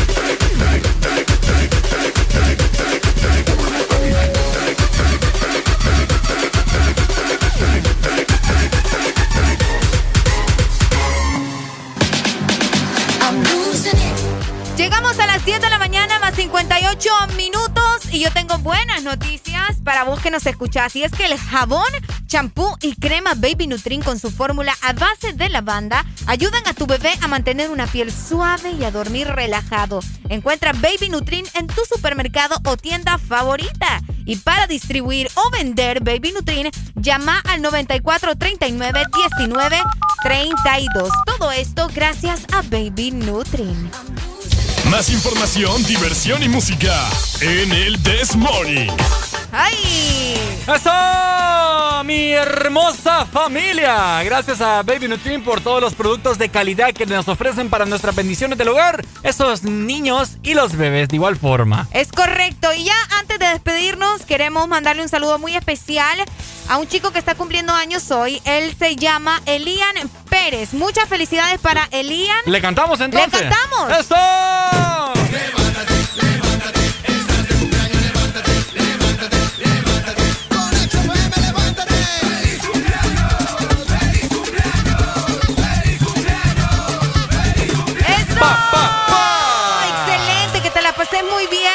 Las 10 de la mañana más 58 minutos y yo tengo buenas noticias para vos que nos escuchás. Y es que el jabón, champú y crema Baby Nutrin con su fórmula a base de lavanda ayudan a tu bebé a mantener una piel suave y a dormir relajado. Encuentra Baby Nutrin en tu supermercado o tienda favorita. Y para distribuir o vender Baby Nutrin, llama al 9439 1932. Todo esto gracias a Baby Nutrin. Más información, diversión y música en el This Morning. ¡Ay! ¡Eso! Mi hermosa familia. Gracias a Baby Nutrin por todos los productos de calidad que nos ofrecen para nuestras bendiciones del hogar. Esos niños y los bebés de igual forma. Es correcto. Y ya antes de despedirnos, queremos mandarle un saludo muy especial a un chico que está cumpliendo años hoy. Él se llama Elian Pérez. Muchas felicidades para Elian. ¿Le cantamos entonces? ¡Le cantamos! ¡Eso! Excelente, que te la pases muy bien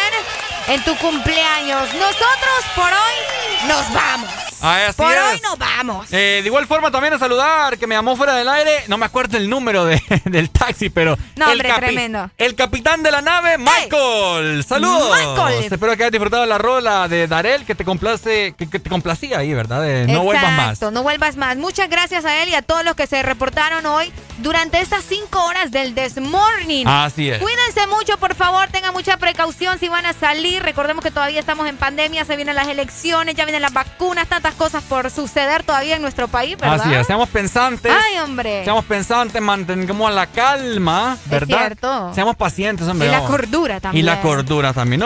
en tu cumpleaños. Nosotros por hoy nos vamos. Así por es. hoy nos vamos. Eh, de igual forma también a saludar, que me llamó fuera del aire, no me acuerdo el número de- del taxi, pero... No, el hombre, tremendo. El capitán de la nave, Michael. Saludos. Michael. Espero que hayas disfrutado de la rola de Darel, que te complace, que, que te complacía ahí, ¿verdad? De no vuelvas más. Exacto, no vuelvas más. Muchas gracias a él y a todos los que se reportaron hoy durante estas cinco horas del This Morning. Así es. Cuídense mucho, por favor, tengan mucha precaución si van a salir. Recordemos que todavía estamos en pandemia, se vienen las elecciones, ya vienen las vacunas, tantas cosas por suceder todavía en nuestro país, ¿verdad? Así es, seamos pensantes. Ay, hombre. Seamos pensantes, mantengamos la calma, ¿verdad? cierto. Seamos pacientes, hombre. Y la cordura Y también. la cordura también.